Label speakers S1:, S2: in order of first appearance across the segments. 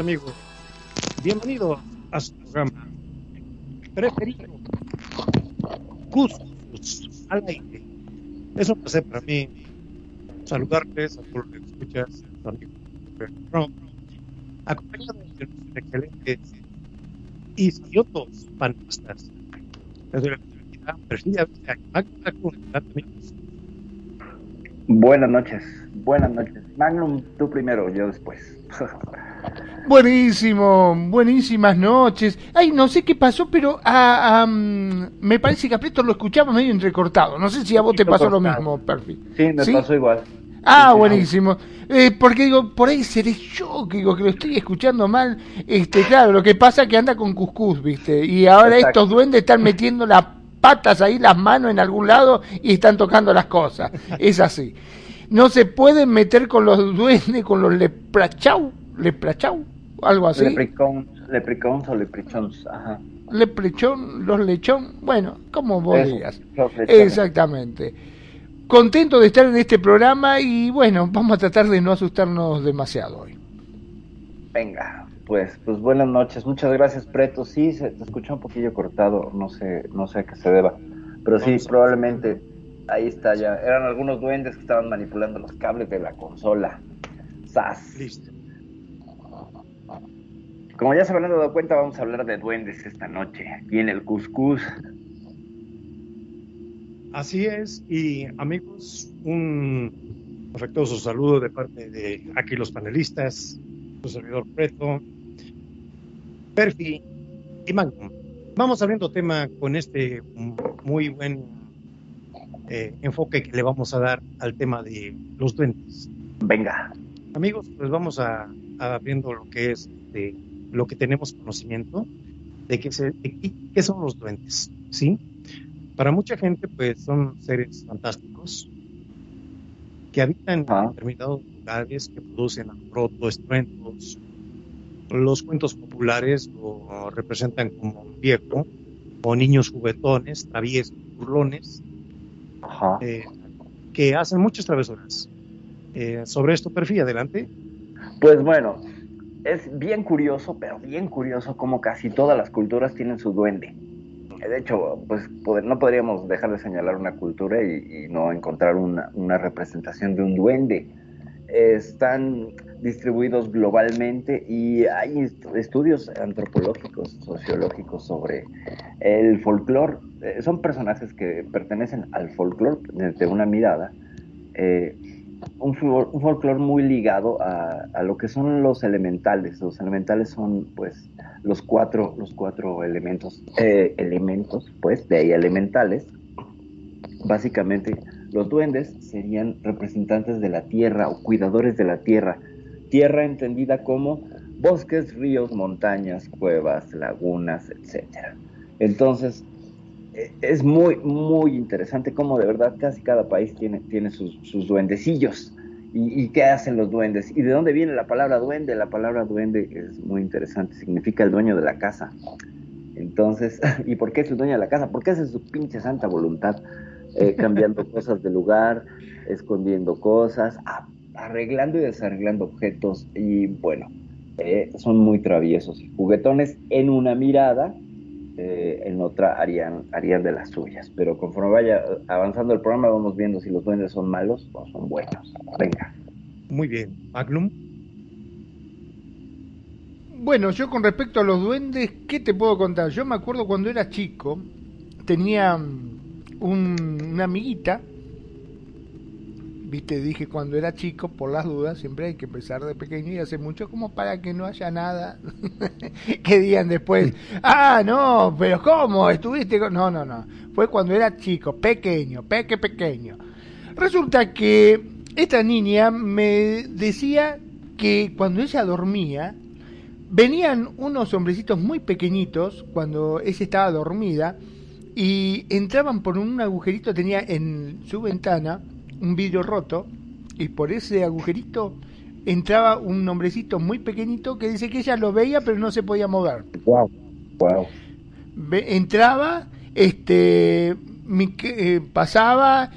S1: amigos. Bienvenido a su programa preferido, Cuscus al aire. Es un placer para mí saludarles a todos los que escuchas, a tu amigo Ron, acompañado de nuestros excelentes y sabiosos panelistas. La bienvenida, Cruz, amigos.
S2: Buenas noches, buenas noches. Magnum, tú primero, yo después.
S3: Buenísimo, buenísimas noches. Ay, no sé qué pasó, pero ah, ah, me parece que a lo escuchaba medio entrecortado. No sé si a vos te pasó lo mismo, Perfi.
S2: Sí, me
S3: ¿Sí?
S2: pasó igual.
S3: Ah, buenísimo. Eh, porque digo, por ahí seré yo que digo que lo estoy escuchando mal. Este, claro, lo que pasa es que anda con cuscús, ¿viste? Y ahora
S2: Exacto.
S3: estos duendes están metiendo las patas ahí, las manos en algún lado y están tocando las cosas. Es así. No se pueden meter con los duendes, con los leprachau, leprachau, algo así.
S2: Leprechauns, leprechauns o leprechauns, ajá.
S3: Leprechón, los lechón, bueno, como vos
S2: Eso,
S3: digas. Exactamente. Contento de estar en este programa y bueno, vamos a tratar de no asustarnos demasiado hoy.
S2: Venga, pues, pues buenas noches. Muchas gracias, Preto. Sí, se te escuchó un poquillo cortado, no sé, no sé a qué se deba. Pero sí, probablemente ahí está ya. Eran algunos duendes que estaban manipulando los cables de la consola. ¡Sas!
S1: Listo.
S2: Como ya se habrán dado cuenta, vamos a hablar de duendes esta noche, aquí en el Cuscus.
S1: Así es, y amigos, un afectuoso saludo de parte de aquí los panelistas, su servidor Preto, Perfi y Magnum. Vamos abriendo tema con este muy buen eh, enfoque que le vamos a dar al tema de los duendes.
S2: Venga.
S1: Amigos, pues vamos a, a abriendo lo que es de lo que tenemos conocimiento de qué, se, de qué- son los duendes, ¿sí? Para mucha gente, pues son seres fantásticos que habitan en
S2: Ajá.
S1: determinados lugares, que producen alborotos, estruendos. Los cuentos populares lo representan como un viejo o niños juguetones, traviesos, burlones,
S2: Ajá.
S1: eh, que hacen muchas travesuras. Eh, sobre esto, Perfi, adelante.
S2: Pues bueno, es bien curioso, pero bien curioso como casi todas las culturas tienen su duende. De hecho, pues no podríamos dejar de señalar una cultura y, no encontrar una, representación de un duende. Están distribuidos globalmente y hay est- estudios antropológicos, sociológicos sobre el folclore. Eh, son personajes que pertenecen al folclore desde una mirada. eh, un, un folclore muy ligado a, lo que son los elementales. Los elementales son, pues, los cuatro, los cuatro elementos, eh, elementos, pues, de ahí elementales. Básicamente, los duendes serían representantes de la tierra o cuidadores de la tierra. Tierra entendida como bosques, ríos, montañas, cuevas, lagunas, etcétera. Entonces, es muy, muy interesante cómo de verdad casi cada país tiene, tiene sus, sus duendecillos. ¿Y, ¿Y qué hacen los duendes? ¿Y de dónde viene la palabra duende? La palabra duende es muy interesante, significa el dueño de la casa. Entonces, ¿y por qué es el dueño de la casa? Porque es su pinche santa voluntad, eh, cambiando cosas de lugar, escondiendo cosas, arreglando y desarreglando objetos y bueno, eh, son muy traviesos y juguetones en una mirada
S4: eh, en otra harían, harían de las suyas. Pero conforme vaya avanzando el programa, vamos viendo si los duendes son malos o son buenos. Venga.
S1: Muy bien. Magnum.
S3: Bueno, yo con respecto a los duendes, ¿qué te puedo contar? Yo me acuerdo cuando era chico, tenía mm, un- una amiguita, viste, dije cuando era chico, por las dudas, siempre hay que empezar de pequeño y hace mucho como para que no haya nada que digan después, ah, no, pero ¿cómo? ¿Estuviste con...? No, no, no, fue cuando era chico, pequeño, peque pequeño. Resulta que esta niña me decía que cuando ella dormía, venían unos hombrecitos muy pequeñitos cuando ella estaba dormida y entraban por un agujerito, tenía en su ventana un vidrio roto y por ese agujerito entraba un hombrecito muy pequeñito que dice que ella lo veía pero no se podía mover.
S4: Wow. Wow.
S3: Entraba, este, eh, pasaba,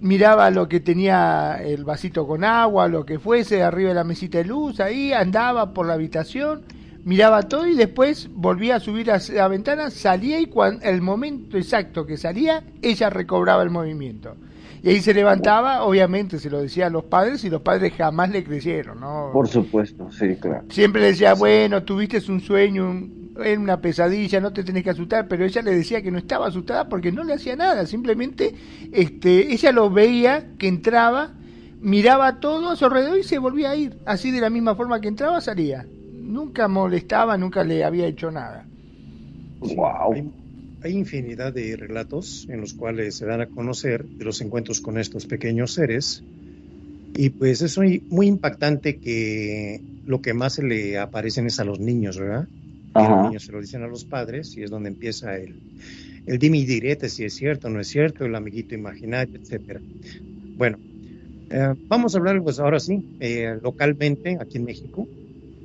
S3: miraba lo que tenía el vasito con agua, lo que fuese, arriba de la mesita de luz, ahí andaba por la habitación, miraba todo y después volvía a subir a la ventana, salía y cuando el momento exacto que salía, ella recobraba el movimiento. Y ahí se levantaba, obviamente se lo decía a los padres y los padres jamás le creyeron, ¿no?
S4: Por supuesto, sí, claro.
S3: Siempre le decía, bueno, tuviste un sueño, era una pesadilla, no te tenés que asustar, pero ella le decía que no estaba asustada porque no le hacía nada, simplemente este, ella lo veía que entraba, miraba todo a su alrededor y se volvía a ir, así de la misma forma que entraba salía. Nunca molestaba, nunca le había hecho nada.
S4: Wow.
S1: Hay, infinidad de relatos en los cuales se dan a conocer de los encuentros con estos pequeños seres. Y pues es muy, muy impactante que lo que más se le aparecen es a los niños, ¿verdad? Y los niños se lo dicen a los padres y es donde empieza el, el dime y direte si es cierto o no es cierto, el amiguito imaginario, etcétera. Bueno, eh, vamos a hablar pues ahora sí, eh, localmente aquí en México,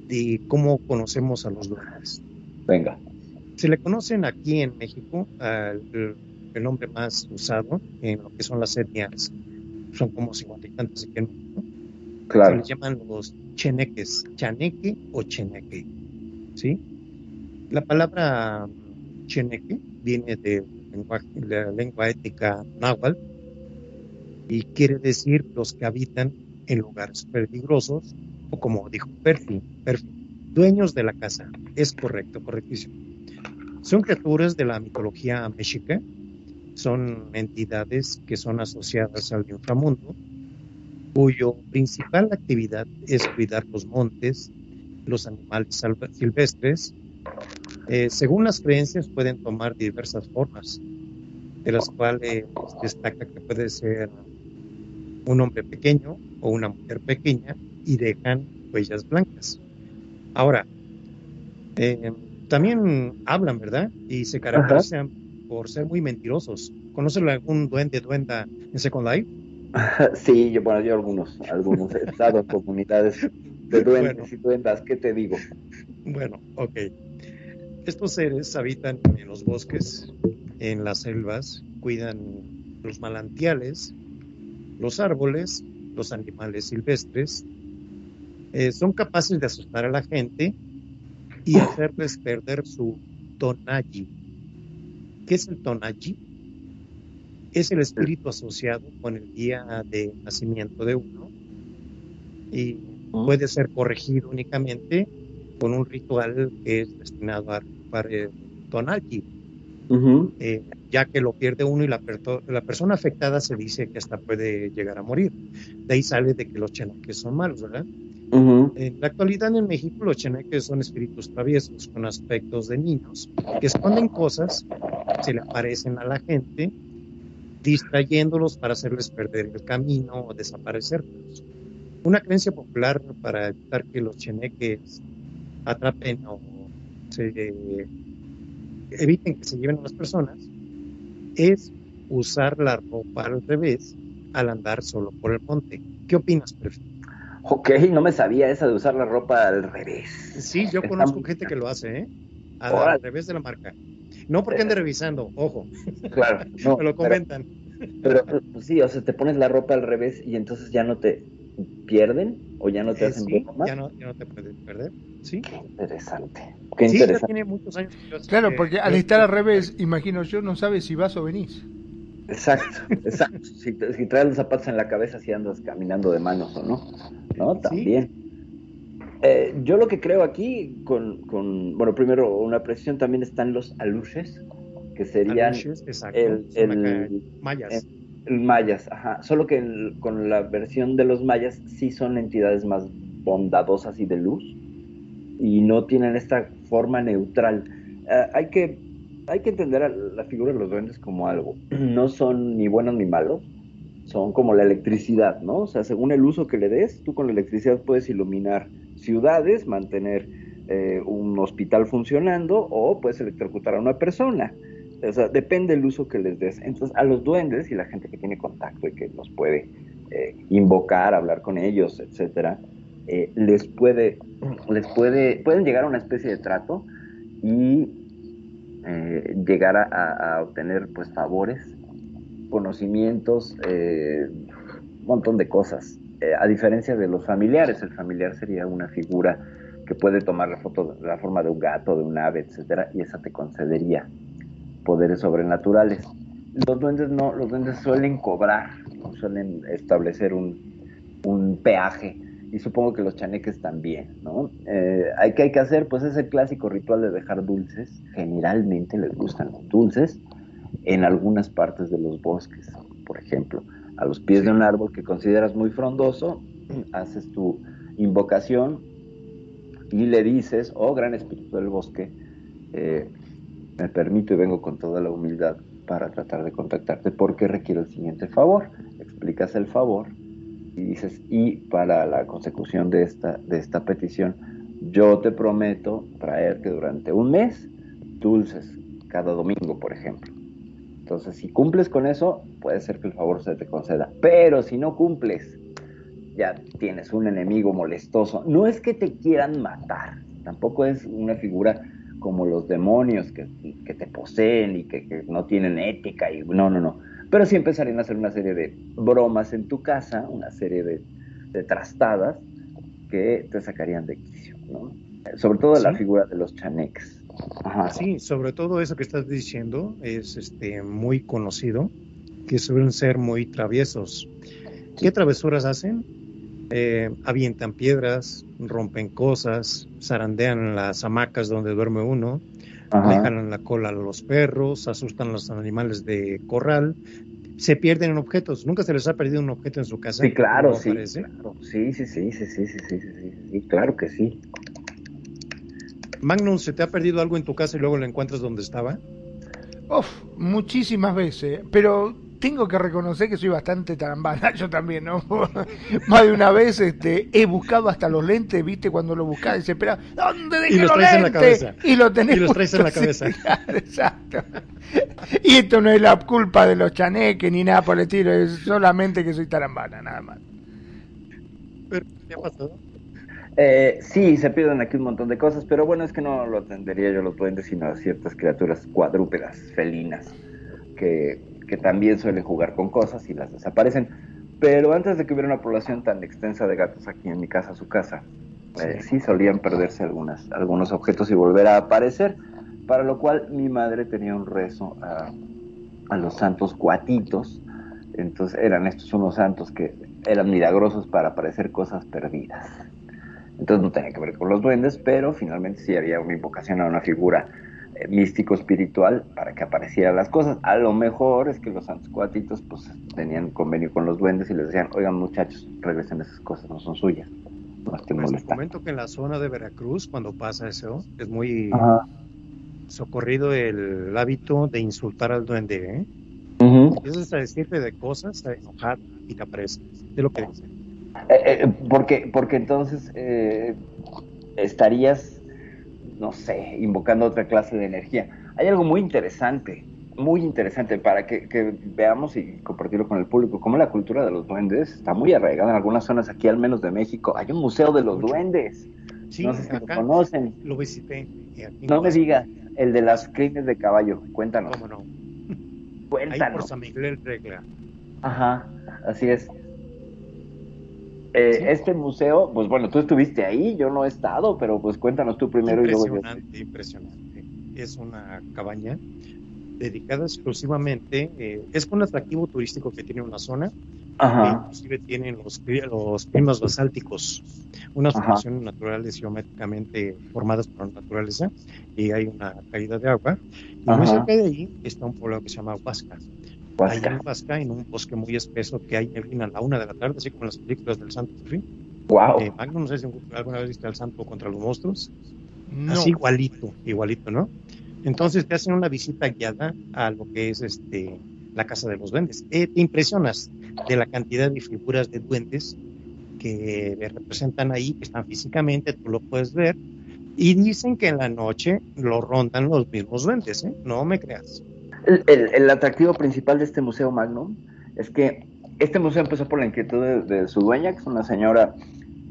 S1: de cómo conocemos a los duendes.
S4: Venga.
S1: Se le conocen aquí en México al el, nombre más usado en lo que son las etnias, son como cincuenta y tantos aquí en México. Se
S4: Claro.
S1: les llaman los cheneques, chaneque o cheneque, ¿sí? La palabra cheneque viene de lenguaje- la lengua étnica náhuatl y quiere decir los que habitan en lugares peligrosos o como dijo Perfi, Perfi, dueños de la casa. Es correcto, correctísimo. Son criaturas de la mitología mexica, son entidades que son asociadas al inframundo, cuyo principal actividad es cuidar los montes, los animales silvestres. Eh, según las creencias pueden tomar diversas formas, de las cuales destaca que puede ser un hombre pequeño o una mujer pequeña y dejan huellas blancas. Ahora, eh, también hablan, ¿verdad? Y se caracterizan por ser muy mentirosos. ¿Conocen algún duende, duenda en Second Life?
S4: Sí, yo, bueno, yo algunos, algunos he estado en comunidades de duendes
S1: Bueno.
S4: y duendas, ¿qué te digo?
S1: Bueno, ok. Estos seres habitan en los bosques, en las selvas, cuidan los manantiales, los árboles, los animales silvestres. Eh, son capaces de asustar a la gente y hacerles perder su tonaji. ¿Qué es el tonaji? Es el espíritu asociado con el día de nacimiento de uno y puede ser corregido únicamente con un ritual que es destinado a para el tonalki,
S4: Ujú.
S1: eh, ya que lo pierde uno y la, la persona afectada se dice que hasta puede llegar a morir. De ahí sale de que los cheneques son malos, ¿verdad?
S4: Ujú.
S1: En la actualidad en México los cheneques son espíritus traviesos con aspectos de niños que esconden cosas, se le aparecen a la gente, distrayéndolos para hacerles perder el camino o desaparecerlos. Una creencia popular para evitar que los cheneques atrapen o se, eviten que se lleven a las personas es usar la ropa al revés al andar solo por el monte. ¿Qué opinas, Perfi?
S4: Ok, no me sabía esa de usar la ropa al revés.
S1: Sí, yo
S4: Está
S1: conozco gente que lo hace, ¿eh? Al revés de la marca. No porque ande revisando, ojo,
S4: Claro, no,
S1: me lo comentan.
S4: pero, pues sí, o sea, te pones la ropa al revés y entonces ya no te,
S2: pierden o ya no te
S1: Eh,
S2: hacen
S1: sí, ya no, ya no te puedes perder. Sí,
S2: Interesante. Qué
S1: sí ya
S2: interesante.
S1: tiene muchos años. que yo-
S3: Claro,
S1: que-
S3: porque al estar al revés, imagino yo, no sabes si vas o venís.
S2: Exacto, exacto. Si, traes los zapatos en la cabeza, si andas caminando de manos o no. ¿No?
S1: Sí.
S2: También. Eh, yo lo que creo aquí, con, con, bueno, primero una precisión, también están los aluches, que serían
S1: Aluches, exacto.
S2: el,
S1: mayas.
S2: el mayas, ajá. Solo que con la versión de los mayas sí son entidades más bondadosas y de luz y no tienen esta forma neutral. Eh, hay que hay que entender a la figura de los duendes como algo. No son ni buenos ni malos, son como la electricidad, ¿no? O sea, según el uso que le des, tú con la electricidad puedes iluminar ciudades, mantener eh, un hospital funcionando o puedes electrocutar a una persona. O sea, depende del uso que les des. Entonces, a los duendes y la gente que tiene contacto y que los puede eh, invocar, hablar con ellos, etcétera, eh, les puede, les puede, pueden llegar a una especie de trato y eh, llegar a, obtener pues favores, conocimientos, eh, un montón de cosas. Eh, a diferencia de los familiares, el familiar sería una figura que puede tomar la foto, la forma de un gato, de un ave, etcétera, y esa te concedería poderes sobrenaturales. Los duendes no, los duendes suelen cobrar, suelen establecer un peaje y supongo que los chaneques también, ¿no? Eh, hay que hay que hacer, pues es el clásico ritual de dejar dulces. Generalmente les gustan los dulces en algunas partes de los bosques, por ejemplo, a los pies de un árbol que consideras muy frondoso, haces tu invocación y le dices, oh gran espíritu del bosque, eh, me permito y vengo con toda la humildad para tratar de contactarte porque requiero el siguiente favor. Explicas el favor y dices, y para la consecución de esta, de esta petición, yo te prometo traerte durante un mes dulces cada domingo, por ejemplo. Entonces, si cumples con eso, puede ser que el favor se te conceda. Pero si no cumples, ya tienes un enemigo molestoso. No es que te quieran matar, tampoco es una figura como los demonios que, que te poseen y que, que no tienen ética. Y, no, no, no. Pero sí empezarían a hacer una serie de bromas en tu casa, una serie de, de trastadas que te sacarían de quicio, ¿no? Sobre todo la figura de los chaneques. Ajá.
S1: Sí, sobre todo eso que estás diciendo es este muy conocido, que suelen ser muy traviesos. ¿Qué travesuras hacen? Eh, avientan piedras, rompen cosas, zarandean las hamacas donde duerme uno,
S2: Ajá.
S1: le jalan la cola a los perros, asustan a los animales de corral, se pierden en objetos. ¿Nunca se les ha perdido un objeto en su casa?
S2: Sí, claro,
S1: ¿No
S2: sí, claro. Sí, sí, sí, sí, sí, sí, sí, sí, sí, sí, claro que sí.
S1: Magnum, ¿se te ha perdido algo en tu casa y luego lo encuentras donde estaba?
S3: Uf, muchísimas veces, pero tengo que reconocer que soy bastante tarambana, yo también, ¿no? Más de una vez este, he buscado hasta los lentes, ¿viste? Cuando lo buscaba, desesperado, ¿dónde dejé
S1: Y los
S3: los
S1: traes en la
S3: lentes?
S1: cabeza.
S3: Y lo tenés
S1: Y los traes en la cabeza.
S3: exacto. Y esto no es la culpa de los chaneques ni nada por el estilo, es solamente que soy tarambana, nada más.
S1: Pero, ¿Qué ha pasado?
S2: Eh, sí, se pierden aquí un montón de cosas, pero bueno, es que no lo atendería yo a los duendes, sino a ciertas criaturas cuadrúpedas, felinas, que, que también suelen jugar con cosas y las desaparecen. Pero antes de que hubiera una población tan extensa de gatos aquí en mi casa, su casa, eh, sí solían perderse algunas, algunos objetos y volver a aparecer, para lo cual mi madre tenía un rezo a, a los santos cuatitos. Entonces eran estos unos santos que eran milagrosos para aparecer cosas perdidas. Entonces no tenía que ver con los duendes, pero finalmente sí había una invocación a una figura eh, místico-espiritual para que aparecieran las cosas. A lo mejor es que los santos cuatitos pues tenían convenio con los duendes y les decían, oigan muchachos, regresen esas cosas, no son suyas. No
S1: Pues te
S2: molestando.
S1: comento que en la zona de Veracruz, cuando pasa eso, es muy
S2: Ajá.
S1: socorrido el hábito de insultar al duende, ¿eh? Empiezas a decirte de cosas, a enojar y te aparece. De lo que dice.
S2: Eh, eh, porque, porque entonces eh, estarías, no sé, invocando otra clase de energía. Hay algo muy interesante, muy interesante para que, que veamos y compartirlo con el público, cómo la cultura de los duendes está muy arraigada en algunas zonas aquí, al menos de México. Hay un museo de los
S1: Mucho.
S2: duendes.
S1: Sí,
S2: no sé si lo conocen.
S1: lo visité.
S2: No me
S1: pasa.
S2: diga, el de las crines de caballo. Cuéntanos,
S1: ¿Cómo no? Ahí por
S2: cuéntanos.
S1: San Miguel Regla.
S2: Ajá, así es. Eh,
S1: Sí.
S2: Este museo, pues bueno, tú estuviste ahí, yo no he estado, pero pues cuéntanos tú primero y luego yo.
S1: Impresionante, impresionante. Es una cabaña dedicada exclusivamente, eh, es un atractivo turístico que tiene una zona,
S2: Ajá,
S1: inclusive tienen los, los climas basálticos, unas
S2: Ajá.
S1: formaciones naturales geométricamente formadas por la naturaleza, y hay una caída de agua. Y muy cerca de ahí está un pueblo que se llama Huasca. Ahí
S2: Huasca.
S1: en Huasca, en un bosque muy espeso que hay neblina a la una de la tarde, así como en las películas del Santo Sufí.
S2: Wow.
S1: Eh, Magno, no sé si alguna vez viste al Santo contra los monstruos.
S3: No.
S1: Así igualito, igualito, ¿no? Entonces te hacen una visita guiada a lo que es este la casa de los duendes. Eh, te impresionas de la cantidad de figuras de duendes que representan ahí, que están físicamente, tú lo puedes ver. Y dicen que en la noche lo rondan los mismos duendes, ¿eh? No me creas.
S2: El, atractivo principal de este museo Magnum es que este museo empezó por la inquietud de, de su dueña, que es una señora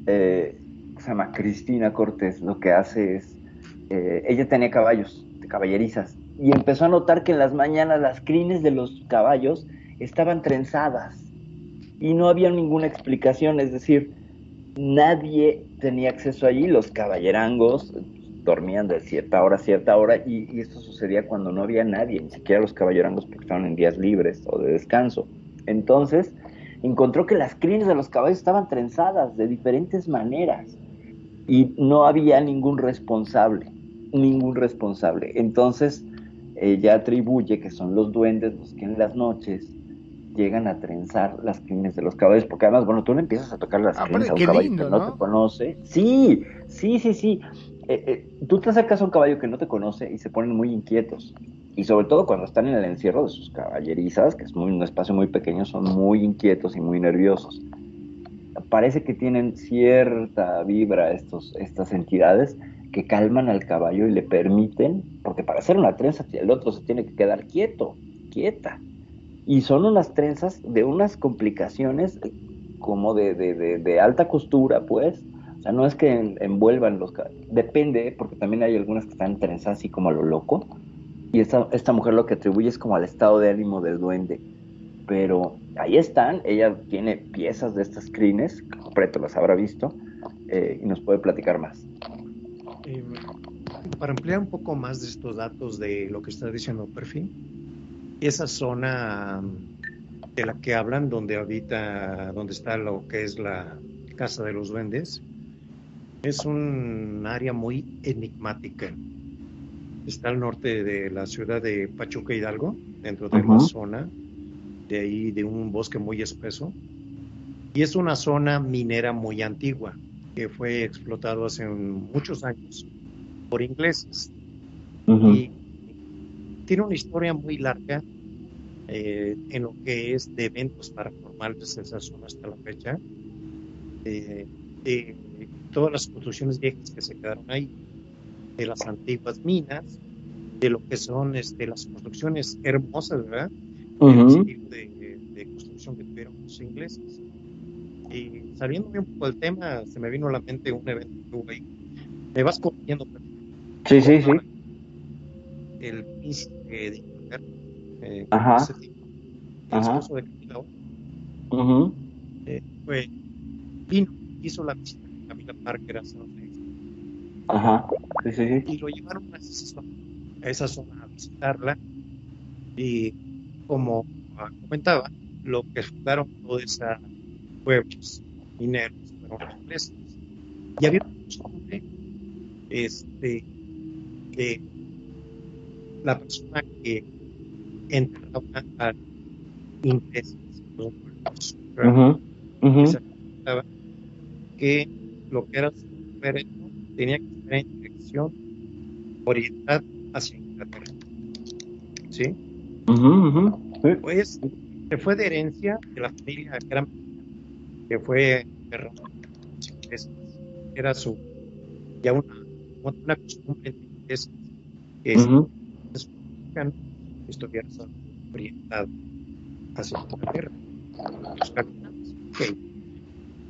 S2: eh, que se llama Cristina Cortés. Lo que hace es, eh, ella tenía caballos, de caballerizas, y empezó a notar que en las mañanas las crines de los caballos estaban trenzadas y no había ninguna explicación, es decir, nadie tenía acceso allí, los caballerangos dormían de cierta hora a cierta hora y, y esto sucedía cuando no había nadie, ni siquiera los caballerangos porque estaban en días libres o de descanso. Entonces encontró que las crines de los caballos estaban trenzadas de diferentes maneras y no había ningún responsable, ningún responsable. Entonces ella atribuye que son los duendes los que en las noches llegan a trenzar las crines de los caballos, porque además, bueno, tú le empiezas a tocar las
S3: Ah,
S2: crines a un caballo que no,
S3: ¿no?
S2: te conoce. Sí, sí, sí, sí. Eh, eh, tú te acercas a un caballo que no te conoce y se ponen muy inquietos. Y sobre todo cuando están en el encierro de sus caballerizas, que es un espacio muy pequeño, son muy inquietos y muy nerviosos. Parece que tienen cierta vibra estas entidades que calman al caballo y le permiten, porque para hacer una trenza el otro se tiene que quedar quieto, quieta. Y son unas trenzas de unas complicaciones como de, de, de alta costura, pues. No es que en- envuelvan los... Depende, porque también hay algunas que están trenzadas así como a lo loco. Y esta, esta mujer lo que atribuye es como al estado de ánimo del duende. Pero ahí están, ella tiene piezas de estas crines, Preto las habrá visto, eh, y nos puede platicar más.
S1: Eh, para ampliar un poco más de estos datos de lo que está diciendo Perfil, esa zona de la que hablan, donde ahorita, donde está lo que es la Casa de los Duendes, es un área muy enigmática. Está al norte de la ciudad de Pachuca Hidalgo, dentro de la
S2: Ajá.
S1: zona de ahí de un bosque muy espeso. Y es una zona minera muy antigua que fue explotado hace muchos años por ingleses. Y tiene una historia muy larga eh, en lo que es de eventos paranormales esa zona hasta la fecha. Eh, de todas las construcciones viejas que se quedaron ahí, de las antiguas minas, de lo que son este, las construcciones hermosas, ¿verdad? el
S2: Ujú.
S1: estilo de, de construcción que tuvieron los ingleses. Y saliéndome un poco del tema, se me vino a la mente un evento ahí. Me vas corrigiendo, pero
S2: Sí, sí, sí.
S1: el príncipe de Inglaterra, eh,
S2: Ajá.
S1: ese tipo, el
S2: Ajá.
S1: esposo de Camila,
S2: Ujú.
S1: eh, fue, vino, hizo la visita de Camila Parker
S2: Ajá. Sí, sí, sí.
S1: y lo llevaron a esa zona, a esa zona a visitarla y como comentaba, lo que fundaron toda esa pueblos mineros fueron los ingleses. Y había una costumbre este, que la persona que entraba a ingleses, los pueblos,
S2: Ujú. Ujú.
S1: se comentaba que lo que era su féretro tenía que estar en dirección oriental hacia Inglaterra. ¿Sí?
S2: Ujú, ujú. Sí.
S1: Pues se fue de herencia de la familia Gran que fue. Era su ya una, una costumbre ingleses que es
S2: Ujú.
S1: mexicano estuviera orientado hacia Inglaterra. Los capitanes. Ok.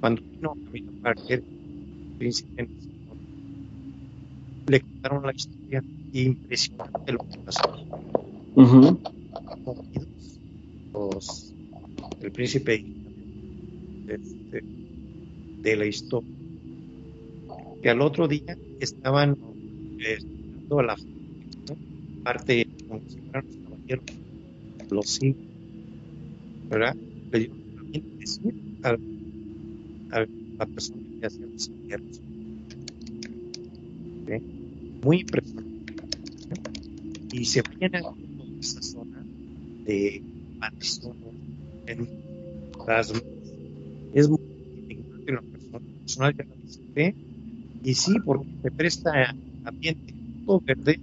S1: Cuando vino Camila Parker, príncipe le contaron la historia impresionante lo que pasó.
S2: Ujú.
S1: movidos los el príncipe este, de la historia. Que al otro día estaban eh, dando la ¿no? parte como si fueran los caballeros, los cinco, ¿verdad? Le dieron también decir a, a la persona que hacía los entierros. ¿Ok? Muy impresionante. ¿no? Y se vayan a esa zona de maldiciones, en fantasmas. Es muy indignante en lo personal, ya lo visité. Y sí, porque te presta ambiente todo verde,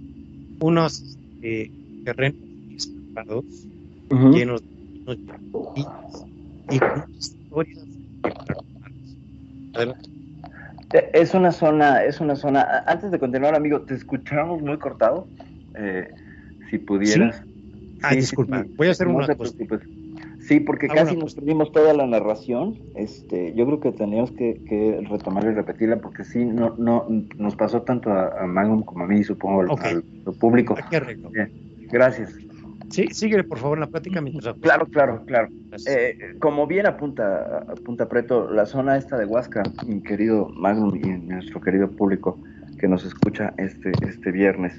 S1: unos este, terrenos escarpados, llenos de y y con historias paranormales. Adelante.
S2: Es una zona, es una zona. Antes de continuar, amigo, te escuchamos muy cortado. Eh, si pudieras.
S1: Ah,
S2: Sí, sí,
S1: disculpa,
S2: sí.
S1: voy a hacer
S2: No
S1: una
S2: te
S1: cosa.
S2: preocupes. Sí, porque
S1: Ah,
S2: casi nos perdimos toda la narración. Este, yo creo que teníamos que, que retomarla y repetirla porque sí, no, no, nos pasó tanto a, a Magnum como a mí, supongo, al,
S1: Ok.
S2: al- al público. Bien, gracias.
S1: Sí, síguele por favor la plática mientras.
S2: Claro, claro, claro. Eh, como bien apunta, apunta Preto, la zona esta de Huasca, mi querido Magnum y nuestro querido público que nos escucha este, este viernes,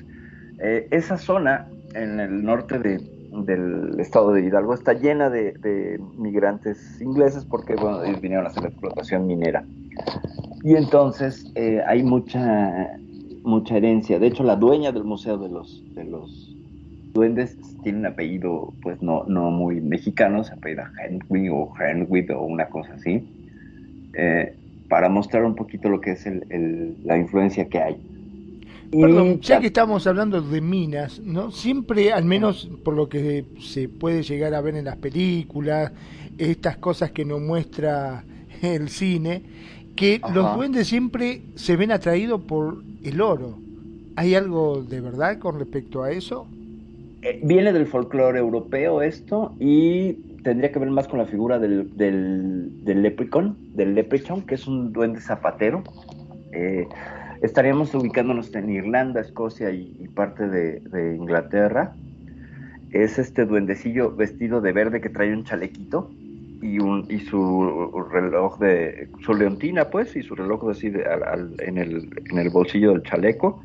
S2: eh, esa zona en el norte de- del estado de Hidalgo está llena de, de migrantes ingleses porque bueno, ellos vinieron a hacer la explotación minera. Y entonces eh, hay mucha, mucha herencia. De hecho, la dueña del Museo de los, de los Duendes tiene un apellido, pues no, no muy mexicano, se apellida Henry o Henry o una cosa así, eh, para mostrar un poquito lo que es el, el- la influencia que hay.
S3: Perdón, ya que estamos hablando de minas, ¿no? Siempre, al menos por lo que se puede llegar a ver en las películas, estas cosas que nos muestra el cine, que
S2: Ajá.
S3: los duendes siempre se ven atraídos por el oro. ¿Hay algo de verdad con respecto a eso?
S2: Eh, viene del folclore europeo esto y tendría que ver más con la figura del, del, del leprechaun, que es un duende zapatero. Eh, estaríamos ubicándonos en Irlanda, Escocia y, parte de, Inglaterra. Es este duendecillo vestido de verde que trae un chalequito y, un, y su reloj de su leontina, pues, y su reloj así de- al- en, el, en el bolsillo del chaleco.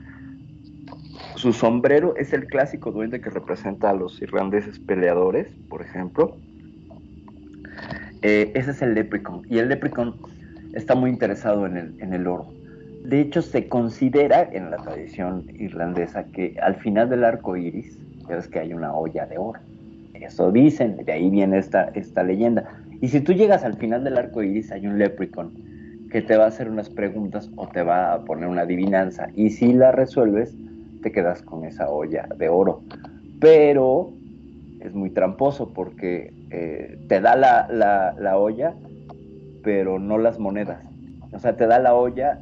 S2: Su sombrero es el clásico duende que representa a los irlandeses peleadores, por ejemplo. Eh, ese es el leprechaun. Y el leprechaun está muy interesado en el, en el oro. De hecho, se considera en la tradición irlandesa que al final del arco iris, ves que hay una olla de oro. Eso dicen, de ahí viene esta, esta leyenda. Y si tú llegas al final del arco iris, hay un leprechaun que te va a hacer unas preguntas o te va a poner una adivinanza. Y si la resuelves, te quedas con esa olla de oro. Pero es muy tramposo porque eh, te da la, la, la olla, pero no las monedas. O sea, te da la olla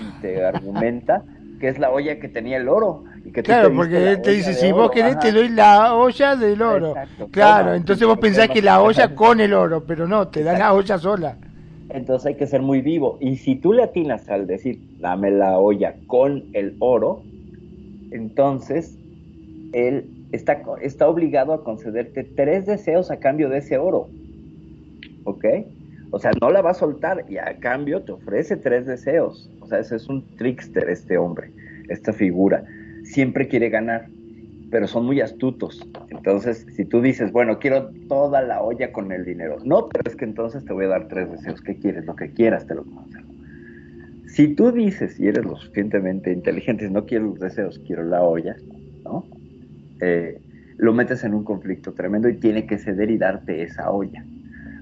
S2: y te argumenta que es la olla que tenía el oro. Y que
S3: Claro, porque él te dice, si vos
S2: oro,
S3: querés
S2: ajá.
S3: te doy la olla del oro.
S2: Exacto,
S3: Claro,
S2: toma.
S3: entonces vos pensás que la olla con el oro, pero no, te dan la olla sola.
S2: Entonces hay que ser muy vivo. Y si tú le atinas al decir, dame la olla con el oro, entonces él está, está obligado a concederte tres deseos a cambio de ese oro. ¿Ok? O sea, no la va a soltar y a cambio te ofrece tres deseos. O sea, ese es un trickster este hombre, esta figura. Siempre quiere ganar, pero son muy astutos. Entonces, si tú dices, bueno, quiero toda la olla con el dinero. No, pero es que entonces te voy a dar tres deseos. ¿Qué quieres? Lo que quieras te lo concedo. Si tú dices, y eres lo suficientemente inteligente, no quiero los deseos, quiero la olla, ¿no? Eh, lo metes en un conflicto tremendo y tiene que ceder y darte esa olla.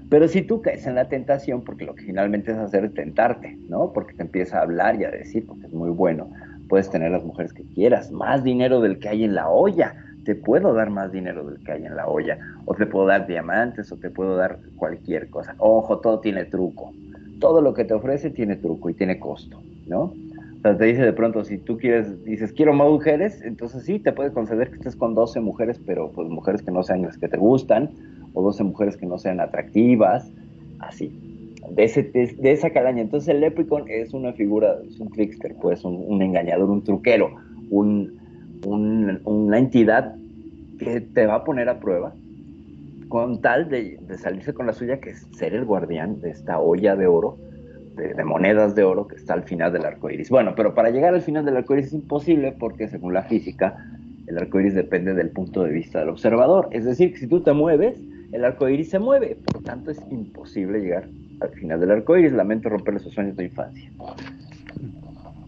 S2: Pero si tú caes en la tentación, porque lo que finalmente es hacer es tentarte, ¿no? Porque te empieza a hablar y a decir, porque es muy bueno, puedes tener las mujeres que quieras, más dinero del que hay en la olla, te puedo dar más dinero del que hay en la olla, o te puedo dar diamantes, o te puedo dar cualquier cosa. Ojo, todo tiene truco. Todo lo que te ofrece tiene truco y tiene costo, ¿no? O sea, te dice de pronto, si tú quieres, dices, quiero más mujeres, entonces sí, te puede conceder que estés con 12 mujeres, pero pues mujeres que no sean las que te gustan, o 12 mujeres que no sean atractivas, así, de, ese, de, esa calaña. Entonces el leprechaun es una figura, es un trickster, pues un, engañador, un truquero, un, un, una entidad que te va a poner a prueba con tal de, de, salirse con la suya, que es ser el guardián de esta olla de oro, de, de monedas de oro que está al final del arco iris. Bueno, pero para llegar al final del arco iris es imposible porque según la física, el arco iris depende del punto de vista del observador. Es decir, que si tú te mueves, el arco iris se mueve. Por tanto, es imposible llegar al final del arco iris. Lamento romper esos sueños de infancia.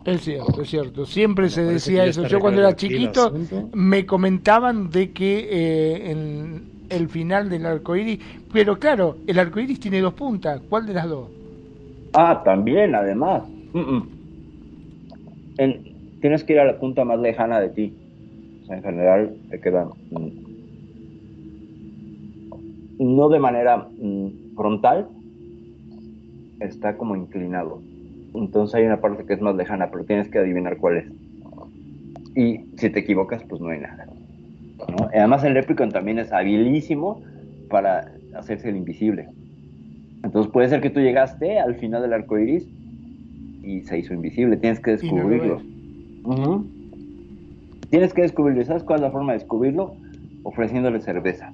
S3: Es cierto, es cierto. Siempre se decía eso. Yo cuando era chiquito me comentaban de que eh, en el final del arco iris, pero claro, el arco iris tiene dos puntas. ¿Cuál de las dos?
S2: Ah, también, además. Mm, mm. En- tienes que ir a la punta más lejana de ti. O sea, en general te queda mm, no de manera mm, frontal, está como inclinado. Entonces hay una parte que es más lejana, pero tienes que adivinar cuál es. Y si te equivocas, pues no hay nada. Además el Leprechaun también es habilísimo para hacerse el invisible. Entonces puede ser que tú llegaste al final del arco iris y se hizo invisible. Tienes que
S3: no
S2: descubrirlo. Tienes que descubrirlo. ¿Y ¿Sabes cuál es la forma de descubrirlo? Ofreciéndole cerveza.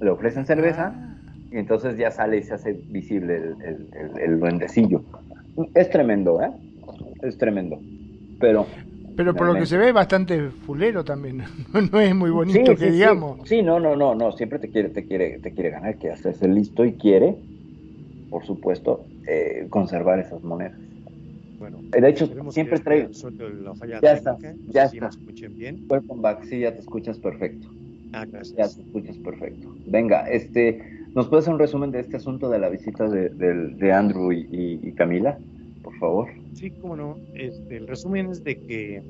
S2: Le ofrecen cerveza
S3: Ah,
S2: y entonces ya sale y se hace visible el, el, el- el duendecillo. Es tremendo, ¿eh? Es tremendo. Pero.
S3: Pero por lo que se ve, bastante fulero también. No es muy bonito
S2: Sí,
S3: que
S2: sí,
S3: digamos.
S2: Sí, no, no, no, no. Siempre te quiere, te quiere, te quiere ganar, que hacerse listo y quiere, por supuesto, eh, conservar esas monedas.
S1: Bueno,
S2: De hecho, siempre
S1: resuelto la falla
S2: Ya está, ya
S1: si
S2: está.
S1: escuchen bien.
S2: Welcome back, sí, ya te escuchas perfecto.
S1: Ah,
S2: Ya
S1: gracias.
S2: te escuchas perfecto. Venga, este, ¿nos puedes hacer un resumen de este asunto de la visita de, del- de Andrew y, y- y Camila? Por favor.
S1: Sí, cómo no. Este, el resumen es de que,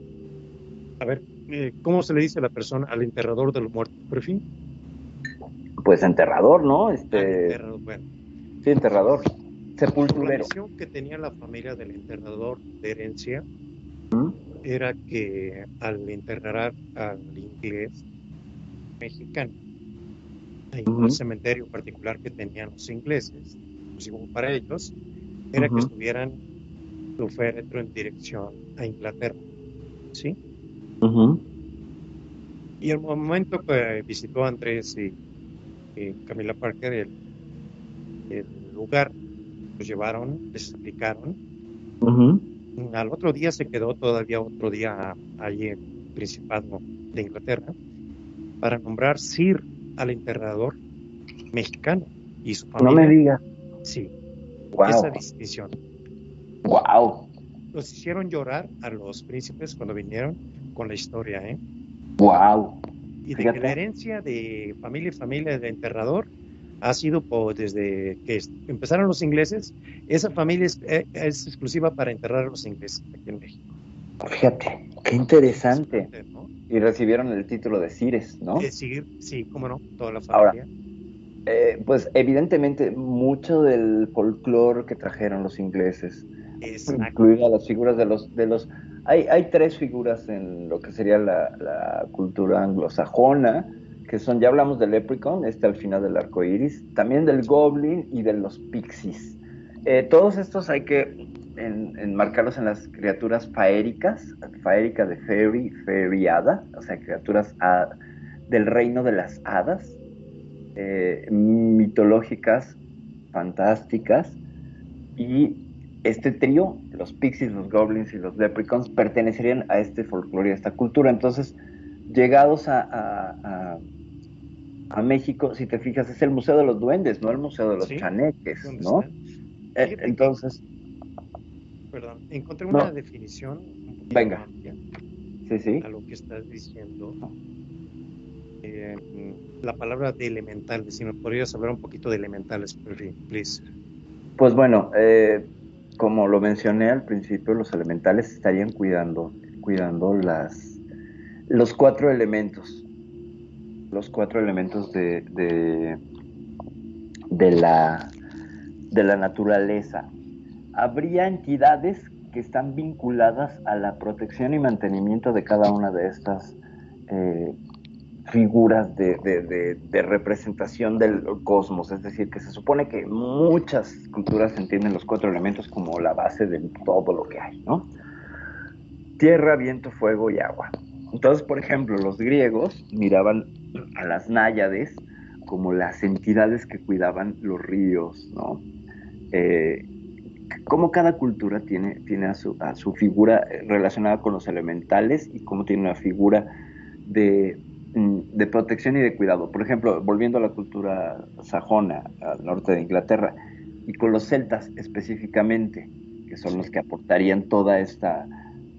S1: a ver, eh, ¿cómo se le dice a la persona, al enterrador de los muertos? Por fin.
S2: Pues enterrador, ¿no?
S1: Al
S2: Este,
S1: enterrador, bueno.
S2: sí, enterrador.
S1: La
S2: Sepulturero.
S1: misión que tenía la familia del enterrador de herencia
S2: ¿Mm?
S1: era que al enterrar al inglés mexicano, en un cementerio particular que tenían los ingleses, exclusivo para ellos, era que estuvieran su féretro en dirección a Inglaterra. ¿Sí? Y el momento que visitó Andrés y, y Camila Parker el, el lugar, los llevaron, les explicaron. Al otro día se quedó todavía otro día allí en el Principado de Inglaterra para nombrar Sir al enterrador mexicano y su
S2: No
S1: familia.
S2: me digas.
S1: Sí,
S2: Wow.
S1: esa distinción.
S2: Wow.
S1: Los hicieron llorar a los príncipes cuando vinieron con la historia, ¿eh?
S2: Wow.
S1: Y de que la herencia de familia y familia del enterrador ha sido por, desde que empezaron los ingleses, esa familia es, eh, es exclusiva para enterrar a los ingleses aquí en México.
S2: Fíjate, qué interesante.
S1: ¿no?
S2: Y recibieron el título de Cires, ¿no?
S1: Sí, sí, cómo no, toda la
S2: Ahora,
S1: familia.
S2: Eh, pues evidentemente mucho del folclore que trajeron los ingleses,
S1: Exacto.
S2: incluidas las figuras de los... De los hay, hay tres figuras en lo que sería la, la cultura anglosajona, que son, ya hablamos del leprechaun, este al final del arco iris, también del goblin y de los pixies. Eh, todos estos hay que en- enmarcarlos en las criaturas faéricas, faérica de fairy, hada, o sea, criaturas ah, del reino de las hadas, eh, mitológicas, fantásticas, y este trío, los pixies, los goblins y los leprechauns, pertenecerían a este folclore y a esta cultura. Entonces, llegados a, a- a- a México, si te fijas, es el Museo de los Duendes, no el Museo de los
S1: Sí,
S2: Chaneques,
S1: ¿Dónde
S2: ¿no? Eh, Entonces,
S1: Perdón, encontré
S2: No.
S1: una definición un poquito
S2: Venga.
S1: amplia
S2: sí, sí.
S1: a lo que estás diciendo. Eh, la palabra de elementales, si me podrías hablar un poquito de elementales, por fin, please.
S2: Pues bueno, eh, como lo mencioné al principio, los elementales estarían cuidando, cuidando las, los cuatro elementos, los cuatro elementos de, de, la, de la naturaleza. Habría entidades que están vinculadas a la protección y mantenimiento de cada una de estas eh, figuras de, de- de- representación del cosmos. Es decir, que se supone que muchas culturas entienden los cuatro elementos como la base de todo lo que hay, ¿no? Tierra, viento, fuego y agua. Entonces, por ejemplo, los griegos miraban a las náyades como las entidades que cuidaban los ríos, ¿no? Eh, cómo cada cultura tiene, tiene a, su, a su figura eh, relacionada con los elementales y cómo tiene una figura de, de protección y de cuidado. Por ejemplo, volviendo a la cultura sajona, al norte de Inglaterra, y con los celtas específicamente, que son los que aportarían toda esta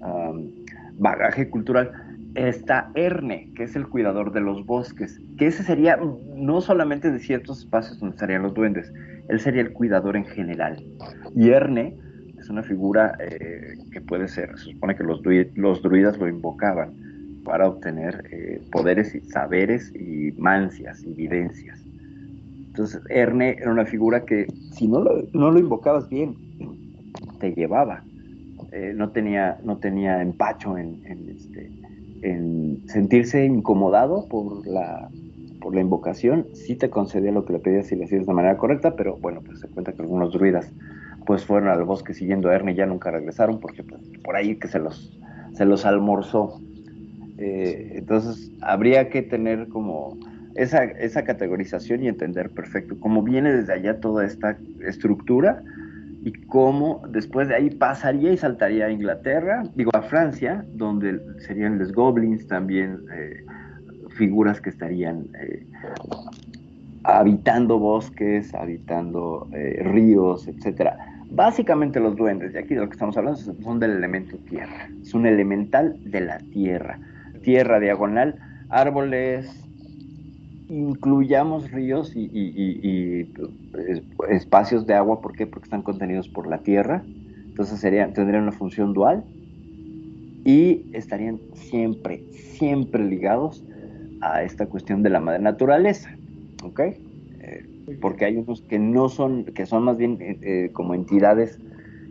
S2: um, bagaje cultural, está Erne, que es el cuidador de los bosques, que ese sería no solamente de ciertos espacios donde estarían los duendes, él sería el cuidador en general. Y Erne es una figura eh, que puede ser, se supone que los, los druidas lo invocaban para obtener eh, poderes y saberes y mancias y evidencias. Entonces, Erne era una figura que si no lo, no lo invocabas bien, te llevaba. Eh, no, tenía, no tenía empacho en, este, en sentirse incomodado por la, por la invocación. Sí te concedía lo que le pedías si le hacías de manera correcta, pero bueno, pues se cuenta que algunos druidas pues fueron al bosque siguiendo a Erne y ya nunca regresaron porque pues, por ahí que se los, se los almorzó. Eh, entonces habría que tener como esa, esa categorización y entender perfecto cómo viene desde allá toda esta estructura y cómo después de ahí pasaría y saltaría a Inglaterra, digo a Francia, donde serían los goblins también eh, figuras que estarían eh, habitando bosques, habitando eh, ríos, etcétera. Básicamente los duendes, y aquí de lo que estamos hablando, son del elemento tierra, es un elemental de la tierra, tierra diagonal, árboles, incluyamos ríos y, espacios de agua, ¿por qué? Porque están contenidos por la tierra, entonces serían, tendrían una función dual y estarían siempre, siempre ligados a esta cuestión de la madre naturaleza, ¿ok? Eh, porque hay unos que no son, que son más bien eh, eh, como entidades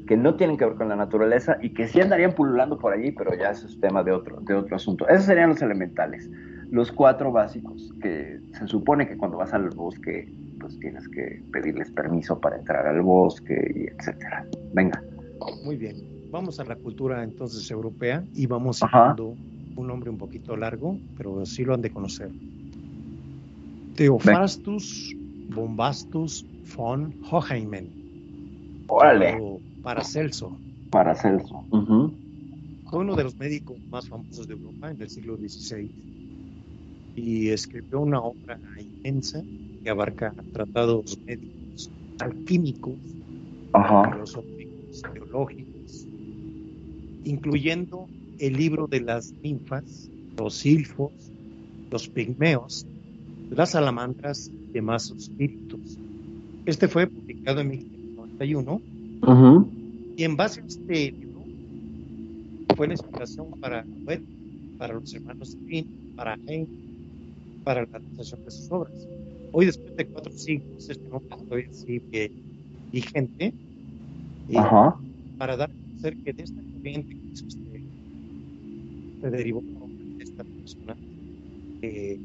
S2: que no tienen que ver con la naturaleza y que sí andarían pululando por allí, pero ya eso es tema de otro, de otro asunto. Esos serían los elementales los cuatro básicos, que se supone que cuando vas al bosque, pues tienes que pedirles permiso para entrar al bosque y etcétera. Venga.
S1: Muy bien. Vamos a la cultura entonces europea y vamos dando un nombre un poquito largo, pero sí lo han de conocer. Theophrastus Bombastus von Hoheimen.
S2: Órale.
S1: Paracelso.
S2: Paracelso.
S1: Fue uno de los médicos más famosos de Europa en el siglo XVI y escribió una obra inmensa que abarca tratados médicos, alquímicos, filosóficos, teológicos, incluyendo el libro de las ninfas, los silfos, los pigmeos, las salamandras y demás espíritus. Este fue publicado en 1991 y en base a este libro fue la inspiración para para los hermanos Grimm, para Henry, para la realización de sus obras. Hoy, después de cuatro siglos, este todavía sigue vigente. Y para dar a conocer que de esta corriente que existe, se derivó de esta persona que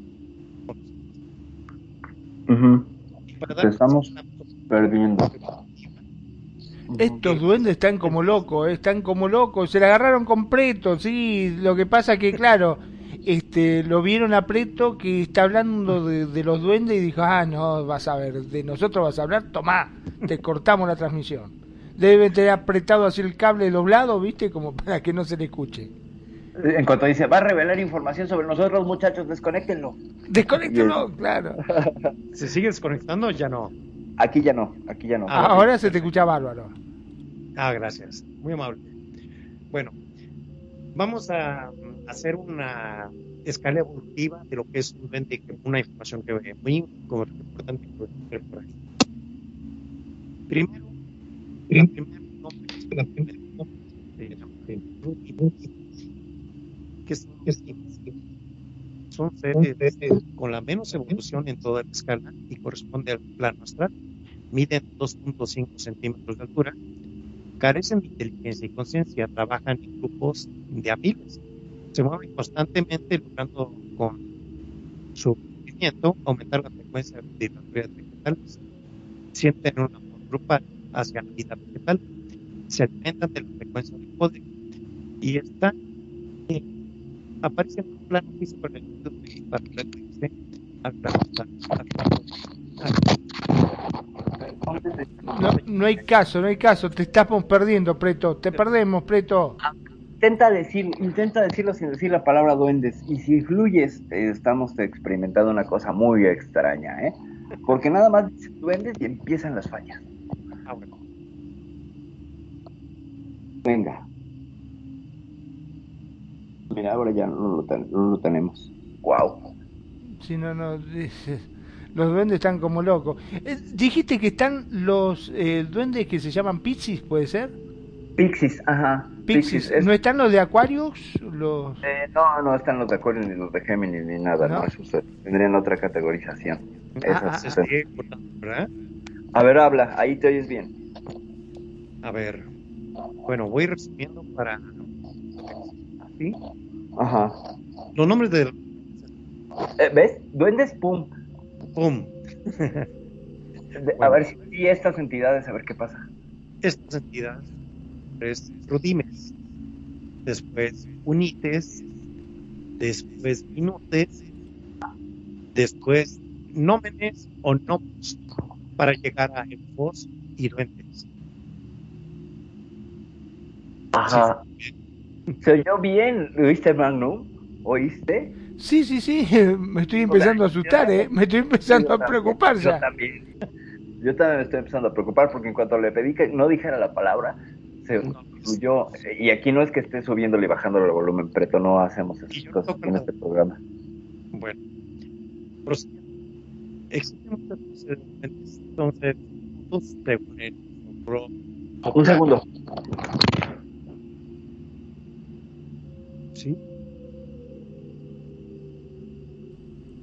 S2: estamos perdiendo.
S3: Estos duendes están como locos, eh, están como locos, se la agarraron completo, sí, lo que pasa que claro, este, lo vieron a Preto que está hablando de, los duendes y dijo, ah, no, vas a ver, de nosotros vas a hablar, tomá, te cortamos la transmisión. Debe tener apretado así el cable doblado, viste, como para que no se le escuche.
S2: En cuanto dice, va a revelar información sobre nosotros, muchachos, desconectenlo.
S3: Desconectenlo, claro.
S1: ¿Se sigue desconectando ya no?
S2: Aquí ya no, aquí ya no.
S3: Ah, ahora se te escucha bárbaro.
S1: Ah, gracias. Muy amable. Bueno, vamos a hacer una escala evolutiva de lo que es un una información que es muy importante ver por ahí. Primero, la primera nombre, la primera nombre que son, son seres con la menos evolución en toda la escala y corresponde al plano astral. Miden 2.5 centímetros de altura, carecen de inteligencia y conciencia, trabajan en grupos de amigos. Se mueven constantemente logrando con su movimiento aumentar la frecuencia de las vidas vegetales, sienten un amor grupal hacia la vida vegetal, se alimentan de la frecuencia del poder y están eh, aparecen en un plano físico en el mundo de particular al plano
S3: No, no hay caso, no hay caso. Te estamos perdiendo, Preto. Te perdemos, Preto.
S2: Intenta decir, intenta decirlo sin decir la palabra duendes. Y si fluyes, eh, estamos experimentando una cosa muy extraña, ¿eh? Porque nada más dices duendes y empiezan las fallas.
S1: Ah, bueno.
S2: Venga. Mira, ahora ya no lo, ten- no lo tenemos. Wow.
S3: Si no, no. dices, Los duendes están como locos. Eh, dijiste que están los eh, duendes que se llaman Pixies, ¿puede ser?
S2: Pixies, ajá.
S3: Pixies.
S2: es-
S3: ¿No están los de Aquarius? Los...
S2: eh, no, no están los de Acuario ni los de Géminis ni nada,
S3: ¿No?
S2: no, esos eh, tendrían otra categorización.
S3: Ah,
S2: Esas,
S3: ah,
S2: eh.
S1: Sí, importante, ¿verdad?
S2: A ver, habla, ahí te oyes bien.
S1: A ver. Bueno, voy resumiendo para. ¿Sí?
S2: Ajá.
S1: Los nombres de.
S2: Eh, ¿Ves? Duendes, pum.
S1: ¡Pum!
S2: A ver si, estas entidades, a ver qué pasa.
S1: Estas entidades. Es Rudimes. Después Unites. Después Minutes. Después Nómenes o Nomos. Para llegar a elfos y duendes.
S2: Ajá. Se oyó bien, ¿oíste, Magnum? ¿Oíste?
S3: Sí, sí, sí. Me estoy empezando a asustar, ¿eh? Me estoy empezando
S2: Yo
S3: a
S2: también,
S3: preocupar
S2: Yo también. Yo también me estoy empezando a preocupar porque en cuanto le pedí que no dijera la palabra, se fluyó. Y aquí no es que esté subiéndole y bajándole el volumen, preto, no hacemos esas cosas en este programa.
S1: Bueno, prosigue. Existen muchas procedimientos, entonces, según el
S2: Un segundo.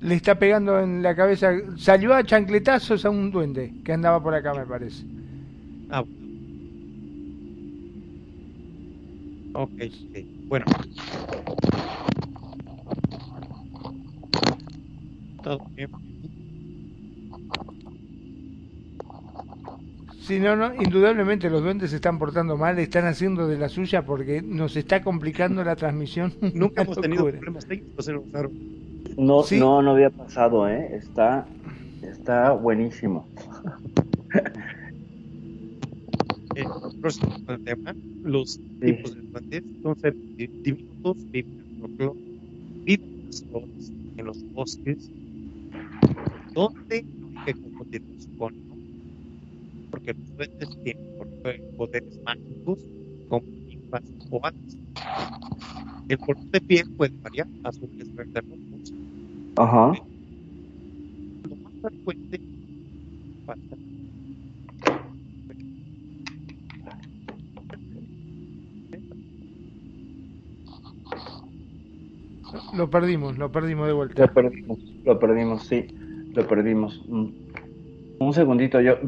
S3: Le está pegando en la cabeza. Salió a chancletazos a un duende que andaba por acá, me parece.
S1: ah, ok, ok. Bueno, todo bien.
S3: Sí, no, no, indudablemente los duendes se están portando mal, están haciendo de la suya porque nos está complicando la transmisión.
S1: Nunca hemos tenido problemas técnicos, se lo usaron.
S2: No,
S3: ¿Sí?
S2: no, no había pasado, ¿eh? Está, está buenísimo.
S1: El próximo tema, los tipos de duendes, son seres di- diminutos, viven en los bosques, donde no hay que confundirlos con porque los duendes tienen poderes mágicos como ninfas o hadas. El color de piel puede variar, azules, verdes, rojos.
S2: Ajá.
S1: Lo más frecuente
S3: Lo perdimos, lo perdimos de vuelta.
S2: Lo perdimos, lo perdimos, sí, lo perdimos. Mm. Un segundito, yo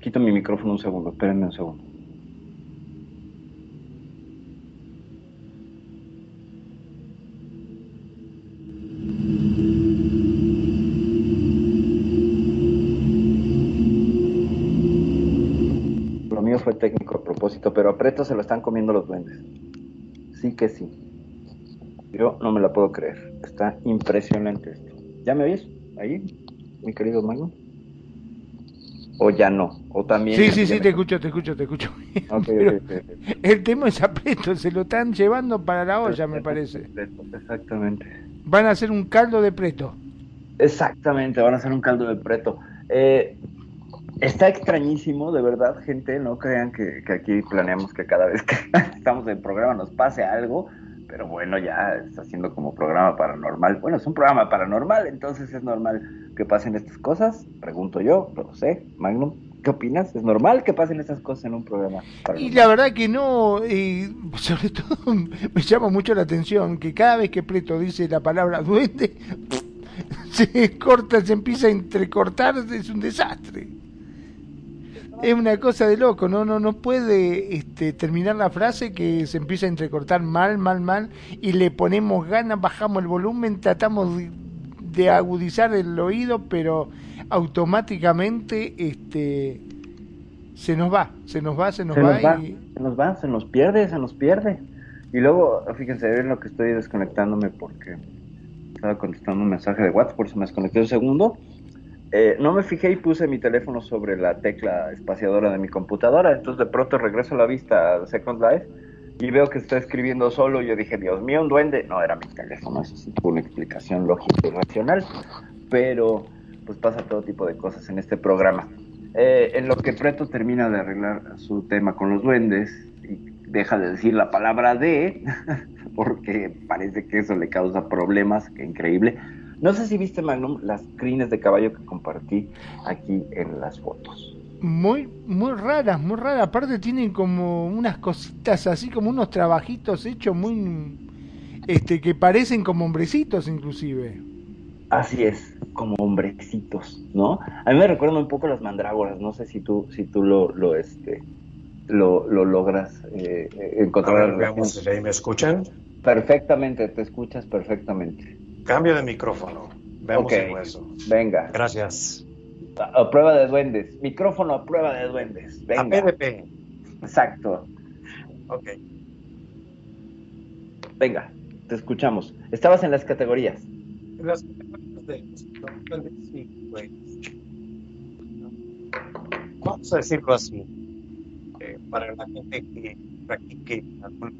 S2: quito mi micrófono un segundo, espérenme un segundo. Pero a Preto se lo están comiendo los duendes. Sí que sí. Yo no me la puedo creer. Está impresionante esto. ¿Ya me oyes? Ahí, mi querido Mago. O ya no. O también.
S3: Sí, sí, sí,
S2: me-
S3: te escucho, te escucho, te escucho.
S2: Ok,
S3: Pero
S2: ok, ok, ok.
S3: el tema es apreto, se lo están llevando para la olla, me parece.
S2: Exactamente.
S3: Van a hacer un caldo de preto.
S2: Exactamente, van a hacer un caldo de preto. Eh, está extrañísimo, de verdad, gente. No crean que, que aquí planeamos que cada vez que estamos en programa nos pase algo. Pero bueno, ya está siendo como programa paranormal. Bueno, es un programa paranormal, entonces es normal que pasen estas cosas. Pregunto yo, no lo sé. Magnum, ¿qué opinas? ¿Es normal que pasen estas cosas en un programa
S3: Y
S2: paranormal?
S3: la verdad que no, y sobre todo me llama mucho la atención que cada vez que Preto dice la palabra duende, se corta, se empieza a entrecortar, es un desastre. Es una cosa de loco, no, no, no puede este, terminar la frase que se empieza a entrecortar mal, mal, mal, y le ponemos ganas, bajamos el volumen, tratamos de, de agudizar el oído, pero automáticamente este, se nos va, se nos va, se nos,
S2: se
S3: va,
S2: nos va,
S3: y
S2: se nos va, se nos pierde, se nos pierde. Y luego, fíjense, ven lo que estoy desconectándome porque estaba contestando un mensaje de WhatsApp, por eso me desconecté un segundo. Eh, no me fijé y puse mi teléfono sobre la tecla espaciadora de mi computadora. Entonces de pronto regreso la vista a Second Life y veo que está escribiendo solo. Yo dije, Dios mío, un duende. No, era mi teléfono, eso sí tuvo una explicación lógica y racional. Pero pues pasa todo tipo de cosas en este programa. Eh, en lo que Preto termina de arreglar su tema con los duendes y deja de decir la palabra de, porque parece que eso le causa problemas, que increíble. No sé si viste, Magnum, las crines de caballo que compartí aquí en las fotos.
S3: Muy, muy raras, muy raras. Aparte tienen como unas cositas así, como unos trabajitos hechos muy... Este, que parecen como hombrecitos inclusive.
S2: Así es, como hombrecitos, ¿no? A mí me recuerdan un poco las mandrágoras, no sé si tú, si tú lo, lo, este, lo, lo logras eh, eh,
S1: A
S2: encontrar.
S1: ver, veamos si ahí me escuchan.
S2: Perfectamente, te escuchas perfectamente.
S1: Cambio de micrófono. Veamos
S2: Ok.
S1: si hago eso.
S2: Venga,
S1: Gracias.
S2: a, a prueba de duendes. Micrófono a prueba de duendes.
S1: A
S2: Venga,
S1: PDP.
S2: exacto.
S1: Ok.
S2: Venga, te escuchamos. Estabas en las categorías.
S1: Las categorías de duendes, sí, pues. Vamos a decirlo así. eh, para la gente que practique alguna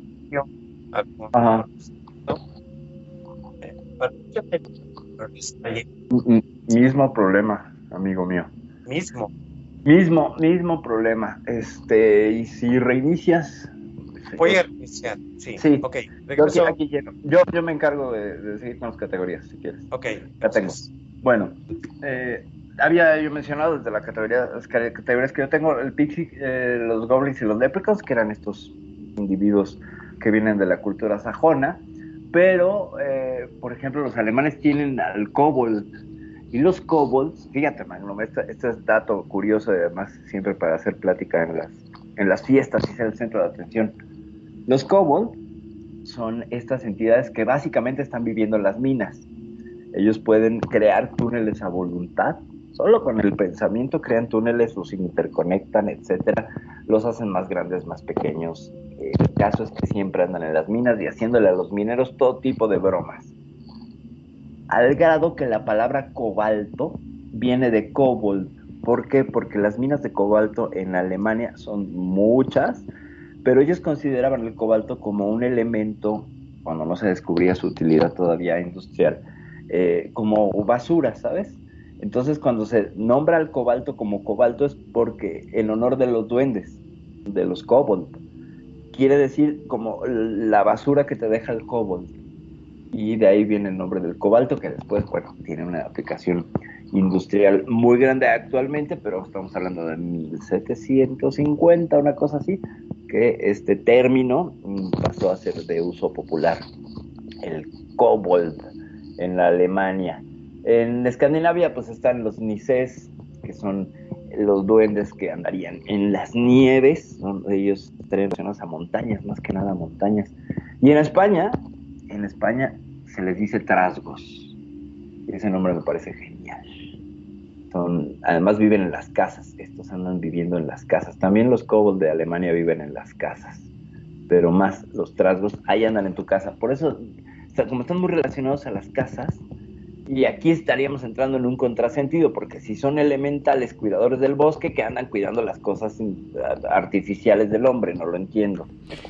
S2: Ajá.
S1: ¿no? Para mucha gente, pero está ahí
S2: Mismo problema, amigo mío.
S1: mismo.
S2: Mismo, mismo problema. Este, y si reinicias.
S1: Voy a reiniciar. Sí.
S2: Sí.
S1: Ok.
S2: Yo aquí, aquí. Yo, yo me encargo de, de seguir con las categorías, si quieres.
S1: Ok.
S2: Ya tengo. Bueno, eh, había yo mencionado desde la categoría, las ca- categorías que yo tengo, el Pixie, eh, los Goblins y los Leprechauns, que eran estos individuos que vienen de la cultura sajona, pero, eh, por ejemplo, los alemanes tienen al Kobold, y los Kobolds, fíjate, Magnum, este, este es dato curioso además siempre para hacer plática en las, en las fiestas y ser el centro de atención. Los Kobold son estas entidades que básicamente están viviendo en las minas. Ellos pueden crear túneles a voluntad, solo con el pensamiento crean túneles, los interconectan, etcétera, los hacen más grandes, más pequeños. Eh, El caso es que siempre andan en las minas y haciéndole a los mineros todo tipo de bromas. Al grado que la palabra cobalto viene de kobold. ¿Por qué? Porque las minas de cobalto en Alemania son muchas, pero ellos consideraban el cobalto como un elemento, cuando no se descubría su utilidad todavía industrial, eh, como basura, ¿sabes? Entonces cuando se nombra al cobalto como cobalto es porque en honor de los duendes, de los kobold, quiere decir como la basura que te deja el kobold. Y de ahí viene el nombre del cobalto, que después, bueno, tiene una aplicación industrial muy grande actualmente, pero estamos hablando de 1750, una cosa así, que este término pasó a ser de uso popular, el kobold en la Alemania. En Escandinavia pues están los Nises, que son los duendes que andarían en las nieves, ¿no? ellos estarían relacionados a montañas, más que nada montañas. Y en España, en España se les dice trasgos. Y ese nombre me parece genial. Son, además viven en las casas, estos andan viviendo en las casas. También los kobolds de Alemania viven en las casas, pero más los trasgos, ahí andan en tu casa. Por eso, o sea, como están muy relacionados a las casas, y aquí estaríamos entrando en un contrasentido, porque si son elementales cuidadores del bosque que andan cuidando las cosas artificiales del hombre, no lo entiendo.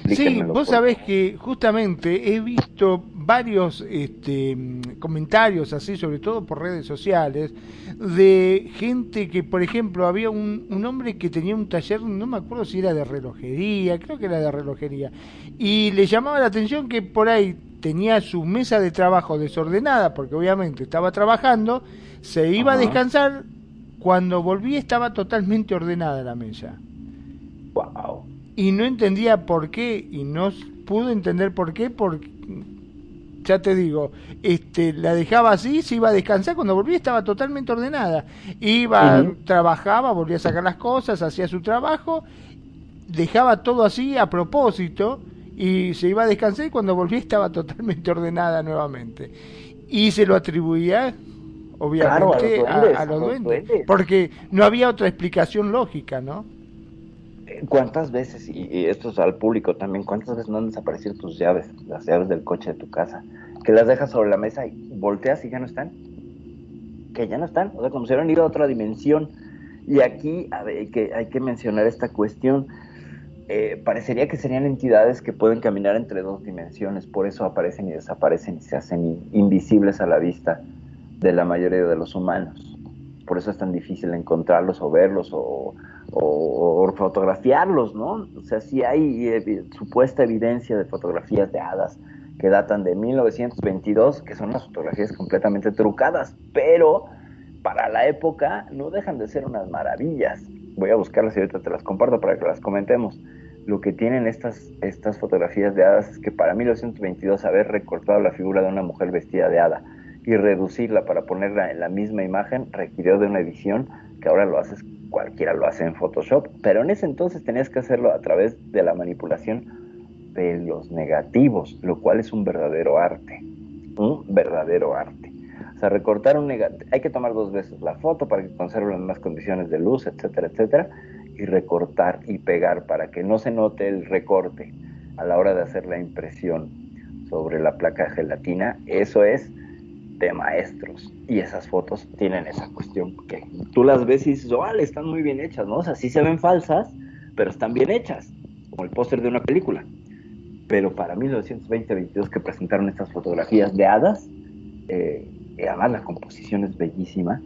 S3: Sí, vos sabés que justamente he visto varios este, comentarios así, sobre todo por redes sociales, de gente que, por ejemplo, había un, un hombre que tenía un taller, no me acuerdo si era de relojería, creo que era de relojería, y le llamaba la atención que por ahí tenía su mesa de trabajo desordenada, porque obviamente estaba trabajando, se iba a descansar, cuando volvía estaba totalmente ordenada la mesa.
S2: Wow.
S3: y no entendía por qué y no pudo entender por qué porque ya te digo este la dejaba así se iba a descansar cuando volvía estaba totalmente ordenada. Iba trabajaba volvía a sacar las cosas hacía su trabajo dejaba todo así a propósito y se iba a descansar y cuando volvía estaba totalmente ordenada nuevamente y se lo atribuía obviamente
S2: Claro, a los duendes,
S3: a
S2: a
S3: los
S2: los
S3: duendes
S2: duendes.
S3: porque no había otra explicación lógica no
S2: ¿Cuántas veces, y, esto es al público también, cuántas veces no han desaparecido tus llaves, las llaves del coche de tu casa, que las dejas sobre la mesa y volteas y ya no están? que ya no están, o sea, como si hubieran ido a otra dimensión. Y aquí a ver, que, hay que mencionar esta cuestión. Eh, parecería que serían entidades que pueden caminar entre dos dimensiones, por eso aparecen y desaparecen y se hacen in- invisibles a la vista de la mayoría de los humanos. Por eso es tan difícil encontrarlos o verlos o fotografiarlos, ¿no? O sea, sí hay eh, supuesta evidencia de fotografías de hadas que datan de 1922, que son unas fotografías completamente trucadas, pero para la época no dejan de ser unas maravillas. Voy a buscarlas y ahorita te las comparto para que las comentemos. Lo que tienen estas, estas fotografías de hadas es que para 1922 haber recortado la figura de una mujer vestida de hada y reducirla para ponerla en la misma imagen requirió de una edición que ahora lo haces, cualquiera lo hace en Photoshop, pero en ese entonces tenías que hacerlo a través de la manipulación de los negativos, lo cual es un verdadero arte, un verdadero arte. Sea, recortar un negativo, hay que tomar dos veces la foto para que conserve las mismas condiciones de luz, etcétera, etcétera, y recortar y pegar para que no se note el recorte a la hora de hacer la impresión sobre la placa gelatina, eso es de maestros. Y esas fotos tienen esa cuestión que tú las ves y dices, vale, están muy bien hechas, ¿no? O sea, sí se ven falsas, pero están bien hechas, como el póster de una película. Pero para 1920-22 que presentaron estas fotografías de hadas, eh, además la composición es bellísima,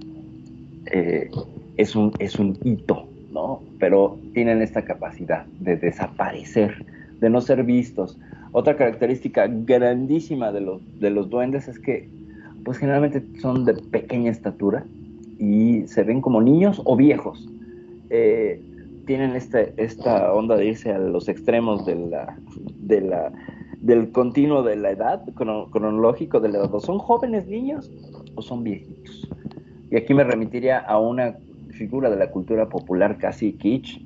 S2: eh, es, un, es un hito, ¿no? Pero tienen esta capacidad de desaparecer, de no ser vistos. Otra característica grandísima de los, de los duendes es que, pues generalmente son de pequeña estatura y se ven como niños o viejos. Eh, tienen este, esta onda de irse a los extremos de la, de la, del continuo de la edad, crono- cronológico de la edad. Son jóvenes niños o son viejitos. Y aquí me remitiría a una figura de la cultura popular casi kitsch,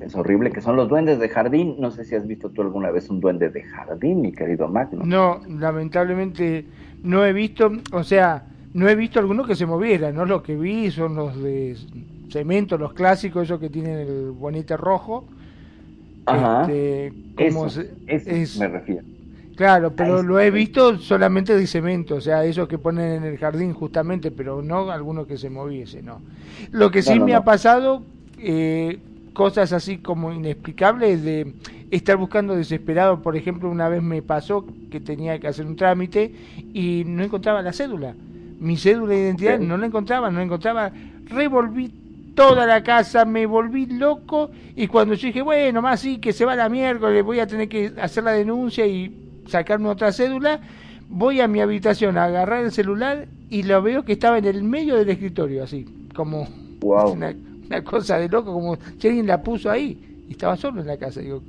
S2: es horrible, que son los duendes de jardín. No sé si has visto tú alguna vez un duende de jardín, mi querido Magno.
S3: No, lamentablemente no he visto, o sea, no he visto alguno que se moviera, ¿no? Lo que vi son los de cemento, los clásicos, esos que tienen el bonete rojo.
S2: Ajá.
S3: Este,
S2: Eso,
S3: se-
S2: eso
S3: es-
S2: me refiero.
S3: Claro, pero lo he visto solamente de cemento, o sea, esos que ponen en el jardín justamente, pero no alguno que se moviese, no. Lo que sí
S2: No, no,
S3: me
S2: no.
S3: ha pasado, eh, cosas así como inexplicables de estar buscando desesperado, por ejemplo, una vez me pasó que tenía que hacer un trámite y no encontraba la cédula. Mi cédula de identidad no la encontraba, no la encontraba. Revolví toda la casa, me volví loco y cuando yo dije, bueno, más sí, que se va la miércoles, voy a tener que hacer la denuncia y sacarme otra cédula, voy a mi habitación a agarrar el celular y lo veo que estaba en el medio del escritorio, así, como
S2: Wow.
S3: una, una cosa de loco, como si alguien la puso ahí y estaba solo en la casa. Digo,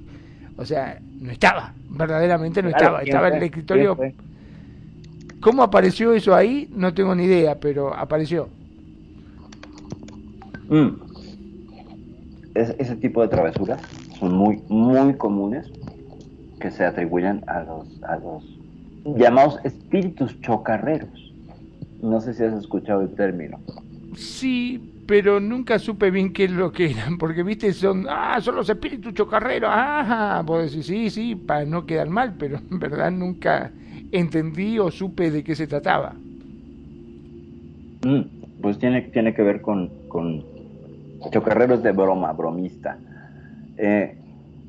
S3: o sea, no estaba, verdaderamente no
S2: Claro,
S3: estaba,
S2: ¿quién
S3: estaba en el escritorio.
S2: ¿Quién fue?
S3: ¿Cómo apareció eso ahí? No tengo ni idea, pero apareció.
S2: Mm. Es- ese tipo de travesuras son muy, muy comunes que se atribuyen a los, a los llamados espíritus chocarreros. No sé si has escuchado el término.
S3: Sí, pero nunca supe bien qué es lo que eran, porque viste, son, ah, son los espíritus chocarreros, ah, vos decís, sí, sí, para no quedar mal, pero en verdad nunca entendí o supe de qué se trataba.
S2: Mm, Pues tiene, tiene que ver con, con chocarreros de broma, bromista. Eh,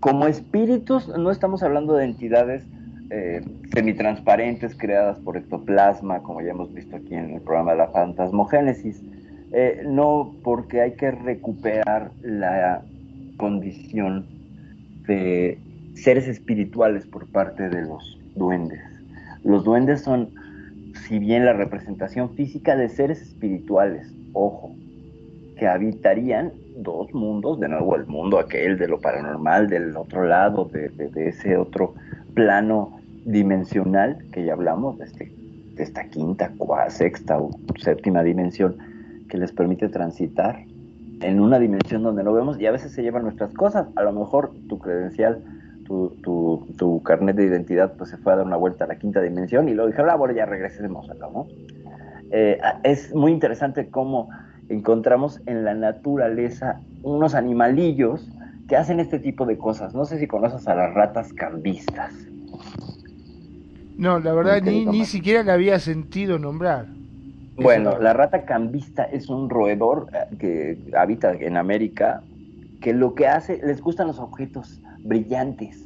S2: como espíritus, no estamos hablando de entidades eh, semitransparentes creadas por ectoplasma, como ya hemos visto aquí en el programa de la fantasmogénesis. Eh, no, porque hay que recuperar la condición de seres espirituales por parte de los duendes. Los duendes son, si bien la representación física de seres espirituales, ojo, que habitarían dos mundos, de nuevo el mundo aquel de lo paranormal, del otro lado, de, ese otro plano dimensional que ya hablamos, de, este, esta quinta, cuarta, sexta o séptima dimensión que les permite transitar en una dimensión donde no vemos y a veces se llevan nuestras cosas. A lo mejor tu credencial, tu, tu, tu carnet de identidad, pues se fue a dar una vuelta a la quinta dimensión y luego dijeron, ah, bueno, ya regresemos acá, ¿no? Eh, es muy interesante cómo encontramos en la naturaleza unos animalillos que hacen este tipo de cosas. No sé si conoces a las ratas cambistas.
S3: No, la verdad ni, ni siquiera la había sentido nombrar.
S2: Bueno, la rata cambista es un roedor eh, que habita en América, que lo que hace, les gustan los objetos brillantes.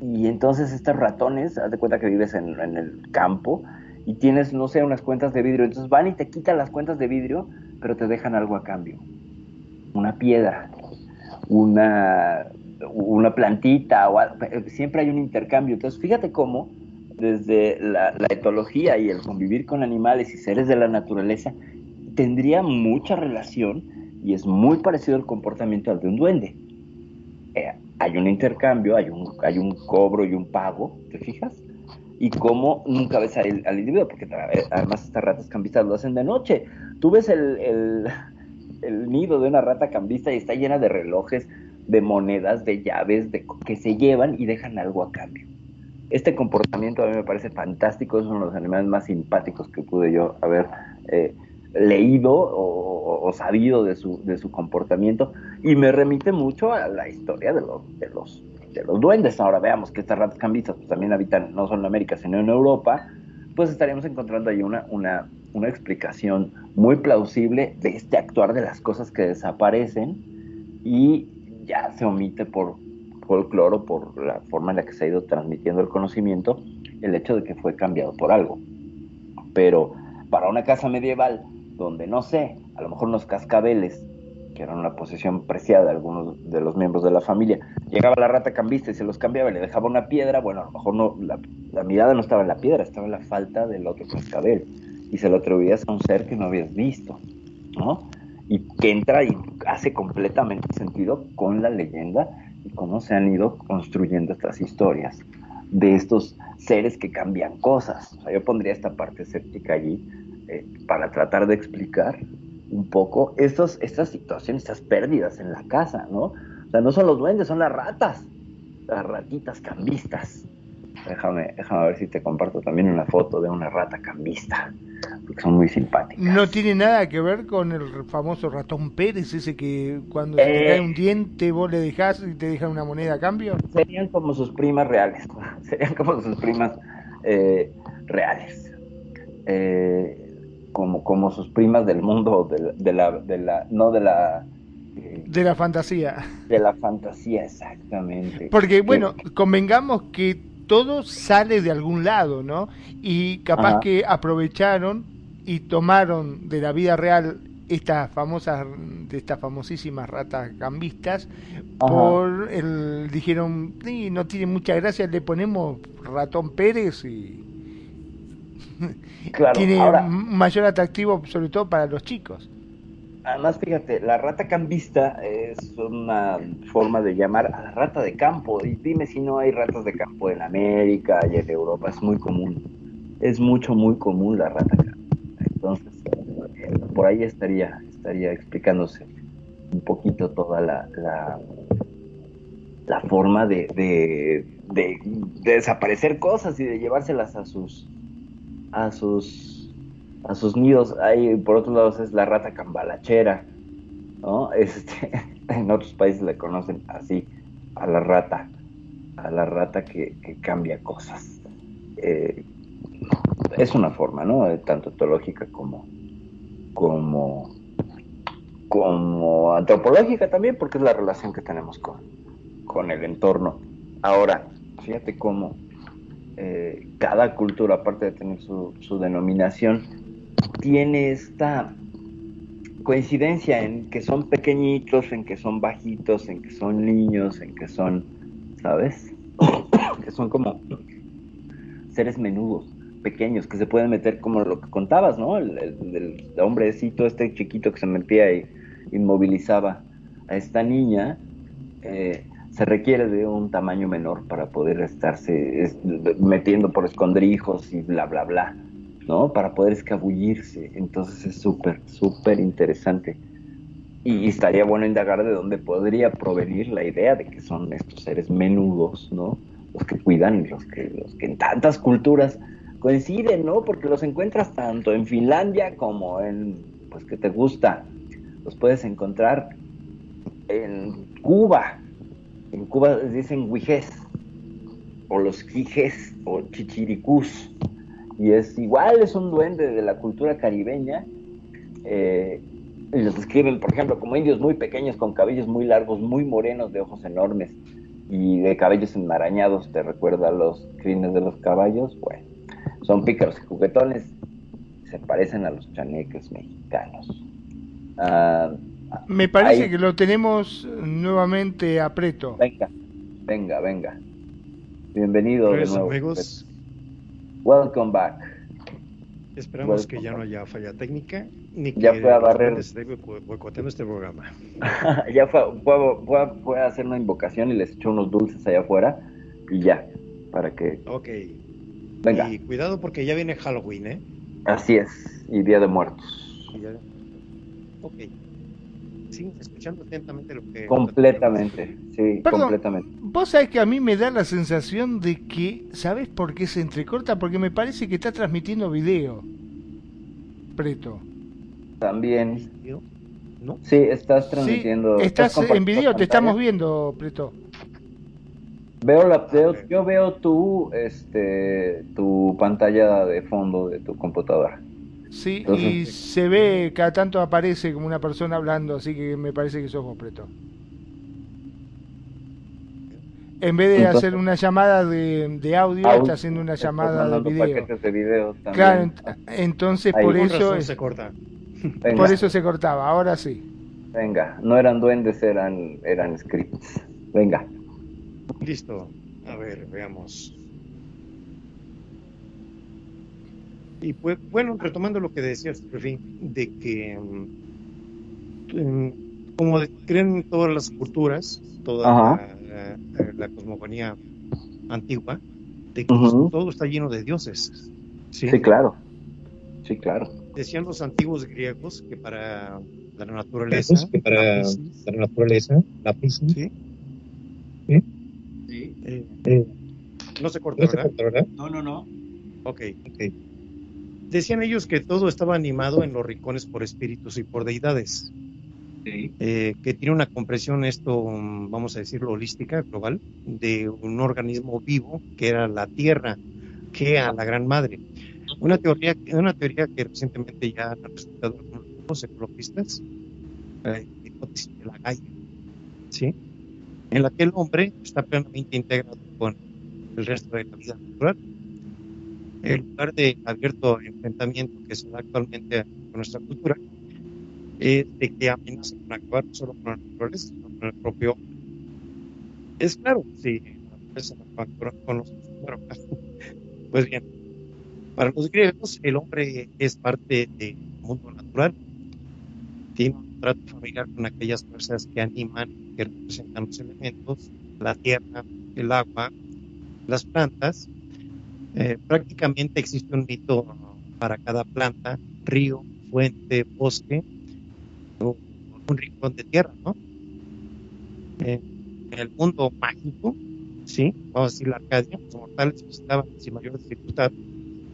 S2: Y entonces estos ratones, haz de cuenta que vives en, en el campo y tienes, no sé, unas cuentas de vidrio. Entonces van y te quitan las cuentas de vidrio, pero te dejan algo a cambio. Una piedra, una, una plantita, o algo. siempre hay un intercambio. Entonces fíjate cómo desde la, etología y el convivir con animales y seres de la naturaleza tendría mucha relación y es muy parecido el comportamiento al de un duende. Eh, hay un intercambio, hay un, hay un cobro y un pago, ¿te fijas? Y cómo nunca ves al, al individuo, porque eh, además estas ratas cambistas lo hacen de noche. Tú ves el, el, el nido de una rata cambista y está llena de relojes, de monedas, de llaves, de, que se llevan y dejan algo a cambio. Este comportamiento a mí me parece fantástico, es uno de los animales más simpáticos que pude yo haber eh, leído o, sabido de su, de su comportamiento y me remite mucho a la historia de los, de los, de los duendes. Ahora veamos que estas ratas cambistas pues, también habitan no solo en América, sino en Europa, pues estaríamos encontrando ahí una, una, una explicación muy plausible de este actuar de las cosas que desaparecen y ya se omite por folcloro, por la forma en la que se ha ido transmitiendo el conocimiento, el hecho de que fue cambiado por algo. Pero para una casa medieval, donde no sé, a lo mejor unos cascabeles, que eran una posesión preciada de algunos de los miembros de la familia, llegaba la rata cambista y se los cambiaba le dejaba una piedra, bueno, a lo mejor no, la, la mirada no estaba en la piedra, estaba en la falta del otro cascabel. Y se lo atribuías a un ser que no habías visto, ¿no? Y que entra y hace completamente sentido con la leyenda y cómo se han ido construyendo estas historias de estos seres que cambian cosas. O sea, yo pondría esta parte escéptica allí eh, para tratar de explicar un poco estos, estas situaciones, estas pérdidas en la casa, ¿no? O sea, no son los duendes, son las ratas, las ratitas cambistas. Déjame, déjame ver si te comparto también una foto de una rata cambista, porque son muy simpáticas.
S3: No tiene nada que ver con el famoso ratón Pérez, ese que cuando se te
S2: Eh.
S3: cae un diente vos le dejás y te dejan una moneda a cambio.
S2: Serían como sus primas reales, serían como sus primas eh, reales. Eh, como, como sus primas del mundo, de la, de la, de la- no de la,
S3: De la fantasía.
S2: de la fantasía, exactamente.
S3: Porque,
S2: Que-
S3: bueno, convengamos que todo sale de algún lado, ¿no? Y capaz
S2: Ajá.
S3: que aprovecharon y tomaron de la vida real estas famosas, de estas famosísimas ratas gambistas,
S2: Ajá.
S3: por el, dijeron, "Sí, no tiene mucha gracia, le ponemos ratón Pérez y
S2: claro,
S3: tiene
S2: ahora,
S3: mayor atractivo, sobre todo para los chicos.
S2: además fíjate, la rata cambista es una forma de llamar a la rata de campo. Y dime si no hay ratas de campo en América y en Europa, es muy común. Es mucho, muy común la rata cambista. Entonces, eh, por ahí estaría, estaría explicándose un poquito toda la, la, la forma de, de, de- de desaparecer cosas y de llevárselas a sus a sus a sus nidos. Ahí por otro lado es la rata cambalachera, ¿no? Este, en otros países le conocen así a la rata, a la rata que, que cambia cosas. Eh, es una forma, ¿no? Eh, Tanto etológica como como como antropológica también, porque es la relación que tenemos con, con el entorno. Ahora, fíjate cómo eh, cada cultura, aparte de tener su, denominación, tiene esta coincidencia en que son pequeñitos, en que son bajitos, en que son niños, en que son, ¿sabes? que son como seres menudos, pequeños, que se pueden meter como lo que contabas, ¿no? El hombrecito, este chiquito que se metía y inmovilizaba a esta niña, eh, se requiere de un tamaño menor para poder estarse es- metiendo por escondrijos y bla, bla, bla, ¿no? Para poder escabullirse. Entonces es súper, súper interesante. Y estaría bueno indagar de dónde podría provenir la idea de que son estos seres menudos, ¿no? Los que cuidan y los que, los que en tantas culturas coinciden, ¿no? Porque los encuentras tanto en Finlandia como en, pues, que te gusta. Los puedes encontrar en Cuba. En Cuba dicen huijes, o los quijes, o chichiricús.
S4: y es igual, es un duende de la cultura caribeña. eh, y los describen, por ejemplo, como indios muy pequeños, con cabellos muy largos, muy morenos, de ojos enormes y de cabellos enmarañados. ¿Te recuerda a los crines de los caballos? Bueno, son pícaros y juguetones. Se parecen a los chaneques mexicanos. Ah,
S3: Me parece
S4: Ahí.
S3: que lo tenemos nuevamente a Preto.
S4: venga, venga, venga. Bienvenido de nuevo.
S1: amigos.
S4: Welcome back.
S1: Esperamos que ya no haya falla técnica, ni que
S4: Ya fue a barrer.
S1: boicoteando este programa.
S4: ya fue, fue, fue- fue a hacer una invocación y les echó unos dulces allá afuera y ya, para que
S1: Ok.
S4: venga.
S1: Y cuidado porque ya viene Halloween, ¿eh?
S4: Así es, y Día de Muertos.
S1: Y ya- Ok. Sí, escuchando atentamente lo que...
S4: Completamente, sí,
S3: Perdón.
S4: completamente.
S3: Vos sabés que a mí me da la sensación de que, ¿sabés por qué se entrecorta? Porque me parece que está transmitiendo video. Preto.
S4: También,
S1: ¿No?
S4: sí, estás transmitiendo.
S3: Sí, estás en video, te estamos viendo, Preto.
S4: Veo la, veo-
S1: Ok.
S4: yo veo tu, este, tu pantalla de fondo de tu computadora.
S3: Sí,
S4: Entonces-
S3: y se ve, cada tanto aparece como una persona hablando, así que me parece que sos vos, Preto. En vez de
S4: Entonces-
S3: hacer una llamada de, de audio,
S4: Audio,
S3: está haciendo una llamada de video.
S4: de.
S3: Claro, ent- entonces
S4: Ahí.
S3: por
S1: Con
S3: eso, es-
S1: se corta.
S4: Venga,
S3: por eso se cortaba, ahora sí.
S4: venga, no eran duendes, eran, eran scripts. Venga.
S1: Listo. A ver, veamos. Y pues, bueno, retomando lo que decías, de que mm, mm, como de- creen todas las culturas, toda la, la- la cosmogonía antigua, de que todo está lleno de dioses. ¿sí?
S4: Sí, claro. Sí, claro.
S1: Decían los antiguos griegos que para la naturaleza,
S5: que para
S1: la Piscis,
S5: la naturaleza, la piscina,
S1: ¿sí?
S5: ¿Sí?
S1: Eh,
S5: eh,
S1: no se corta,
S5: no
S1: ¿verdad?
S2: No, no, no.
S1: Ok.
S5: Ok.
S1: Decían ellos que todo estaba animado en los rincones por espíritus y por deidades,
S2: Sí.
S1: eh, que tiene una comprensión esto, mm, vamos a decirlo, holística, global, de un organismo vivo que era la Tierra, que a la Gran Madre. Una teoría, una teoría que recientemente ya han resultado algunos ecologistas, la hipótesis de la Gaia, ¿sí? en la que el hombre está plenamente integrado con el resto de la vida natural. El lugar de abierto enfrentamiento que se da actualmente con nuestra cultura es de que amenaza con acabar solo con la naturaleza, sino con el propio hombre. Es claro, si la no acaba con- nosotros, claro. Pues bien, para los griegos el hombre es parte del mundo natural, tiene un trato familiar con aquellas fuerzas que animan, que representan los elementos, la tierra, el agua, las plantas. Eh, prácticamente existe un mito para cada planta, río, fuente, bosque, o un rincón de tierra, ¿no? Eh, en el mundo mágico, sí, vamos a decir la Arcadia, los mortales visitaban sin mayor dificultad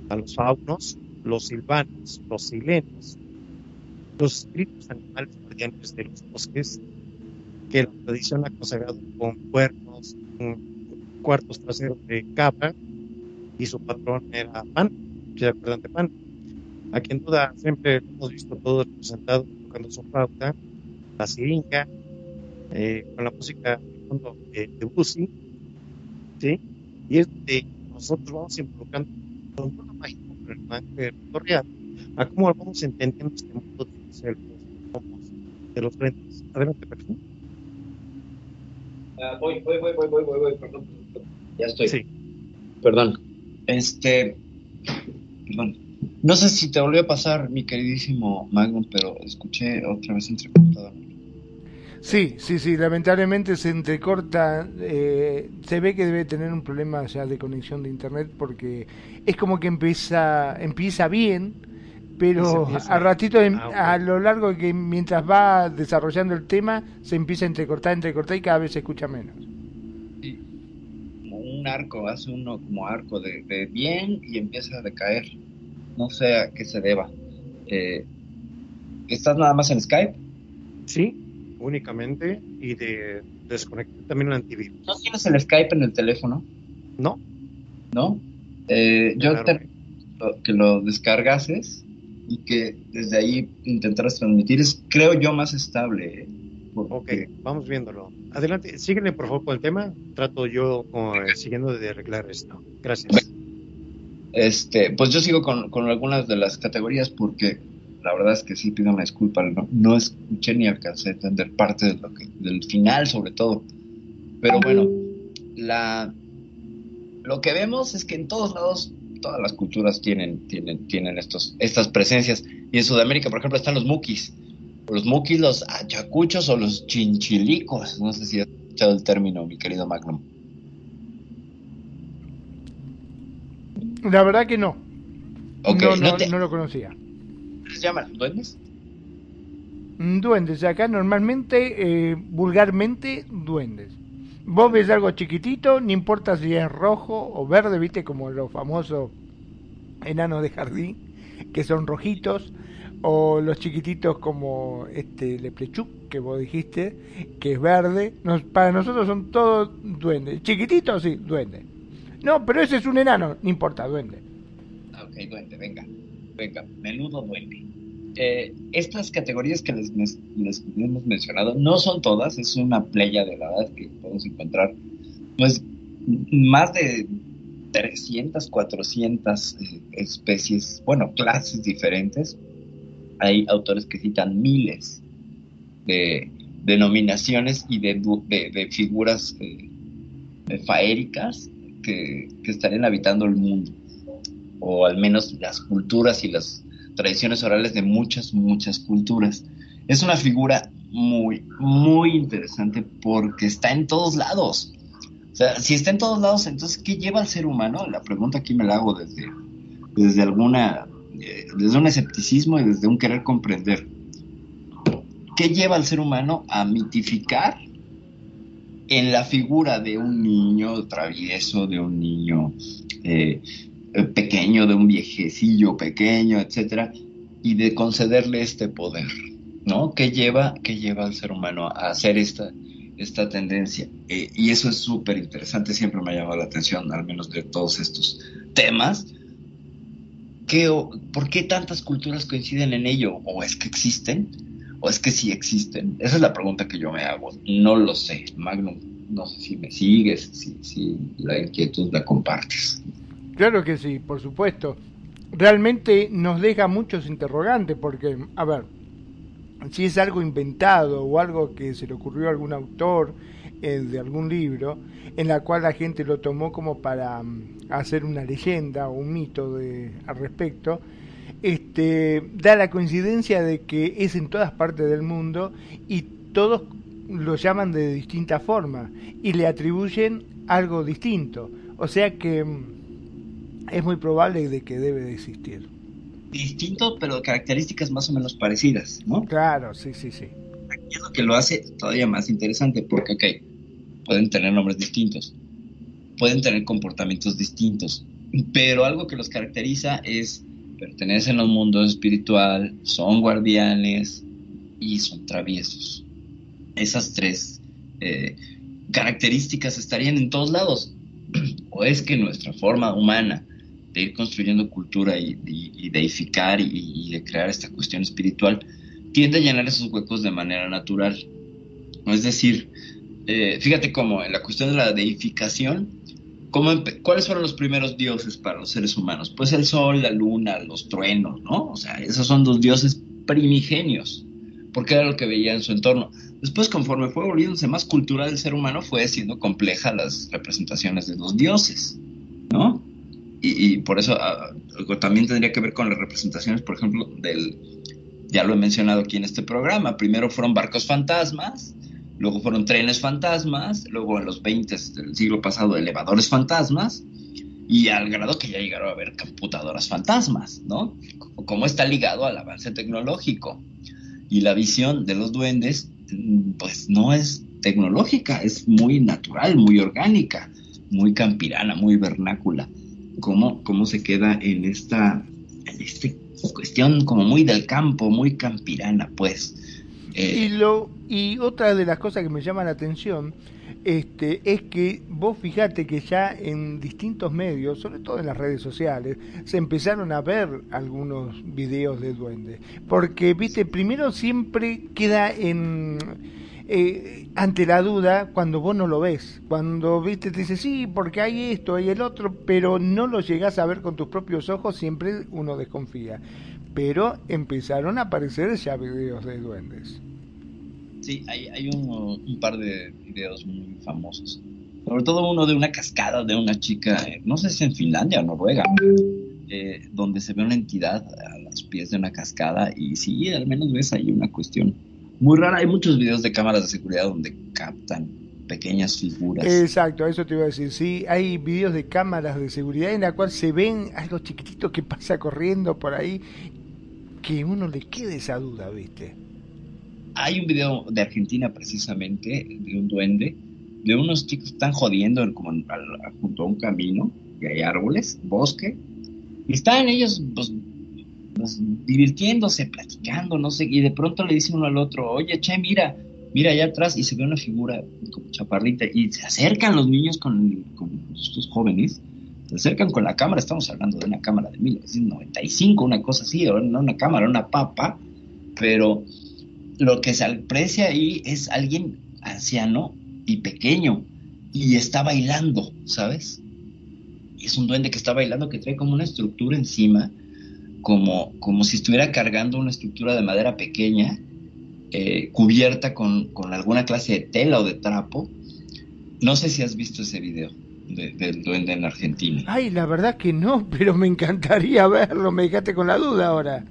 S1: a los faunos, los silvanos, los silenos, los espíritus animales guardianes de los bosques, que la tradición ha consagrado con cuernos, cuartos traseros de cabra, y su patrón era Pan, se acuerdan de Pan. A quien duda, siempre lo hemos visto todos representados tocando su flauta, la siringa, eh, con la música de fondo de Debussy, ¿sí? Y es de nosotros vamos involucrando con mundo mágico, con el mundo real, a cómo vamos entendiendo este mundo de los elfos, de los duendes. Adelante, perfecto.
S2: Ah, voy, voy, voy, voy, voy, voy, voy, perdón. perdón. Ya estoy.
S1: Sí.
S2: Perdón. Este. Perdón. No sé si te volvió a pasar, mi queridísimo Magnum, pero escuché otra vez entrecortado.
S3: Sí, sí, sí, lamentablemente se entrecorta, eh, se ve que debe tener un problema ya de conexión de internet porque es como que empieza, empieza bien, pero
S1: empieza-
S3: a ratito, em-
S1: Ah,
S3: a lo largo que mientras va desarrollando el tema, se empieza a entrecortar, entrecortar y cada vez se escucha menos.
S2: Arco, hace uno como arco de, de bien y empieza a decaer. No sé a qué se deba. Eh, ¿Estás nada más en Skype?
S1: Sí, únicamente, y de desconectar también el antivirus.
S2: ¿No tienes el Skype en el teléfono?
S1: No,
S2: ¿No? Eh, yo, te- lo, que lo descargases y que desde ahí intentaras transmitir es, creo yo, más estable.
S1: Ok, vamos viéndolo. Adelante, síguele por favor con el tema. Trato yo eh, siguiendo de arreglar esto. Gracias.
S2: Este, pues yo sigo con, con algunas de las categorías porque la verdad es que sí pido una disculpa, no, no escuché ni alcancé a entender parte de lo que, del final sobre todo. Pero bueno, la, lo que vemos es que en todos lados, todas las culturas tienen, tienen, tienen estos, estas presencias. Y en Sudamérica, por ejemplo, están los muquis. Los muquis, los achacuchos o los chinchilicos. No sé si has escuchado el término, mi querido Magnum.
S3: La verdad que no. No,
S2: no
S3: no,
S2: te-
S3: no lo conocía.
S2: ¿Les llaman duendes?
S3: Mm, Duendes, acá normalmente, eh, vulgarmente, duendes. Vos ves algo chiquitito, no importa si es rojo o verde, viste, como los famosos enanos de jardín, que son rojitos, o los chiquititos como este Leprechuc, que vos dijiste, que es verde. Nos- para nosotros son todos duendes. Chiquititos, sí, duendes. No, pero ese es un enano, no importa, duende.
S2: Ah, Ok, duende, venga. Venga, menudo duende. Eh, estas categorías que les, les- hemos mencionado no son todas, es una playa de la edad que podemos encontrar. Pues más de 300, 400 eh, especies, bueno, clases diferentes. Hay autores que citan miles de denominaciones y de, de, de figuras eh, faéricas que, que estarían habitando el mundo o al menos las culturas y las tradiciones orales de muchas, muchas culturas. Es una figura muy, muy interesante porque está en todos lados. O sea, si está en todos lados, entonces, ¿qué lleva al ser humano? La pregunta aquí me la hago desde, desde alguna, eh, desde un escepticismo y desde un querer comprender. ¿Qué lleva al ser humano a mitificar en la figura de un niño travieso, de un niño eh, eh, pequeño, de un viejecillo pequeño, etcétera, y de concederle este poder, ¿no? ¿Qué lleva, qué lleva al ser humano a hacer esta, esta tendencia? Y eso es súper interesante, siempre me ha llamado la atención, al menos de todos estos temas. ¿Qué, ¿Por qué tantas culturas coinciden en ello? ¿O es que existen? ¿O es que sí existen? Esa es la pregunta que yo me hago. No lo sé, Magnum. No sé si me sigues, si, si la inquietud la compartes.
S3: Claro que sí, por supuesto. Realmente nos deja muchos interrogantes porque, a ver, si es algo inventado o algo que se le ocurrió a algún autor eh, de algún libro, en la cual la gente lo tomó como para mm, hacer una leyenda o un mito de, al respecto, este, da la coincidencia de que es en todas partes del mundo y todos lo llaman de distinta forma y le atribuyen algo distinto. O sea que mm, es muy probable de que debe de existir.
S2: Distinto, pero características más o menos parecidas, ¿no?
S3: Claro, sí, sí, sí.
S2: Y es lo que lo hace todavía más interesante, porque, ok, pueden tener nombres distintos, pueden tener comportamientos distintos, pero algo que los caracteriza es pertenecen al mundo espiritual, son guardianes y son traviesos. Esas tres eh, características estarían en todos lados. o es que nuestra forma humana de ir construyendo cultura y, y- y deificar y de crear esta cuestión espiritual tiende a llenar esos huecos de manera natural. Es decir, eh, fíjate cómo en la cuestión de la deificación, ¿cómo empe- ¿cuáles fueron los primeros dioses para los seres humanos? Pues el sol, la luna, los truenos, ¿no? O sea, esos son dos dioses primigenios, porque era lo que veía en su entorno. Después, conforme fue volviéndose más cultural el ser humano, fue siendo compleja las representaciones de los dioses, ¿no? Y, por eso ah, también tendría que ver con las representaciones, por ejemplo, del, ya lo he mencionado aquí en este programa, primero fueron barcos fantasmas, luego fueron trenes fantasmas, luego en los 20 del siglo pasado elevadores fantasmas, y al grado que ya llegaron a haber computadoras fantasmas, ¿no? Cómo está ligado al avance tecnológico. Y la visión de los duendes, mm, pues no es tecnológica, es muy natural, muy orgánica, muy campirana, muy vernácula. Cómo, cómo se queda en esta, en esta cuestión como muy del campo, muy campirana, pues. Eh,
S3: Y, lo, y otra de las cosas que me llama la atención este, es que vos fijate que ya en distintos medios, sobre todo en las redes sociales, se empezaron a ver algunos videos de duendes. Porque, viste, primero siempre queda en... eh, ante la duda cuando vos no lo ves. Cuando viste te dice sí, porque hay esto, hay el otro, pero no lo llegás a ver con tus propios ojos, siempre uno desconfía. Pero empezaron a aparecer ya videos de duendes.
S2: Sí, hay, hay un, par de videos muy famosos. Sobre todo uno de una cascada de una chica, eh, no sé si en Finlandia o Noruega, eh, donde se ve una entidad a los pies de una cascada y sí, al menos ves ahí una cuestión muy rara. Hay muchos videos de cámaras de seguridad donde captan pequeñas figuras.
S3: Exacto, eso te iba a decir. Sí, hay videos de cámaras de seguridad en la cual se ven algo chiquitito que pasa corriendo por ahí, que uno le queda esa duda, ¿viste?
S2: Hay un video de Argentina precisamente, de un duende, de unos chicos que están jodiendo en- como en- al- junto a un camino, y hay árboles, bosque, y están ellos pues, pues, divirtiéndose, platicando, no sé, y de pronto le dice uno al otro, oye, che, mira, mira allá atrás, y se ve una figura como chaparrita, y se acercan los niños con, con estos jóvenes, se acercan con la cámara, estamos hablando de una cámara de 1995, una cosa así, no una cámara, una papa, pero lo que se aprecia ahí es alguien anciano y pequeño y está bailando, ¿sabes? Es un duende que está bailando que trae como una estructura encima, como, como si estuviera cargando una estructura de madera pequeña, eh, cubierta con, con alguna clase de tela o de trapo. No sé si has visto ese video de- del duende en Argentina.
S3: Ay, la verdad que no, pero me encantaría verlo, me dejaste con la duda ahora.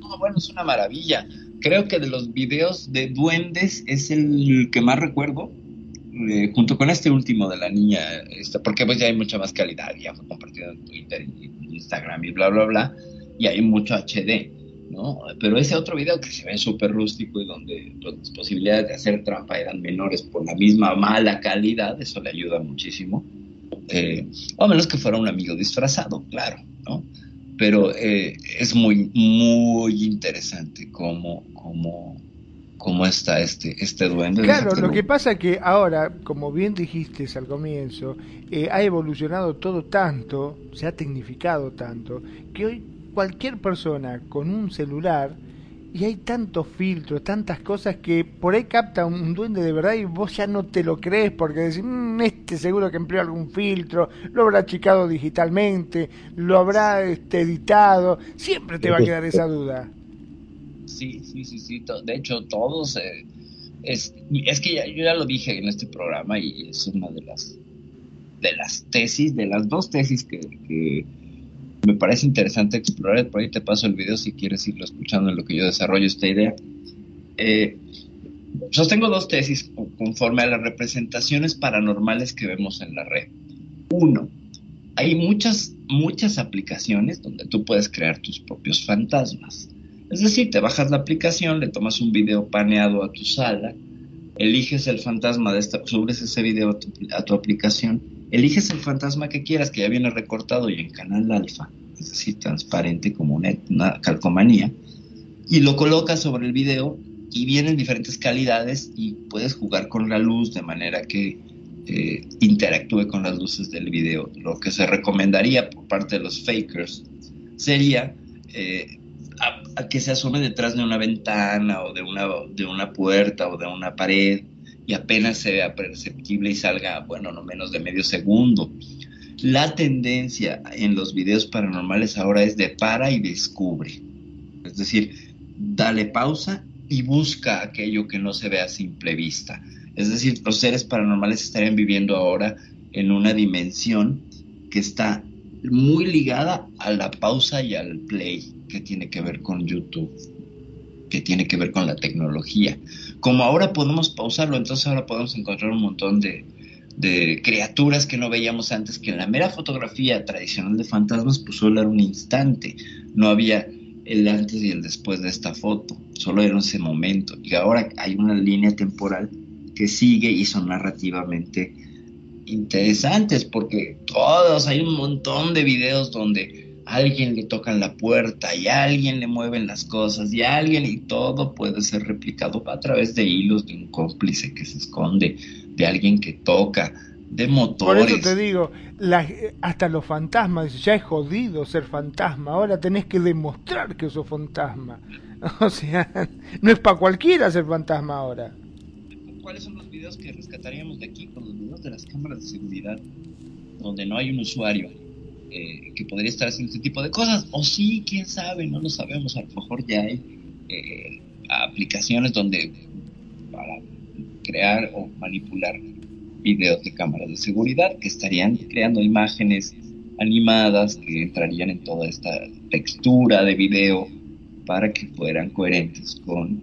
S2: No, bueno, es una maravilla. Creo que de los videos de duendes es el que más recuerdo, eh, junto con este último de la niña, esta, porque pues ya hay mucha más calidad, ya fue compartido en Twitter en Instagram y bla, bla, bla, y hay mucho HD, ¿no? Pero ese otro video que se ve súper rústico y donde pues, las posibilidades de hacer trampa eran menores por la misma mala calidad, eso le ayuda muchísimo. Eh, o a menos que fuera un amigo disfrazado, claro, ¿no? pero eh, es muy, muy interesante cómo, cómo, cómo está este, este duende.
S3: Claro, lo que pasa es que ahora, como bien dijiste al comienzo, eh, ha evolucionado todo tanto, se ha tecnificado tanto, que hoy cualquier persona con un celular, y hay tantos filtros, tantas cosas que por ahí capta un duende de verdad y vos ya no te lo crees porque decís, "Mm, este seguro que empleó algún filtro, lo habrá achicado digitalmente, lo habrá este, editado, siempre te va a quedar esa duda.
S2: Sí, sí, sí, sí. De hecho, todos... eh, es, es que ya- yo ya lo dije en este programa y es una de las de las tesis, de las dos tesis que, que me parece interesante explorar. Por ahí te paso el video si quieres irlo escuchando en lo que yo desarrollo esta idea. Eh, sostengo dos tesis co- conforme a las representaciones paranormales que vemos en la red. Uno, hay muchas, muchas aplicaciones donde tú puedes crear tus propios fantasmas. Es decir, te bajas la aplicación, le tomas un video paneado a tu sala, eliges el fantasma de esta, subes ese video a tu aplicación, eliges el fantasma que quieras, que ya viene recortado y en canal alfa, es decir, transparente como una, calcomanía, y lo colocas sobre el video y vienen diferentes calidades y puedes jugar con la luz de manera que eh, interactúe con las luces del video. Lo que se recomendaría por parte de los fakers sería eh, que se asome detrás de una ventana o de una, de una puerta o de una pared y apenas sea perceptible y salga, bueno, no menos de medio segundo. La tendencia en los videos paranormales ahora es de para y descubre. Es decir, dale pausa y busca aquello que no se ve a simple vista. Es decir, los seres paranormales estarían viviendo ahora en una dimensión que está muy ligada a la pausa y al play, que tiene que ver con YouTube, que tiene que ver con la tecnología. Como ahora podemos pausarlo, entonces ahora podemos encontrar un montón de, de criaturas que no veíamos antes, que en la mera fotografía tradicional de fantasmas, pues solo era un instante, no había el antes y el después de esta foto, solo era ese momento. Y ahora hay una línea temporal que sigue y son narrativamente interesantes porque todos, hay un montón de videos donde a alguien le tocan la puerta y a alguien le mueven las cosas y a alguien y todo puede ser replicado a través de hilos de un cómplice que se esconde, de alguien que toca, de motores.
S3: Por eso te digo, la- hasta los fantasmas, ya es jodido ser fantasma, ahora tenés que demostrar que sos fantasma. O sea, no es para cualquiera ser fantasma ahora.
S2: ¿Cuáles son los videos que rescataríamos de aquí con los videos de las cámaras de seguridad donde no hay un usuario eh, que podría estar haciendo este tipo de cosas? O sí, quién sabe, no lo sabemos. A lo mejor ya hay eh, aplicaciones donde para crear o manipular videos de cámaras de seguridad que estarían creando imágenes animadas que entrarían en toda esta textura de video para que fueran coherentes con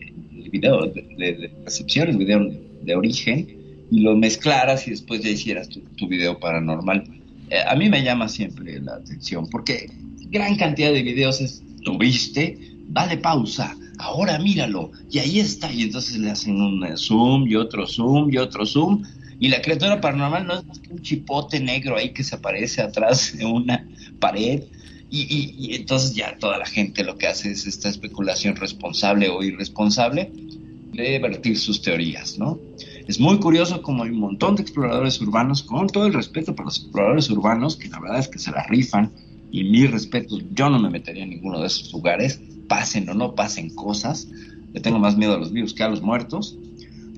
S2: el video de, recepción, el video de origen, y lo mezclaras y después ya hicieras tu video paranormal. Eh, a mí me llama siempre la atención porque gran cantidad de videos es, ¿lo viste? Dale pausa, ahora míralo, y ahí está, y entonces le hacen un zoom y otro zoom y otro zoom, y la criatura paranormal no es más que un chipote negro ahí que se aparece atrás de una pared, y, y, y, entonces ya toda la gente lo que hace es esta especulación responsable o irresponsable de vertir sus teorías, ¿no? Es muy curioso como hay un montón de exploradores urbanos, con todo el respeto para los exploradores urbanos, que la verdad es que se la rifan, y mis respetos, yo no me metería en ninguno de esos lugares, pasen o no pasen cosas, le tengo más miedo a los vivos que a los muertos,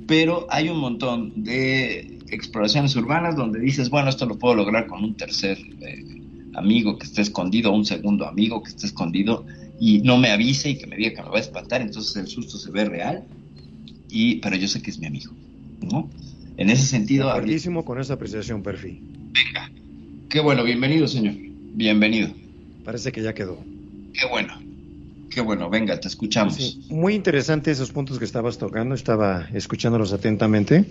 S2: pero hay un montón de exploraciones urbanas donde dices, bueno, esto lo puedo lograr con un tercer eh, amigo que esté escondido, un segundo amigo que esté escondido y no me avise y que me diga que me va a espantar, entonces el susto se ve real, y, pero yo sé que es mi amigo, ¿no? En ese sentido...
S1: Buenísimo con esa apreciación, Perfi.
S2: Venga. Qué bueno, bienvenido, señor. Bienvenido.
S1: Parece que ya quedó.
S2: Qué bueno. Qué bueno, venga, te escuchamos.
S1: Sí, muy interesante esos puntos que estabas tocando, estaba escuchándolos atentamente.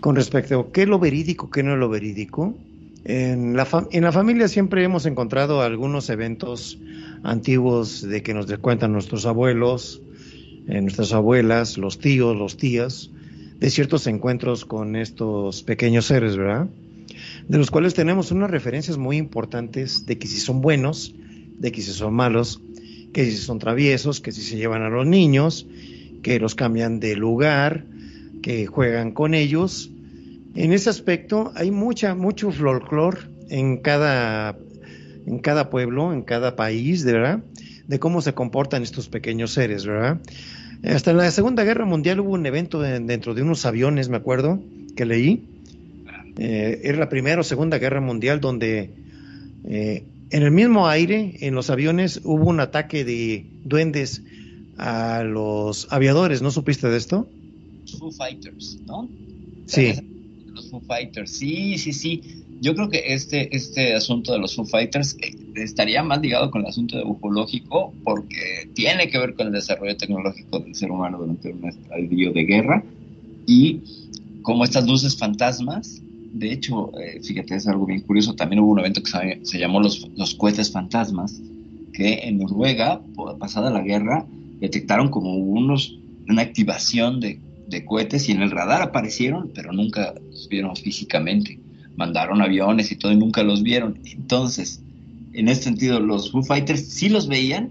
S1: Con respecto a qué es lo verídico, qué no es lo verídico, en la, en la familia siempre hemos encontrado algunos eventos antiguos de que nos cuentan nuestros abuelos, eh, nuestras abuelas, los tíos, los tías, de ciertos encuentros con estos pequeños seres, ¿verdad? De los cuales tenemos unas referencias muy importantes de que si son buenos, de que si son malos, que si son traviesos, que si se llevan a los niños, que los cambian de lugar, que juegan con ellos. En ese aspecto hay mucha, mucho folclore en cada, en cada pueblo, en cada país, verdad, de cómo se comportan estos pequeños seres, ¿verdad? Hasta en la Segunda Guerra Mundial hubo un evento de, dentro de unos aviones, me acuerdo, que leí. Eh, era la Primera o Segunda Guerra Mundial donde eh, en el mismo aire, en los aviones, hubo un ataque de duendes a los aviadores. ¿No supiste de esto?
S2: Foo Fighters, ¿no?
S1: Sí.
S2: Los Foo Fighters, sí, sí, sí. Yo creo que este, este asunto de los Foo Fighters eh, estaría más ligado con el asunto de ufológico porque tiene que ver con el desarrollo tecnológico del ser humano durante un estadio de guerra y como estas luces fantasmas de hecho, eh, fíjate, es algo bien curioso. También hubo un evento que se, llamó los, los, cohetes fantasmas, que en Noruega, pasada la guerra, detectaron como unos, una activación de, de, cohetes y en el radar aparecieron, pero nunca los vieron físicamente. Mandaron aviones y todo y nunca los vieron. Entonces, en este sentido, los Foo Fighters sí los veían,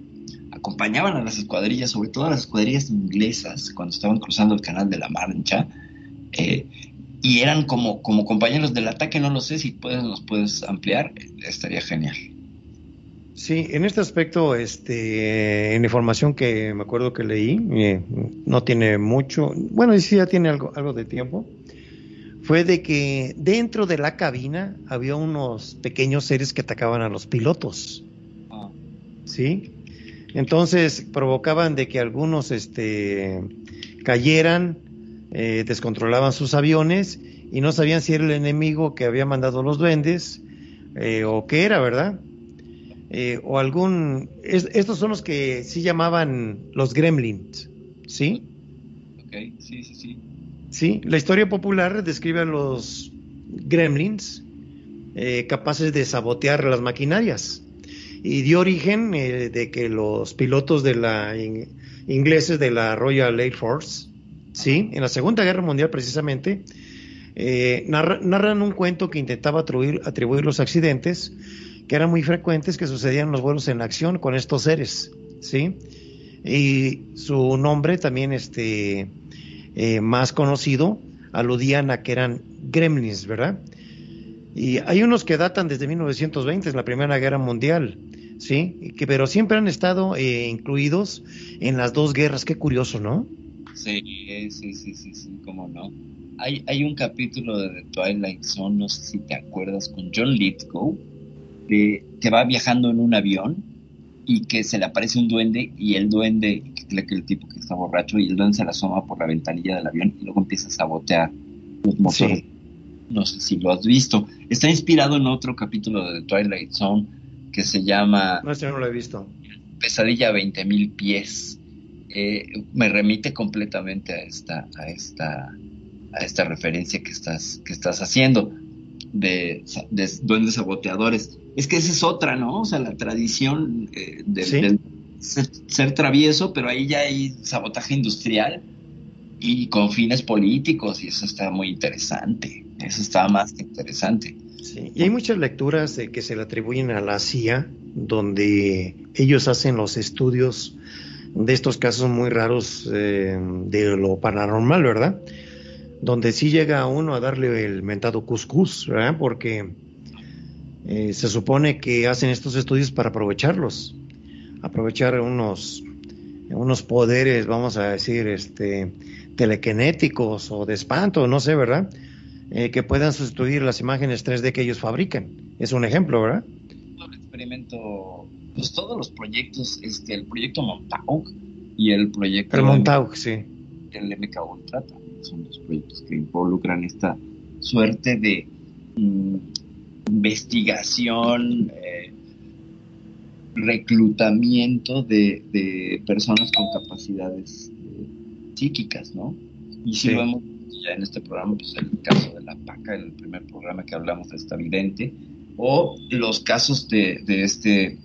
S2: acompañaban a las escuadrillas, sobre todo a las escuadrillas inglesas, cuando estaban cruzando el Canal de la Mancha. Eh, y eran como, como compañeros del ataque, no lo sé, si puedes, nos puedes ampliar, estaría genial.
S1: Sí, en este aspecto, este, en información que me acuerdo que leí, eh, no tiene mucho, bueno, sí ya tiene algo, algo de tiempo, fue de que dentro de la cabina había unos pequeños seres que atacaban a los pilotos.
S2: Ah.
S1: ¿Sí? Entonces provocaban de que algunos este, cayeran, eh, descontrolaban sus aviones y no sabían si era el enemigo que había mandado los duendes eh, o qué era, ¿verdad? Eh, o algún... Es, estos son los que sí llamaban los gremlins, ¿sí?
S2: Ok, sí, sí, sí.
S1: Sí, la historia popular describe a los gremlins eh, capaces de sabotear las maquinarias y dio origen eh, de que los pilotos de la in, ingleses de la Royal Air Force, sí, en la Segunda Guerra Mundial precisamente, eh, narra, narran un cuento que intentaba atribuir, atribuir los accidentes que eran muy frecuentes que sucedían los vuelos en acción con estos seres, ¿sí? Y su nombre también este, eh, más conocido aludían a que eran gremlins, ¿verdad? Y hay unos que datan desde 1920, es la Primera Guerra Mundial, ¿sí? Que, pero siempre han estado eh, incluidos en las dos guerras, qué curioso, ¿no?
S2: Sí, sí, sí, sí, sí, cómo no. Hay, un capítulo de The Twilight Zone, no sé si te acuerdas, con John Lithgow, que va viajando en un avión y que se le aparece un duende y el duende, cree que el tipo que está borracho, y el duende se la asoma por la ventanilla del avión y luego empieza a sabotear los motores.
S1: Sí.
S2: No sé si lo has visto. Está inspirado en otro capítulo de The Twilight Zone que se llama
S1: No, este no lo he visto.
S2: Pesadilla a 20.000 pies. Eh, me remite completamente a esta, a esta, a esta referencia que estás, que estás haciendo de, de duendes saboteadores. Es que esa es otra, ¿no? O sea, la tradición eh, del,
S1: Sí.
S2: del ser, ser travieso, pero ahí ya hay sabotaje industrial y con fines políticos, y eso está muy interesante. Eso está más que interesante.
S1: Sí, y hay muchas lecturas eh, que se le atribuyen a la CIA, donde ellos hacen los estudios de estos casos muy raros eh, de lo paranormal, ¿verdad? Donde sí llega uno a darle el mentado cuscús, ¿verdad? Porque eh, se supone que hacen estos estudios para aprovecharlos, aprovechar unos, unos poderes, vamos a decir, este, telequinéticos o de espanto, no sé, ¿verdad? eh, que puedan sustituir las imágenes 3D que ellos fabrican. Es un ejemplo, ¿verdad?
S2: todo el experimento, pues todos los proyectos, este, el proyecto Montauk y el proyecto
S1: El Montauk, sí.
S2: el MK Ultra también son los proyectos que involucran esta suerte de mm, investigación, reclutamiento de, de personas con capacidades eh, psíquicas, ¿no? Y si
S1: Sí.
S2: vemos ya en este programa, pues el caso de la PACA, el primer programa que hablamos de esta vidente, o los casos de, de este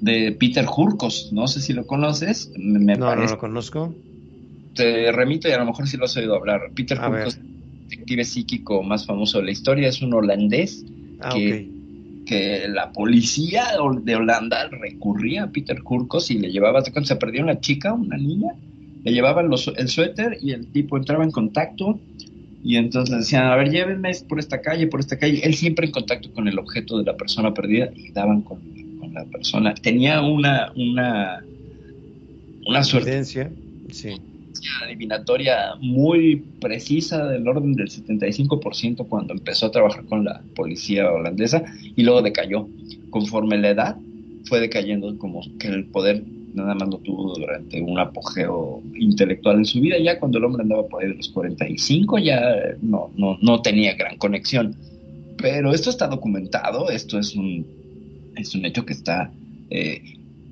S2: de Peter Hurkos, no sé si lo conoces, me,
S1: No, no
S2: parece
S1: lo conozco.
S2: te remito y a lo mejor sí lo has oído hablar. Peter
S1: A
S2: Hurkos,
S1: ver.
S2: el detective psíquico más famoso de la historia, es un holandés
S1: Ah,
S2: que-
S1: ok.
S2: Que la policía de Holanda recurría a Peter Hurkos y le llevaba, cuando se perdió una chica, una niña, le llevaban los, el suéter y el tipo entraba en contacto y entonces le decían, a ver, llévenme por esta calle, por esta calle. Él siempre en contacto con el objeto de la persona perdida y daban con, la persona. Tenía una, una, una suerte
S1: sí.
S2: Adivinatoria muy precisa del orden del 75% cuando empezó a trabajar con la policía holandesa y luego decayó. Conforme la edad fue decayendo como que el poder nada más lo tuvo durante un apogeo intelectual en su vida. Ya cuando el hombre andaba por ahí de los 45 ya no, no, no tenía gran conexión. Pero esto está documentado, esto es un, es un hecho que está eh,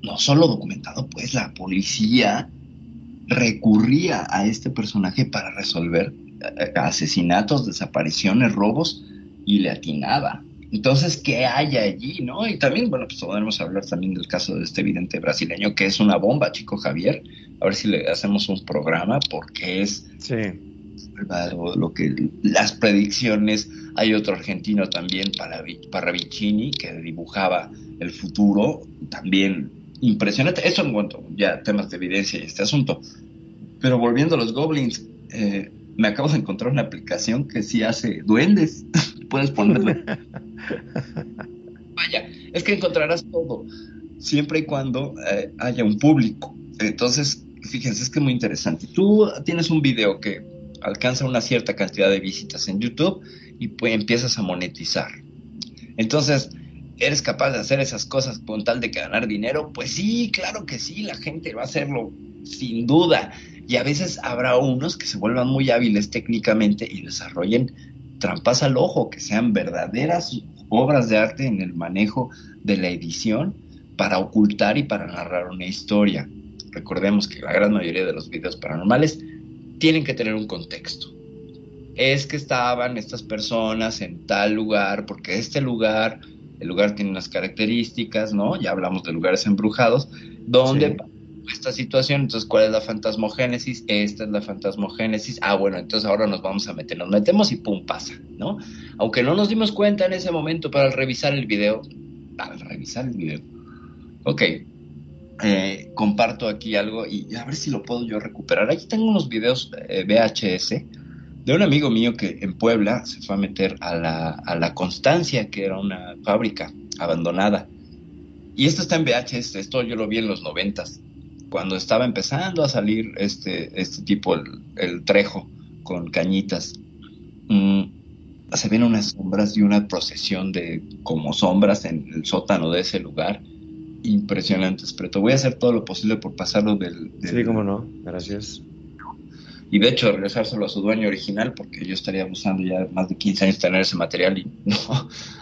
S2: no solo documentado, pues la policía recurría a este personaje para resolver eh, asesinatos, desapariciones, robos y le atinaba. Entonces, ¿qué hay allí, no? Y también, bueno, pues podemos hablar también del caso de este evidente brasileño que es una bomba, chico Javier. A ver si le hacemos un programa porque es
S1: Sí.
S2: lo, lo que las predicciones. Hay otro argentino también, Paravi- Parravicini, que dibujaba el futuro, también impresionante. Eso en cuanto ya temas de evidencia y este asunto. Pero volviendo a los goblins, eh, me acabo de encontrar una aplicación que sí hace duendes. Puedes ponerle. Vaya, es que encontrarás todo, siempre y cuando eh, haya un público. Entonces, fíjense, es que es muy interesante. Tú tienes un video que alcanza una cierta cantidad de visitas en YouTube y pues empiezas a monetizar. Entonces, ¿eres capaz de hacer esas cosas con tal de ganar dinero? Pues sí, claro que sí, la gente va a hacerlo sin duda. Y a veces habrá unos que se vuelvan muy hábiles técnicamente y desarrollen trampas al ojo, que sean verdaderas obras de arte en el manejo de la edición para ocultar y para narrar una historia. Recordemos que la gran mayoría de los videos paranormales tienen que tener un contexto. Es que estaban estas personas en tal lugar, porque este lugar, el lugar tiene unas características, ¿no? Ya hablamos de lugares embrujados, donde
S1: Sí.
S2: esta situación, entonces, ¿cuál es la fantasmogénesis? Esta es la fantasmogénesis. Ah, bueno, entonces ahora nos vamos a meter, nos metemos y pum, pasa, ¿no? Aunque no nos dimos cuenta en ese momento, pero al revisar el video, al revisar el video. Ok, eh, comparto aquí algo y a ver si lo puedo yo recuperar. Aquí tengo unos videos eh, VHS de un amigo mío que en Puebla se fue a meter a la, a la Constancia, que era una fábrica abandonada. Y esto está en VHS, esto yo lo vi en los noventas, cuando estaba empezando a salir este, este tipo, el, el trejo con cañitas. Mm, se ven unas sombras y una procesión de como sombras en el sótano de ese lugar impresionantes, pero te voy a hacer todo lo posible por pasarlo del... del-
S1: Sí, cómo no. Gracias.
S2: Y de hecho regresárselo a su dueño original, porque yo estaría abusando ya más de 15 años tener ese material y no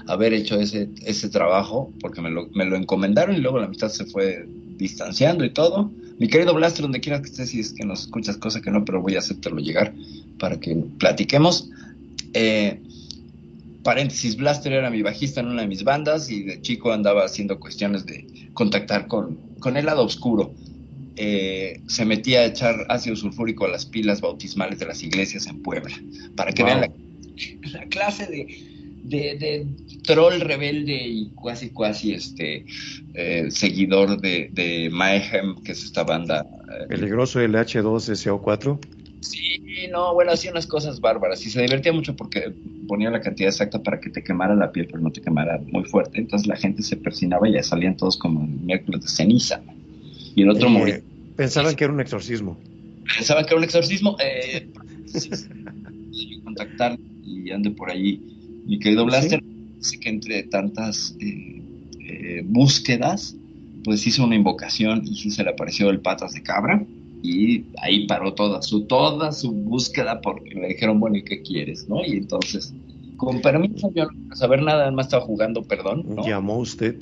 S2: haber hecho ese, ese trabajo, porque me lo, me lo encomendaron y luego la amistad se fue distanciando y todo. Mi querido Blaster, donde quieras que estés, si es que nos escuchas, cosa que no, pero voy a hacértelo llegar para que platiquemos. Eh, paréntesis, Blaster era mi bajista en una de mis bandas y de chico andaba haciendo cuestiones de contactar con, con el lado oscuro. Eh, se metía a echar ácido sulfúrico a las pilas bautismales de las iglesias en Puebla, para que
S1: Wow.
S2: vean la, la clase de, de, de troll rebelde y cuasi cuasi este eh, seguidor de, de Mayhem, que es esta banda eh,
S1: Peligroso el H2SO4.
S2: Sí, no, bueno, hacía unas cosas bárbaras y se divertía mucho porque ponía la cantidad exacta para que te quemara la piel, pero no te quemara muy fuerte. Entonces la gente se persinaba y ya salían todos como miércoles de ceniza. Y el otro
S1: Eh,
S2: moría.
S1: pensaban que era un exorcismo.
S2: Pensaban que era un exorcismo. Eh, sí, sí, yo contactar y ande por allí. Mi querido Blaster, dice que entre tantas eh, eh, búsquedas, pues hizo una invocación y sí se le apareció el patas de cabra. Y ahí paró toda su, toda su búsqueda porque le dijeron, bueno, ¿y qué quieres? ¿no? Y entonces, con permiso, yo no quiero saber nada, además estaba jugando, perdón, ¿no?
S1: Llamó usted.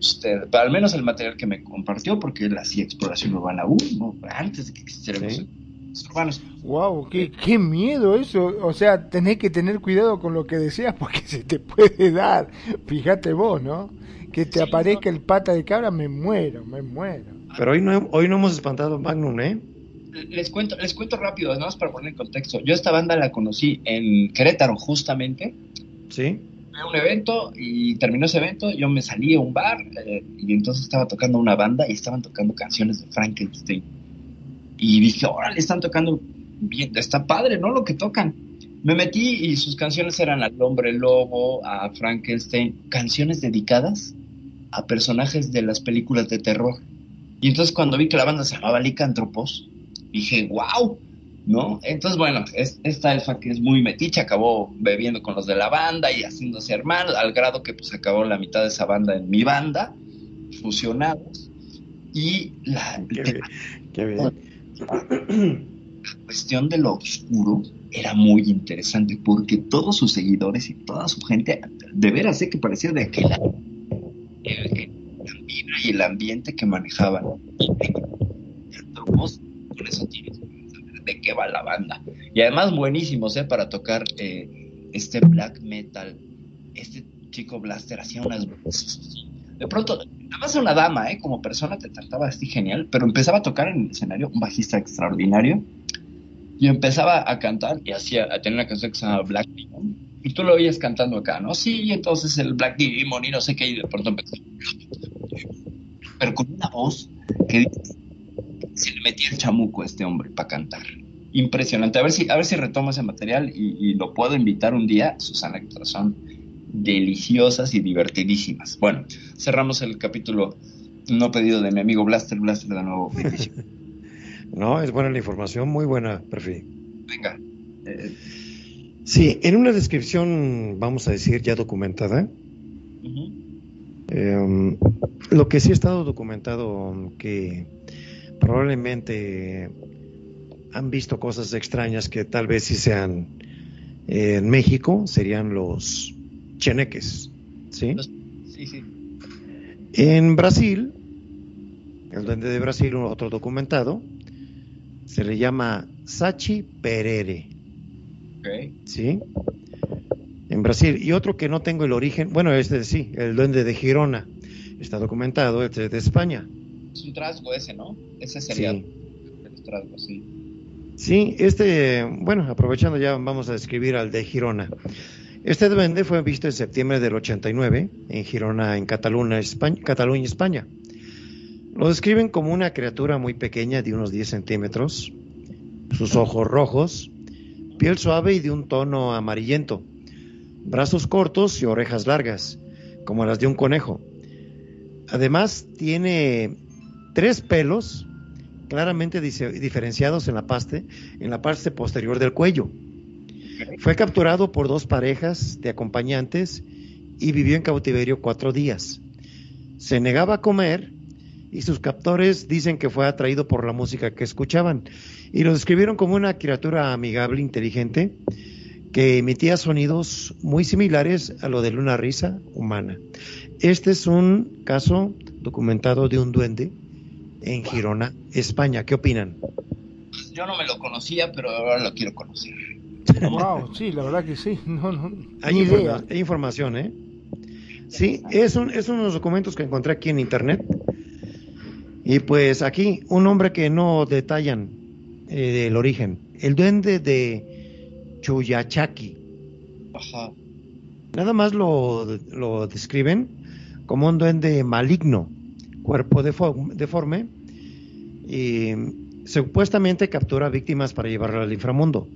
S2: Usted, pero al menos el material que me compartió, porque él hacía exploración urbana aún, ¿no? Antes de que existieran
S1: Sí.
S2: los urbanos.
S3: Wow, qué, qué miedo eso. O sea, tenés que tener cuidado con lo que deseas porque se te puede dar. Fíjate vos, ¿no? Que te
S2: Sí,
S3: aparezca el pata de cabra, me muero, me muero.
S1: Pero hoy no, hoy no hemos espantado a Magnum, ¿eh?
S2: Les cuento, les cuento rápido, nada más para poner en contexto. Yo esta banda la conocí en Querétaro, justamente.
S1: Sí.
S2: Un evento y terminó ese evento. Yo me salí a un bar eh, y entonces estaba tocando una banda y estaban tocando canciones de Frankenstein. Y dije, órale, están tocando bien, está padre, ¿no? Lo que tocan. Me metí y sus canciones eran al hombre lobo, a Frankenstein, canciones dedicadas a personajes de las películas de terror. Y entonces cuando vi que la banda se llamaba Licántropos, dije, wow, ¿no? Entonces, bueno, es, esta elfa que es muy metiche acabó bebiendo con los de la banda y haciéndose hermanos, al grado que pues acabó la mitad de esa banda en mi banda, fusionados. Y la,
S1: Qué bien. Qué bien.
S2: la cuestión de lo oscuro era muy interesante porque todos sus seguidores y toda su gente, de veras, sé que parecía de aquel. El- el- y el ambiente que manejaban. Vos con eso tienes de qué va la banda. Y además buenísimos, ¿eh? Para tocar eh, este black metal. Este chico Blaster hacía unas. De pronto, nada más una dama, ¿eh? Como persona te trataba así genial, pero empezaba a tocar en el escenario un bajista extraordinario y empezaba a cantar y hacía, a tener una canción que se llama Black Demon y tú lo oías cantando acá, ¿no? Sí, y entonces el Black Demon y no sé qué y de pronto empezó pero con una voz que se le metía el chamuco a este hombre para cantar. Impresionante. A ver si, a ver si retomo ese material y, y lo puedo invitar un día. Sus anécdotas son deliciosas y divertidísimas. Bueno, cerramos el capítulo no pedido de mi amigo Blaster. Blaster de nuevo.
S1: No, es buena la información, muy buena, Perfi.
S2: Venga. Eh,
S1: Sí, en una descripción, vamos a decir, ya documentada, eh, lo que sí ha estado documentado que probablemente han visto cosas extrañas que tal vez sí sean eh, en México, serían los cheneques, ¿sí?
S2: Sí, sí.
S1: En Brasil, el duende de Brasil, otro documentado, se le llama Sachi Perere. ¿sí? En Brasil. Y otro que no tengo el origen, bueno, este sí, el duende de Girona, está documentado, este es de España.
S2: Es un trasgo ese, ¿no? Ese sería
S1: Sí.
S2: el trasgo, sí.
S1: Sí, este, bueno, aprovechando ya vamos a describir al de Girona. Este duende fue visto en septiembre del 89 en Girona, en Cataluña, España. Cataluña, España. Lo describen como una criatura muy pequeña de unos 10 centímetros, sus ojos rojos, piel suave y de un tono amarillento, brazos cortos y orejas largas, como las de un conejo. Además, tiene tres pelos claramente diferenciados en la parte, en la parte posterior del cuello. Fue capturado por dos parejas de acompañantes y vivió en cautiverio cuatro días. Se negaba a comer y sus captores dicen que fue atraído por la música que escuchaban y lo describieron como una criatura amigable, inteligente, que emitía sonidos muy similares a lo de una risa humana. Este es un caso documentado de un duende en Girona, España. ¿Qué opinan?
S2: Yo no me lo conocía, pero ahora lo quiero conocer.
S3: Wow, sí, la verdad que sí. No, no,
S1: Hay, informa- hay información, ¿eh? Sí, es, un, es unos documentos que encontré aquí en internet. Y pues aquí, un nombre que no detallan eh, del origen. El duende de Chuyachaki.
S2: Ajá.
S1: Nada más lo, lo describen como un duende maligno, cuerpo defo- deforme, y supuestamente captura víctimas para llevarlas al inframundo.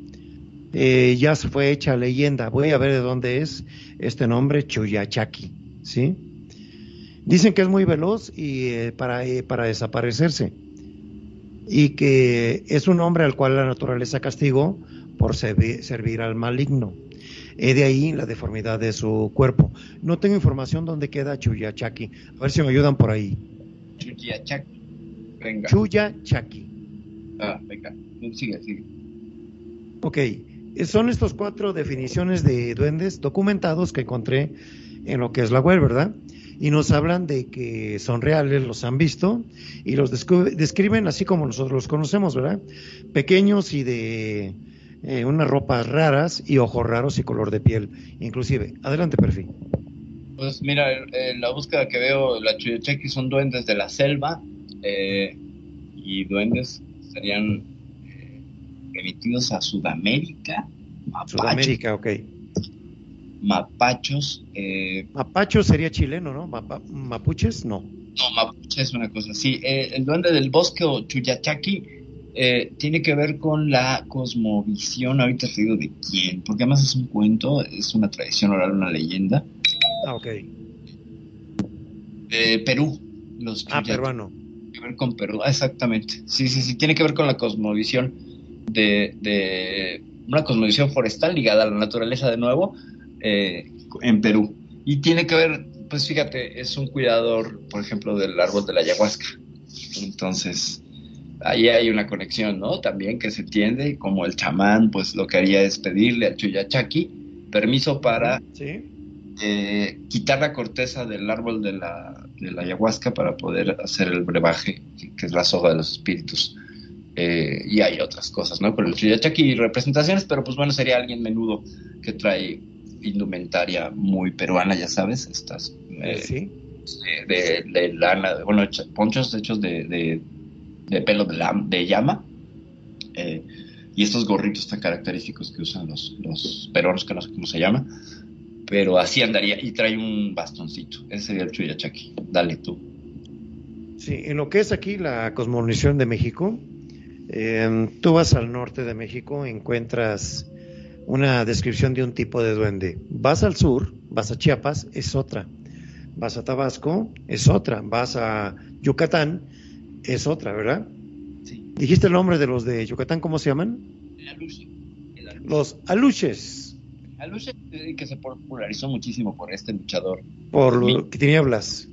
S1: Eh, ya fue hecha leyenda, voy a ver de dónde es este nombre, Chuyachaki, ¿sí? Dicen que es muy veloz y eh, para, eh, para desaparecerse, y que es un hombre al cual la naturaleza castigó por servi- servir al maligno. Eh, de ahí la deformidad de su cuerpo. No tengo información dónde queda Chuyachaki. A ver si me ayudan por ahí.
S2: Chuchiachak. Venga.
S1: Chuyachaki.
S2: Ah, venga. Sigue, sigue.
S1: Ok, son estos cuatro definiciones de duendes documentados que encontré en lo que es la web, ¿verdad? Y nos hablan de que son reales, los han visto y los describen así como nosotros los conocemos, ¿verdad? Pequeños y de eh, unas ropas raras y ojos raros y color de piel, inclusive. Adelante, perfil.
S2: Pues mira, eh, la búsqueda que veo, la Chuyachaki son duendes de la selva eh, y duendes serían eh, remitidos a Sudamérica, mapachos,
S1: Sudamérica, ok.
S2: mapachos, eh,
S1: Mapacho sería chileno, ¿no? Mapa- mapuches, no.
S2: no, mapuche es una cosa así. Eh, el duende del bosque o Chuyachaki eh, tiene que ver con la cosmovisión, ahorita te digo de quién, porque además es un cuento, es una tradición oral, una leyenda,
S1: Ah, ok.
S2: de Perú. Los
S1: Ah, peruano.
S2: Tiene que ver con Perú, ah, exactamente. Sí, sí, sí, tiene que ver con la cosmovisión de, de una cosmovisión forestal ligada a la naturaleza de nuevo eh, en Perú. Y tiene que ver, pues fíjate, es un cuidador, por ejemplo, del árbol de la ayahuasca. Entonces, ahí hay una conexión, ¿no? También que se entiende, como el chamán, pues lo que haría es pedirle al Chuyachaki permiso para
S1: Sí.
S2: Eh, quitar la corteza del árbol de la, de la ayahuasca para poder hacer el brebaje, que, es la soga de los espíritus. Eh, y hay otras cosas, ¿no? Con el Chuyachaki representaciones, pero pues bueno, sería alguien menudo que trae indumentaria muy peruana, ya sabes, estas eh,
S1: sí.
S2: de, de- de lana, bueno, ponchos hechos de, de, pelo de llama. eh, y estos gorritos tan característicos que usan los, los peruanos, que no sé cómo se llama. Pero así andaría. Y trae un bastoncito. Ese sería el Chuyachaki. Dale tú.
S1: Sí, en lo que es aquí la cosmovisión de México, eh, tú vas al norte de México, encuentras una descripción de un tipo de duende. Vas al sur, vas a Chiapas, es otra. Vas a Tabasco, es otra. Vas a Yucatán, es otra, ¿verdad?
S2: Sí.
S1: ¿Dijiste el nombre de los de Yucatán? ¿Cómo se llaman?
S2: El aluche. El aluche.
S1: Los aluches,
S2: Aluche, eh, que se popularizó muchísimo por este luchador.
S1: por lo que tinieblas.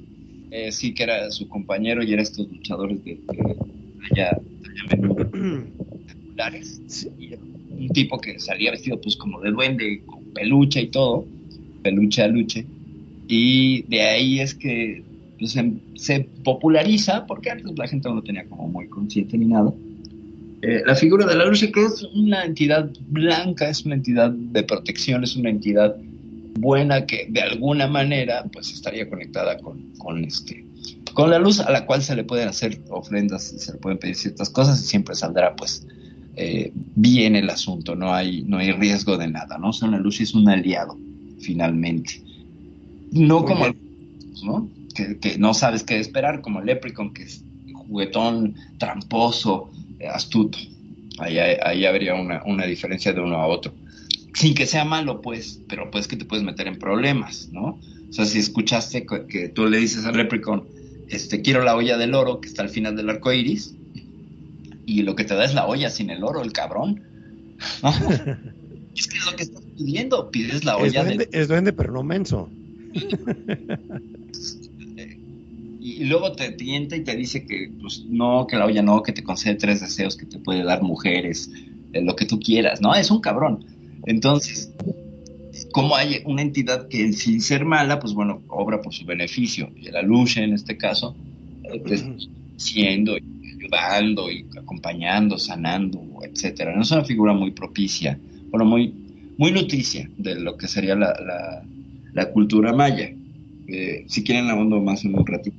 S2: Eh, sí, que era su compañero y era estos luchadores de, menudo. populares.
S1: Sí.
S2: Y un tipo que salía vestido pues como de duende, con peluche y todo, peluche a luche. Y de ahí es que pues, em- se populariza, porque antes la gente no lo tenía como muy consciente ni nada. Eh, la figura de la lucha que es una entidad blanca, es una entidad de protección, es una entidad buena que de alguna manera pues estaría conectada con, con este con la luz a la cual se le pueden hacer ofrendas y se le pueden pedir ciertas cosas y siempre saldrá pues eh, bien el asunto, no hay, no hay riesgo de nada, ¿no? O sea, la luz es un aliado. finalmente. No como el- ¿no? Que, que no sabes qué esperar, como el Leprechaun, que es juguetón, tramposo, astuto. Ahí, ahí- habría una, una diferencia de uno a otro. Sin que sea malo, pues, pero pues que te puedes meter en problemas, ¿no? O sea, si escuchaste que, que tú le dices al Leprechaun, este, quiero la olla del oro que está al final del arco iris, y lo que te da es la olla sin el oro, el cabrón. ¿no? es que es lo que estás pidiendo, pides la
S1: Es
S2: olla
S1: duende,
S2: del
S1: es duende, pero no menso.
S2: y luego te tienta y te dice que pues no, que la olla no, que te concede tres deseos que te puede dar mujeres, eh, lo que tú quieras, ¿no? Es un cabrón. Entonces, como hay una entidad que sin ser mala, pues bueno, obra por su beneficio, y la lucha en este caso, eh, está siendo ayudando y acompañando, sanando, etcétera. No es una figura muy propicia, bueno, muy, muy nutricia de lo que sería la, la, la cultura maya. Eh, si quieren, abondo más en un ratito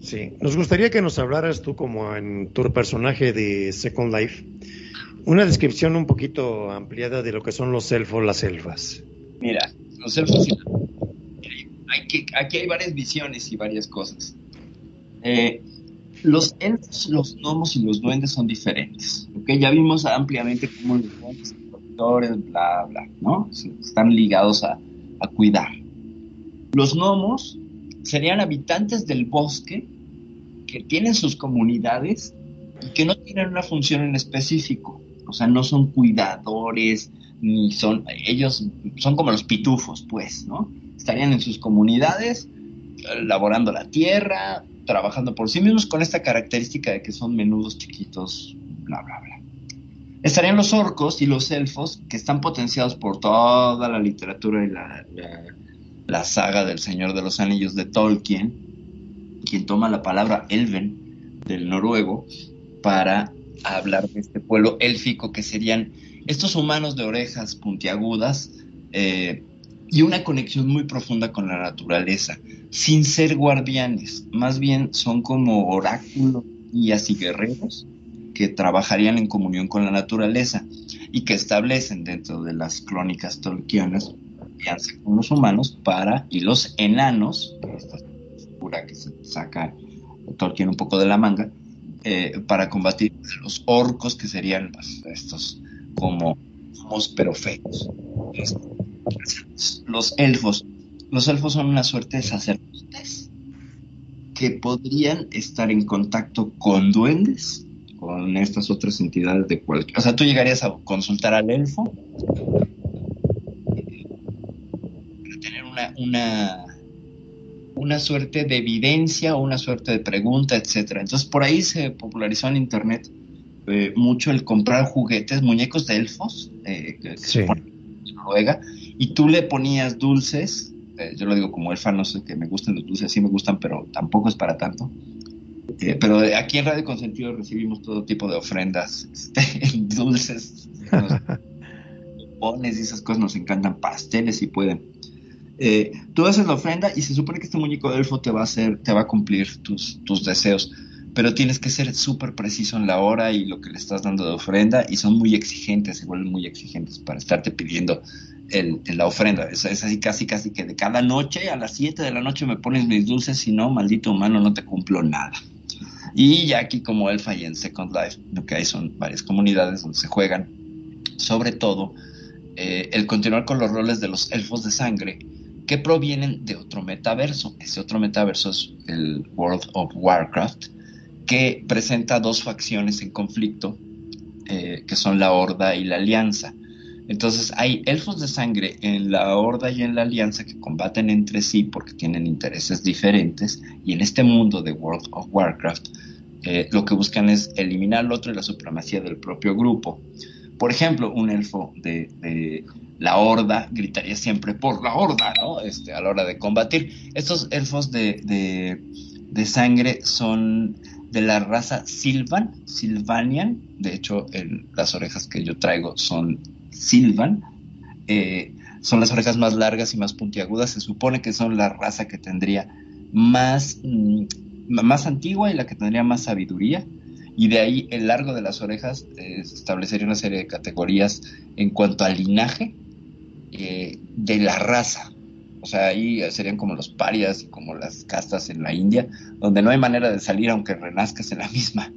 S1: Sí, nos gustaría que nos hablaras tú como en tu personaje de Second Life, una descripción un poquito ampliada de lo que son los elfos, las elfas.
S2: Mira, los elfos y hay que, aquí hay varias visiones y varias cosas. Eh, los elfos, los gnomos y los duendes son diferentes. ¿ok? Ya vimos ampliamente cómo los duendes protectores, bla, bla, ¿no? Están ligados a, a cuidar. Los gnomos serían habitantes del bosque que tienen sus comunidades y que no tienen una función en específico. O sea, no son cuidadores, ni son, ellos son como los pitufos, pues, ¿no? Estarían en sus comunidades, laborando la tierra, trabajando por sí mismos con esta característica de que son menudos, chiquitos, bla, bla, bla. Estarían los orcos y los elfos, que están potenciados por toda la literatura y la, la, la saga del Señor de los Anillos de Tolkien, quien toma la palabra elven del noruego para hablar de este pueblo élfico que serían estos humanos de orejas puntiagudas eh, y una conexión muy profunda con la naturaleza, sin ser guardianes, más bien son como oráculos, guías y guerreros que trabajarían en comunión con la naturaleza y que establecen dentro de las crónicas tolkianas con los humanos para, y los enanos, esta figura que se saca Tolkien un poco de la manga, eh, para combatir los orcos, que serían pues, estos como pero feos. Los elfos. Los elfos son una suerte de sacerdotes que podrían estar en contacto con duendes, con estas otras entidades de cualquier... O sea, tú llegarías a consultar al elfo eh, para tener una, una, una suerte de evidencia o una suerte de pregunta, etcétera. Entonces por ahí se popularizó en internet eh, mucho el comprar juguetes, muñecos de elfos, eh, que,
S1: Sí.
S2: se ponen en Noruega, y tú le ponías dulces, eh, yo lo digo como elfa, no sé que me gusten los dulces, sí me gustan, pero tampoco es para tanto. Eh, pero aquí en Radio Consentido recibimos todo tipo de ofrendas, este, dulces, pones y esas cosas nos encantan, pasteles si pueden. Eh, tú haces la ofrenda y se supone que este muñeco elfo te va a hacer, te va a cumplir tus, tus deseos, pero tienes que ser súper preciso en la hora y lo que le estás dando de ofrenda y son muy exigentes, se vuelven muy exigentes para estarte pidiendo la ofrenda. Es, es así casi casi que de cada noche a las 7 de la noche me pones mis dulces, si no, maldito humano, no te cumplo nada. Y ya aquí como Elfa y en Second Life, lo que hay son varias comunidades donde se juegan, sobre todo eh, el continuar con los roles de los elfos de sangre que provienen de otro metaverso. Ese otro metaverso es el World of Warcraft, que presenta dos facciones en conflicto, eh, que son la Horda y la Alianza. Entonces hay elfos de sangre en la Horda y en la Alianza que combaten entre sí porque tienen intereses diferentes y en este mundo de World of Warcraft eh, lo que buscan es eliminar al otro y la supremacía del propio grupo. Por ejemplo, un elfo de, la horda gritaría siempre por la horda, ¿no? Este, a la hora de combatir. Estos elfos de, sangre son de la raza Silvan, Silvanian. De hecho, las orejas que yo traigo son Silvan. Eh, son las orejas más largas y más puntiagudas. Se supone que son la raza que tendría más, mm, más antigua y la que tendría más sabiduría. Y de ahí el largo de las orejas eh, establecería una serie de categorías en cuanto al linaje eh, de la raza. O sea, ahí serían como los parias, como las castas en la India, donde no hay manera de salir aunque renazcas en la misma,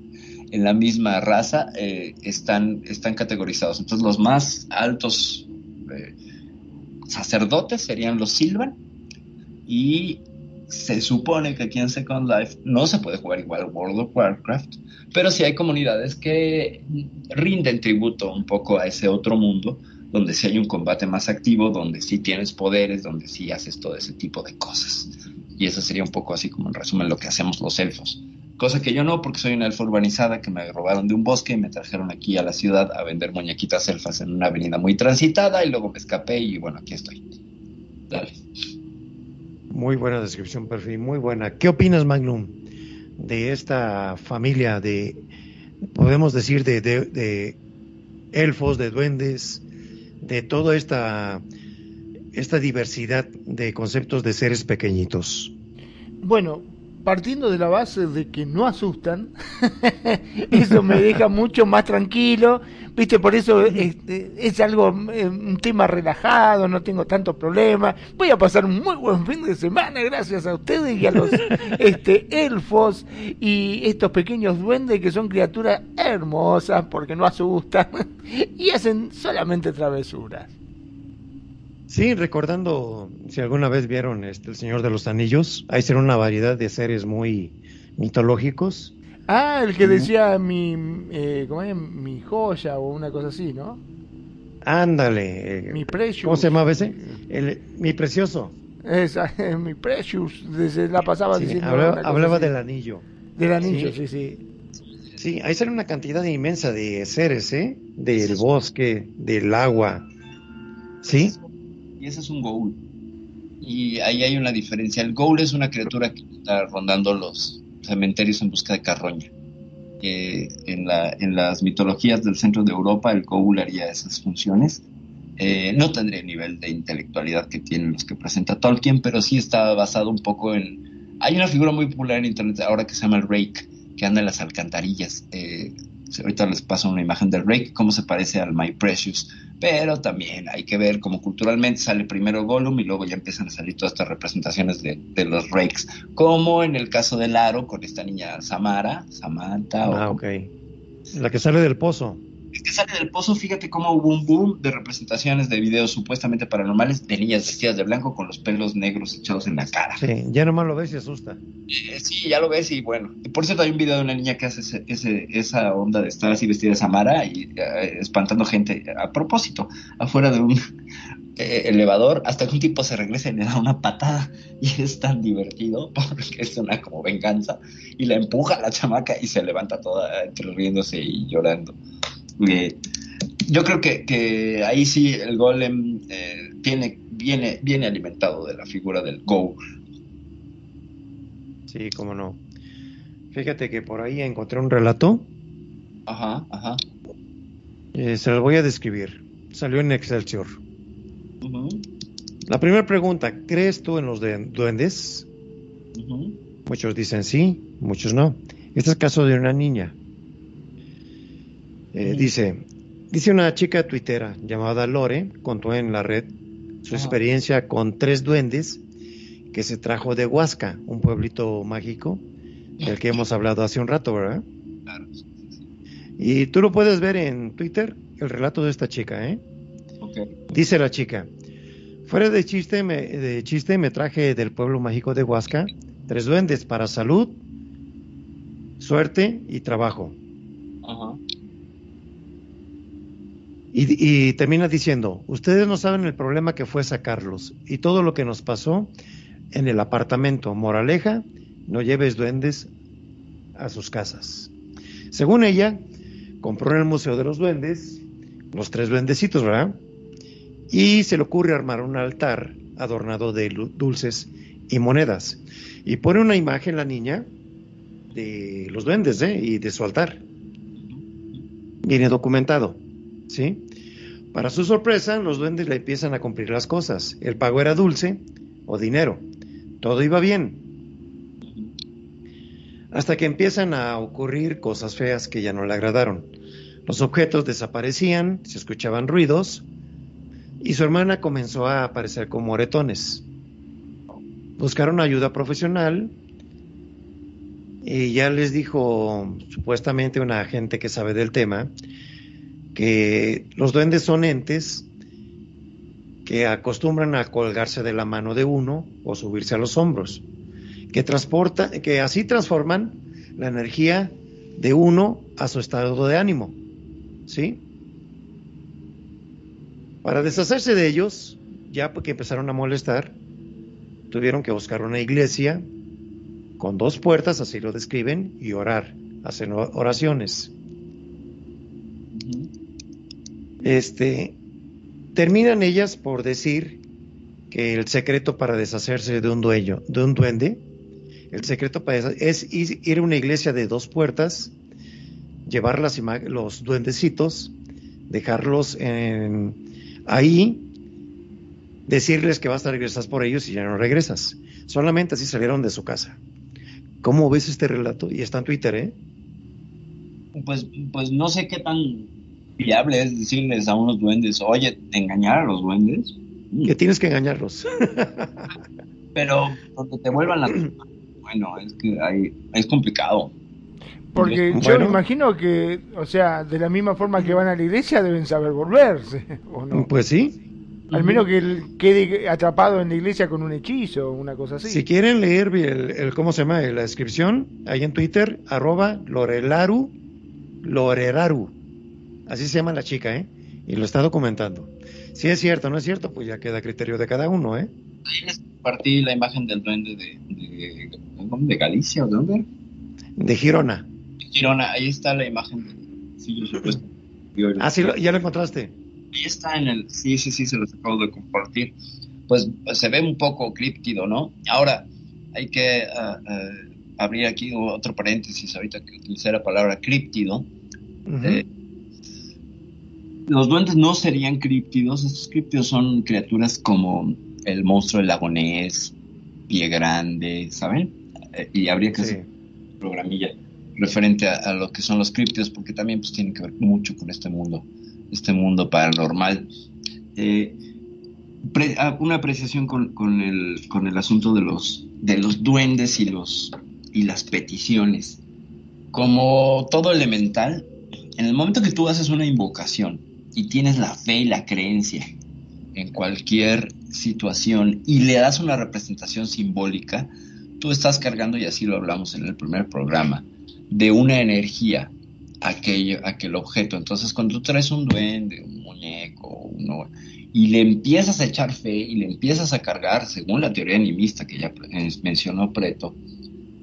S2: en la misma raza, eh, están, están categorizados. Entonces los más altos eh, sacerdotes serían los Silvan y se supone que aquí en Second Life no se puede jugar igual World of Warcraft, pero sí hay comunidades que rinden tributo un poco a ese otro mundo, donde sí hay un combate más activo, donde sí tienes poderes, donde sí haces todo ese tipo de cosas. Y eso sería un poco así como en resumen lo que hacemos los elfos. Cosa que yo no, porque soy una elfa urbanizada que me robaron de un bosque y me trajeron aquí a la ciudad a vender muñequitas elfas en una avenida muy transitada y luego me escapé y bueno, aquí estoy. Dale.
S1: Muy buena descripción, Perfil, muy buena. ¿Qué opinas, Magnum, de esta familia de, podemos decir, de, de, de elfos, de duendes, de toda esta, esta diversidad de conceptos de seres pequeñitos?
S3: Bueno, partiendo de la base de que no asustan, eso me deja mucho más tranquilo, viste, por eso es, es algo, eh, un tema relajado, no tengo tantos problemas, voy a pasar un muy buen fin de semana gracias a ustedes y a los este, elfos y estos pequeños duendes que son criaturas hermosas porque no asustan y hacen solamente travesuras.
S1: Sí, recordando, si alguna vez vieron este, El Señor de los Anillos, ahí será una variedad de seres muy mitológicos.
S3: Ah, el que decía mi, eh, ¿cómo es? mi joya o una cosa así, ¿no?
S1: Ándale.
S3: Mi precious.
S1: ¿Cómo se llamaba ese? El, mi precioso.
S3: Esa, mi precious. Desde la pasaba
S1: Sí,
S3: diciendo.
S1: hablaba del anillo.
S3: Del anillo,
S1: Sí.
S3: sí, sí.
S1: Sí, ahí sale una cantidad inmensa de seres, ¿eh? Del bosque, del agua. ¿Sí?
S2: Y ese es un ghoul. Y ahí hay una diferencia. El ghoul es una criatura que está rondando los cementerios en busca de carroña. En las mitologías del centro de Europa, el ghoul haría esas funciones. Eh, no tendría el nivel de intelectualidad que tienen los que presenta Tolkien, pero sí está basado un poco en... Hay una figura muy popular en internet ahora que se llama el Rake, que anda en las alcantarillas. Eh, ahorita les paso una imagen del Rake, cómo se parece al My Precious. Pero también hay que ver cómo culturalmente sale primero Gollum y luego ya empiezan a salir todas estas representaciones de, los Rakes. Como en el caso del Aro con esta niña Samara, Samantha, o
S1: Ah,
S2: como-
S1: ok. La que sale del pozo.
S2: Es que sale del pozo, fíjate cómo hubo un boom de representaciones de videos supuestamente paranormales de niñas vestidas de blanco con los pelos negros echados en la cara.
S1: Sí, ya nomás lo ves y asusta.
S2: Eh, sí, ya lo ves y bueno. Y por cierto hay un video de una niña que hace ese, ese- esa onda de estar así vestida de Samara y eh, espantando gente a propósito, afuera de un eh, elevador, hasta que un tipo se regresa y le da una patada y es tan divertido porque es una como venganza y la empuja a la chamaca y se levanta toda entre riéndose y llorando. Eh, yo creo que, que ahí sí el golem eh, tiene, viene, viene alimentado de la figura del Go.
S1: Sí, cómo no. Fíjate que por ahí encontré un relato.
S2: Ajá, ajá.
S1: eh, se lo voy a describir. Salió en Excelsior.
S2: Ujú,
S1: La primera pregunta, ¿crees tú en los de- duendes? Muchos dicen sí, muchos no. Este es el caso de una niña. Eh. Dice, dice una chica tuitera llamada Lore, contó en la red su experiencia con tres duendes que se trajo de Huasca, un pueblito mágico del que hemos hablado hace un rato, ¿verdad?
S2: Claro, sí, sí, sí.
S1: Y tú lo puedes ver en Twitter, el relato de esta chica, ¿eh? Dice la chica, fuera de chiste, me, de chiste me traje del pueblo mágico de Huasca tres duendes para salud, suerte y trabajo. Y, termina diciendo, ustedes no saben el problema que fue sacarlos y todo lo que nos pasó en el apartamento. Moraleja, no lleves duendes a sus casas. Según ella, compró en el Museo de los Duendes los tres duendecitos, ¿verdad? Y se le ocurre armar un altar adornado de dulces y monedas. Y pone una imagen la niña de los duendes, ¿eh? Y de su altar. Viene documentado, ¿sí? Para su sorpresa, los duendes le empiezan a cumplir las cosas. El pago era dulce o dinero. Todo iba bien. Hasta que empiezan a ocurrir cosas feas que ya no le agradaron. Los objetos desaparecían, se escuchaban ruidos y su hermana comenzó a aparecer con moretones. Buscaron ayuda profesional y ya les dijo supuestamente una agente que sabe del tema que los duendes son entes que acostumbran a colgarse de la mano de uno o subirse a los hombros, que transporta, que así transforman la energía de uno a su estado de ánimo, ¿sí? Para deshacerse de ellos, ya porque empezaron a molestar, tuvieron que buscar una iglesia con dos puertas, así lo describen, y orar, hacer oraciones. Este, terminan ellas por decir que el secreto para deshacerse de un dueño, de un duende, el secreto para es ir a una iglesia de dos puertas, llevar las los duendecitos, dejarlos en, ahí, decirles que vas a regresar por ellos y ya no regresas. Solamente así salieron de su casa. ¿Cómo ves este relato? Y está en Twitter, ¿eh?
S2: Pues, pues no sé qué tan viable es decirles a unos duendes, oye, engañar a los duendes.
S1: Que tienes que engañarlos.
S2: Pero donde te vuelvan la... Bueno, es que hay, es complicado.
S3: Porque yo me imagino que, o sea, de la misma forma que van a la iglesia deben saber volverse, ¿o no?
S1: Pues sí.
S3: Al menos que él quede atrapado en la iglesia con un hechizo o una cosa así.
S1: Si quieren leer el, el, ¿cómo se llama? La descripción, ahí en Twitter, arroba Lorelaru, Loreraru. Así se llama la chica, ¿eh? Y lo está documentando. Si es cierto o no es cierto, pues ya queda a criterio de cada uno, ¿eh?
S2: Ahí les compartí la imagen del duende de, de, de Galicia o de dónde?
S1: De Girona.
S2: Girona, ahí está la imagen. Sí, yo supuesto.
S1: Ah, sí, ya lo encontraste.
S2: Ahí está en el. Sí, sí, sí, se los acabo de compartir. Pues se ve un poco críptido, ¿no? Ahora, hay que uh, uh, abrir aquí otro paréntesis ahorita que utilicé la palabra críptido. Uh -huh. eh, los duendes no serían críptidos, estos críptidos son criaturas como el monstruo del lago Ness, Pie Grande, ¿saben? Eh, y habría que sí. hacer programilla referente a, a, lo que son los críptidos, porque también pues tiene que ver mucho con este mundo, este mundo paranormal. Eh, pre, una apreciación con, con, el, con el asunto de los, de los duendes y, los, y las peticiones. Como todo elemental, en el momento que tú haces una invocación y tienes la fe y la creencia en cualquier situación y le das una representación simbólica, tú estás cargando, y así lo hablamos en el primer programa, de una energía aquello, aquel objeto. Entonces, cuando tú traes un duende, un muñeco, uno, y le empiezas a echar fe y le empiezas a cargar, según la teoría animista que ya mencionó Preto,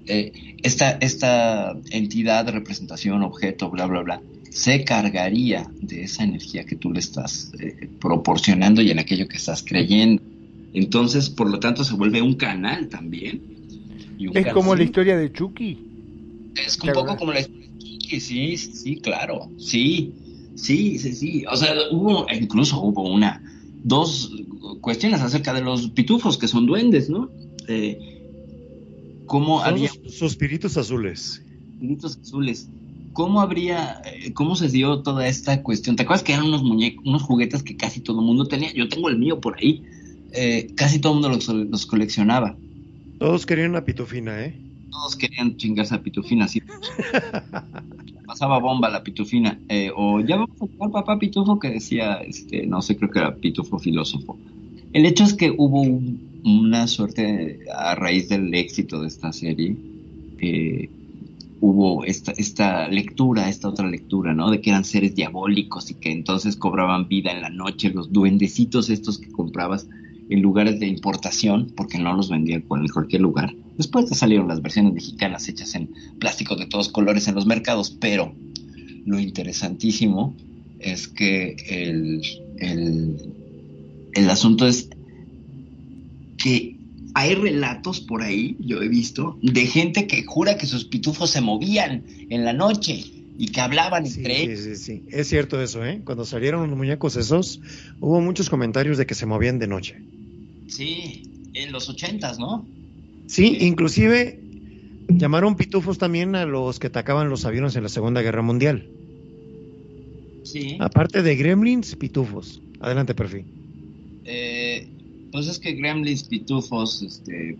S2: eh, esta, esta entidad, representación, objeto, bla, bla, bla, se cargaría de esa energía que tú le estás eh, proporcionando y en aquello que estás creyendo. Entonces, por lo tanto, se vuelve un canal también.
S3: Un es canal. como la historia de Chucky.
S2: Es un poco como la historia de Chucky, sí, sí, claro, sí, sí, sí, sí. O sea, hubo, incluso hubo una, dos cuestiones acerca de los pitufos, que son duendes, ¿no? Eh, ¿Cómo
S1: son
S2: había...
S1: Sus espíritus azules.
S2: Espíritus azules. ¿Cómo habría, eh, cómo se dio toda esta cuestión? ¿Te acuerdas que eran unos muñecos, unos juguetes que casi todo el mundo tenía? Yo tengo el mío por ahí. Eh, casi todo el mundo los, los, coleccionaba.
S1: Todos querían una pitufina, ¿eh?
S2: Todos querían chingarse a pitufina, sí. Pasaba bomba la pitufina. Eh, o ya vamos a jugar papá pitufo que decía, este, no sé, creo que era pitufo filósofo. El hecho es que hubo un, una suerte, a raíz del éxito de esta serie, eh, hubo esta, esta lectura, esta otra lectura, ¿no? De que eran seres diabólicos y que entonces cobraban vida en la noche, los duendecitos estos que comprabas en lugares de importación, porque no los vendían en cualquier lugar. Después te salieron las versiones mexicanas hechas en plástico de todos colores en los mercados, pero lo interesantísimo es que el, el, el asunto es que hay relatos por ahí, yo he visto, de gente que jura que sus pitufos se movían en la noche y que hablaban
S1: sí,
S2: entre
S1: sí,
S2: ellos.
S1: Sí, sí, es cierto eso, ¿eh? Cuando salieron los muñecos esos, hubo muchos comentarios de que se movían de noche.
S2: Sí, en los ochentas, ¿no?
S1: Sí, sí, inclusive llamaron pitufos también a los que atacaban los aviones en la Segunda Guerra Mundial.
S2: Sí.
S1: Aparte de gremlins, pitufos. Adelante, perfil.
S2: eh, pues es que gremlins, pitufos, este,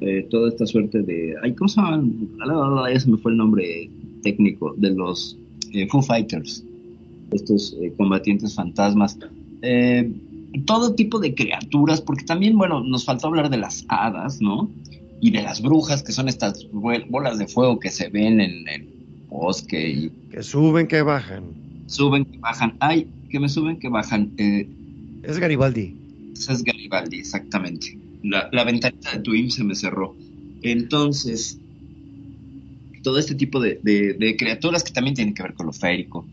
S2: eh, toda esta suerte de, ay, ¿cómo se llaman? Ah, Ya se me fue el nombre técnico de los eh, Foo Fighters, estos eh, combatientes fantasmas. Eh, todo tipo de criaturas, porque también, bueno, nos faltó hablar de las hadas, ¿no? Y de las brujas, que son estas bol- bolas de fuego que se ven en el bosque y
S1: Que suben, que bajan.
S2: suben, que bajan. Ay, que me suben, que bajan. Eh,
S1: Es Garibaldi.
S2: Es Garibaldi, exactamente. La, ventanita de Twin se me cerró. Entonces, todo este tipo de, criaturas que también tienen que ver con lo férico,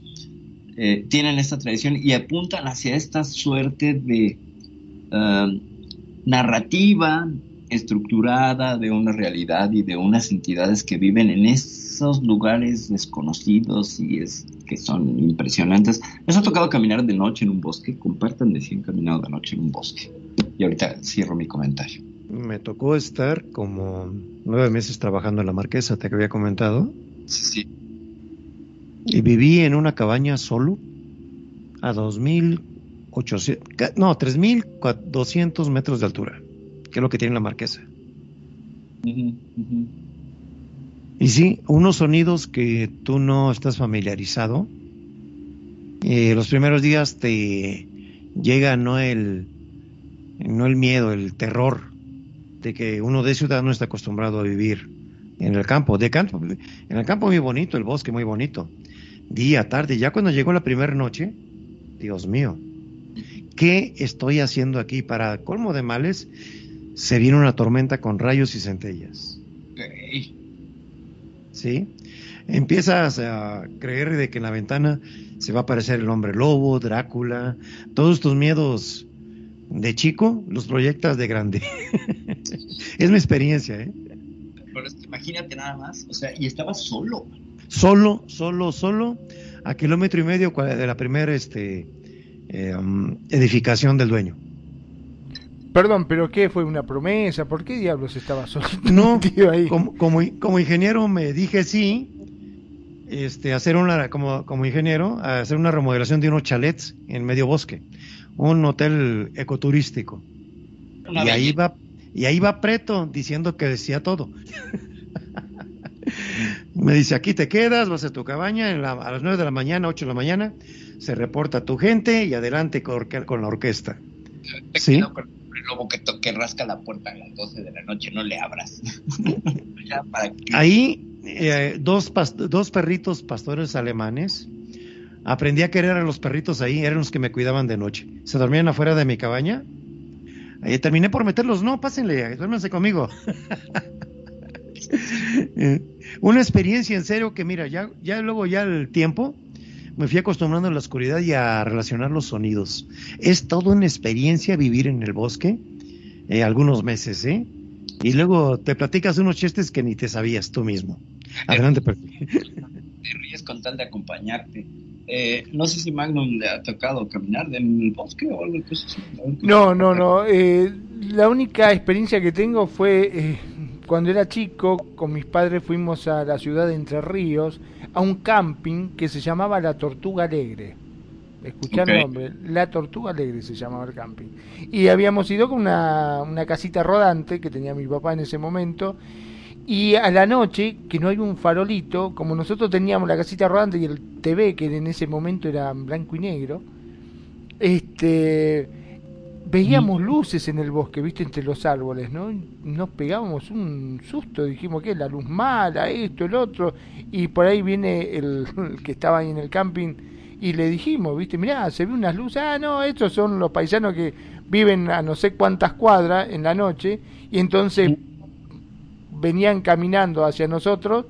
S2: eh, tienen esta tradición y apuntan hacia esta suerte de ah, narrativa estructurada de una realidad y de unas entidades que viven en esos lugares desconocidos y es que son impresionantes. ¿Les ha tocado caminar de noche en un bosque? Compartan de si han caminado de noche en un bosque. Y ahorita cierro mi comentario.
S1: Me tocó estar como nueve meses trabajando en la Marquesa, te había comentado.
S2: Sí, sí.
S1: Y viví en una cabaña solo a 2.800, ca- no, 3.200 metros de altura, que es lo que tiene la Marquesa. Y sí, unos sonidos que tú no estás familiarizado. eh, los primeros días te llega no el, no el miedo, el terror de que uno de ciudad no está acostumbrado a vivir en el campo. De campo, en el campo muy bonito, el bosque muy bonito. Día, tarde, ya cuando llegó la primera noche, Dios mío, ¿qué estoy haciendo aquí? Para colmo de males, se viene una tormenta con rayos y centellas.
S2: Ok.
S1: ¿sí? Empiezas a creer de que en la ventana se va a aparecer el hombre lobo, Drácula, todos tus miedos de chico los proyectas de grande. es mi experiencia, ¿eh?
S2: Pero es que imagínate nada más, o sea, y estaba solo.
S1: Solo, solo, solo, a kilómetro y medio de la primera este, eh, um, edificación del dueño.
S3: Perdón, pero ¿qué fue una promesa? ¿Por qué diablos estaba solito
S1: No,
S3: ahí?
S1: como, como, como ingeniero me dije sí, este, hacer una, como, como ingeniero, a hacer una remodelación de unos chalets en medio bosque, un hotel ecoturístico.
S2: Una
S1: y ahí va, y ahí va Preto diciendo que decía todo. Me dice, aquí te quedas, vas a tu cabaña en la- a las 9 de la mañana, 8 de la mañana, se reporta tu gente y adelante con, orque- con la orquesta. Sí.
S2: Lobo que, to- que rasca la puerta a las 12 de la noche, no le abras. ya para.
S1: Ahí, eh, dos, dos perritos pastores alemanes, aprendí a querer a los perritos ahí, eran los que me cuidaban de noche. Se dormían afuera de mi cabaña. Terminé por meterlos, no, pásenle, duérmense conmigo. Eh, Una experiencia en serio que mira, ya, ya luego ya el tiempo me fui acostumbrando a la oscuridad y a relacionar los sonidos. Es toda una experiencia vivir en el bosque, eh, algunos meses, ¿eh? Y luego te platicas unos chistes que ni te sabías tú mismo. Adelante,
S2: te ríes con tal de acompañarte. Eh, no sé si Magnum le ha tocado caminar en el bosque o algo así.
S3: No, no, no. eh, la única experiencia que tengo fue eh, cuando era chico, con mis padres fuimos a la ciudad de Entre Ríos a un camping que se llamaba La Tortuga Alegre. Escuchá el
S2: Ok.
S3: nombre, La Tortuga Alegre se llamaba el camping. Y habíamos ido con una, una casita rodante que tenía mi papá en ese momento. Y a la noche, que no hay un farolito, como nosotros teníamos la casita rodante y el TV, que en ese momento era en blanco y negro, este veíamos luces en el bosque, viste, entre los árboles, ¿no? Nos pegábamos un susto, dijimos que la luz mala, esto, el otro, y por ahí viene el, el que estaba ahí en el camping y le dijimos, viste, mirá, se ve unas luces, ah, no, estos son los paisanos que viven a no sé cuántas cuadras en la noche, y entonces venían caminando hacia nosotros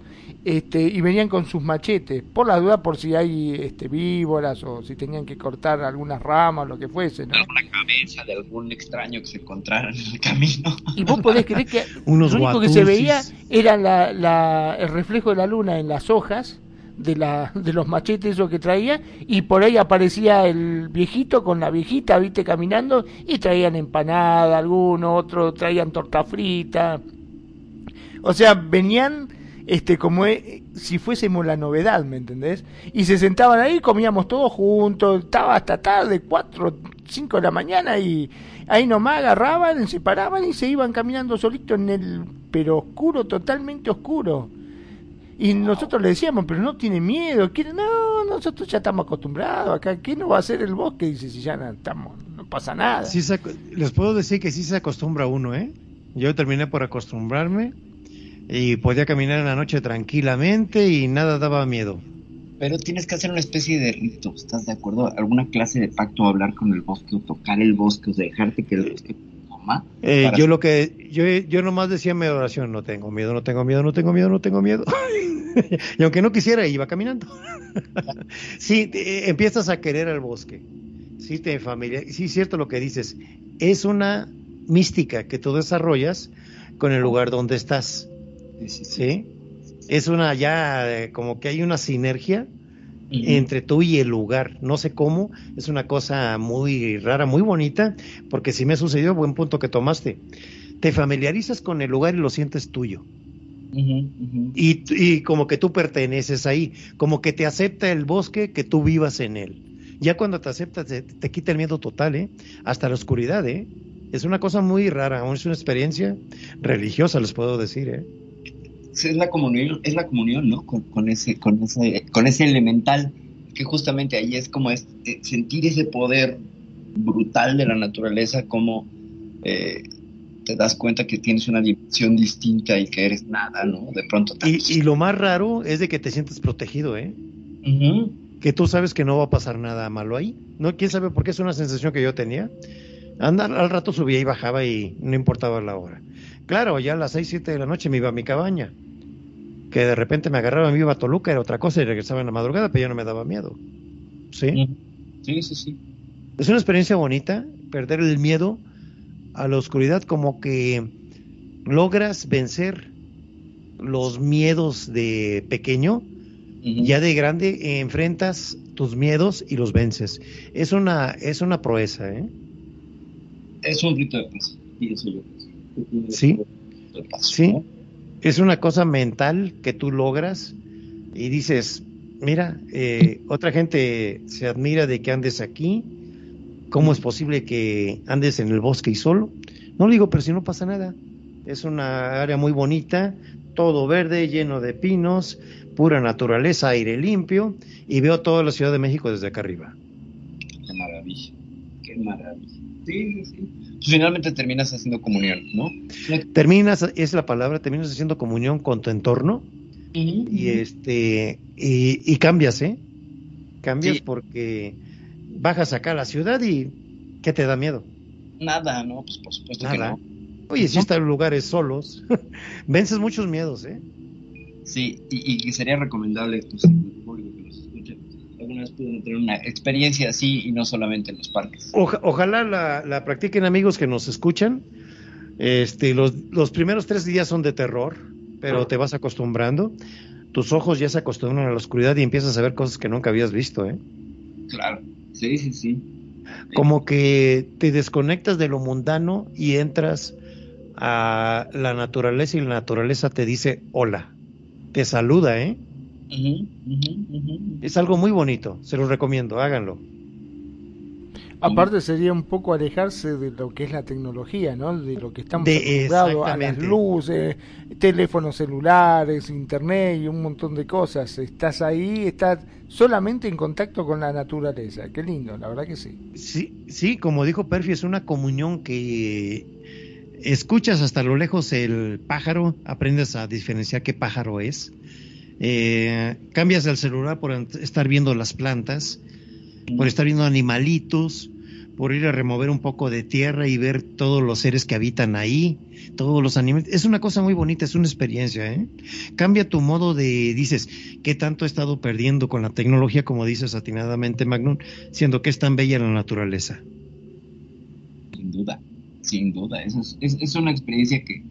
S3: este, y venían con sus machetes, por la duda por si hay este, víboras o si tenían que cortar algunas ramas o lo que fuese, ¿no?
S2: alguna cabeza de algún extraño que se encontrara en el camino.
S3: Y vos podés creer que
S1: Unos
S3: lo único que se veía era la, la- el reflejo de la luna en las hojas de, la, de los machetes esos que traía y por ahí aparecía el viejito con la viejita, viste, caminando y traían empanada, alguno, otro traían torta frita. O sea, venían este, como eh, si fuésemos la novedad, ¿me entendés? Y se sentaban ahí, comíamos todos juntos, estaba hasta tarde, 4, 5 de la mañana, y ahí nomás agarraban, se paraban y se iban caminando solitos en el, pero oscuro, totalmente oscuro. Y nosotros le decíamos, pero no tiene miedo, quiere, no, nosotros ya estamos acostumbrados acá, ¿qué no va a hacer el bosque? Dice, si ya no estamos, no pasa nada.
S1: Sí se les puedo decir que sí se acostumbra uno, ¿eh? Yo terminé por acostumbrarme y podía caminar en la noche tranquilamente y nada daba miedo.
S2: Pero tienes que hacer una especie de rito, ¿estás de acuerdo? Alguna clase de pacto, hablar con el bosque o tocar el bosque, o dejarte que el bosque te coma.
S1: Eh,
S2: Para-
S1: yo lo que yo, yo nomás decía en mi oración, no tengo miedo, no tengo miedo, no tengo miedo, no tengo miedo. y aunque no quisiera, iba caminando. sí, te- eh, empiezas a querer al bosque. Sí, te familia, sí es cierto lo que dices. Es una mística que tú desarrollas con el lugar donde estás.
S2: Sí.
S1: Es una ya eh, como que hay una sinergia entre tú y el lugar. No sé cómo, es una cosa muy rara, muy bonita, porque si me sucedió, buen punto que tomaste. Te familiarizas con el lugar y lo sientes tuyo. Y como que tú perteneces ahí, como que te acepta el bosque que tú vivas en él. Ya cuando te aceptas, te, te quita el miedo total, ¿eh? Hasta la oscuridad, ¿eh? Es una cosa muy rara, es una experiencia religiosa, les puedo decir, ¿eh?
S2: Es la comunión, es la comunión, ¿no? Con, con ese, con ese, con ese elemental que justamente ahí es como es, eh, sentir ese poder brutal de la naturaleza, como eh, te das cuenta que tienes una dimensión distinta y que eres nada, ¿no? De pronto.
S1: Y, y lo más raro es de que te sientes protegido, ¿eh?
S2: Ujú.
S1: que tú sabes que no va a pasar nada malo ahí. No, quién sabe por qué es una sensación que yo tenía. Andar al rato subía y bajaba y no importaba la hora. Claro, ya a las 6, 7 de la noche me iba a mi cabaña. Que de repente me agarraba, me iba a Toluca, era otra cosa y regresaba en la madrugada, pero ya no me daba miedo. ¿Sí?
S2: Sí, sí, sí.
S1: Es una experiencia bonita, perder el miedo a la oscuridad, como que logras vencer los miedos de pequeño ya de grande enfrentas tus miedos y los vences. Es una, es una proeza, ¿eh?
S2: Es un rito de paz. Y eso yo
S1: Sí. Sí.
S2: ¿no?
S1: Es una cosa mental que tú logras y dices, mira, eh, otra gente se admira de que andes aquí. ¿Cómo es posible que andes en el bosque y solo? No lo digo, pero si no pasa nada. Es una área muy bonita, todo verde, lleno de pinos, pura naturaleza, aire limpio, y veo toda la Ciudad de México desde acá arriba.
S2: Qué maravilla. Qué maravilla. Sí, sí, sí. Pues finalmente terminas haciendo comunión, ¿no?
S1: terminas, es la palabra, terminas haciendo comunión con tu entorno y este y, y cambias, ¿eh? Cambias
S2: Sí.
S1: porque bajas acá a la ciudad y ¿qué te da miedo?
S2: Nada, ¿no? Pues por supuesto
S1: Nada.
S2: que no.
S1: Oye, si están lugares solos, vences muchos miedos, ¿eh?
S2: Sí, y, y sería recomendable pues, al público que nos escuche, tener una experiencia así y no solamente en los parques.
S1: Oja- ojalá la, la practiquen amigos que nos escuchan. Este, los, los primeros tres días son de terror, pero te vas acostumbrando. Tus ojos ya se acostumbran a la oscuridad y empiezas a ver cosas que nunca habías visto, ¿eh?
S2: Claro. Sí, sí, sí.
S1: como que te desconectas de lo mundano y entras a la naturaleza y la naturaleza te dice hola, te saluda, ¿eh? Es algo muy bonito, se lo recomiendo, háganlo.
S3: Aparte sería un poco alejarse de lo que es la tecnología, ¿no? De lo que estamos acostumbrados a las luces, teléfonos celulares, internet y un montón de cosas. Estás ahí, estás solamente en contacto con la naturaleza. Qué lindo, la verdad que sí.
S1: Sí, sí, como dijo Perfi, es una comunión que escuchas hasta lo lejos el pájaro, aprendes a diferenciar qué pájaro es. Eh, cambias el celular por estar viendo las plantas, por estar viendo animalitos, por ir a remover un poco de tierra y ver todos los seres que habitan ahí, todos los animales. Es una cosa muy bonita, es una experiencia, ¿eh? Cambia tu modo de, dices, ¿qué tanto he estado perdiendo con la tecnología, como dices atinadamente, Magnum, siendo que es tan bella la naturaleza?
S2: Sin duda, sin duda. Es, es, es una experiencia que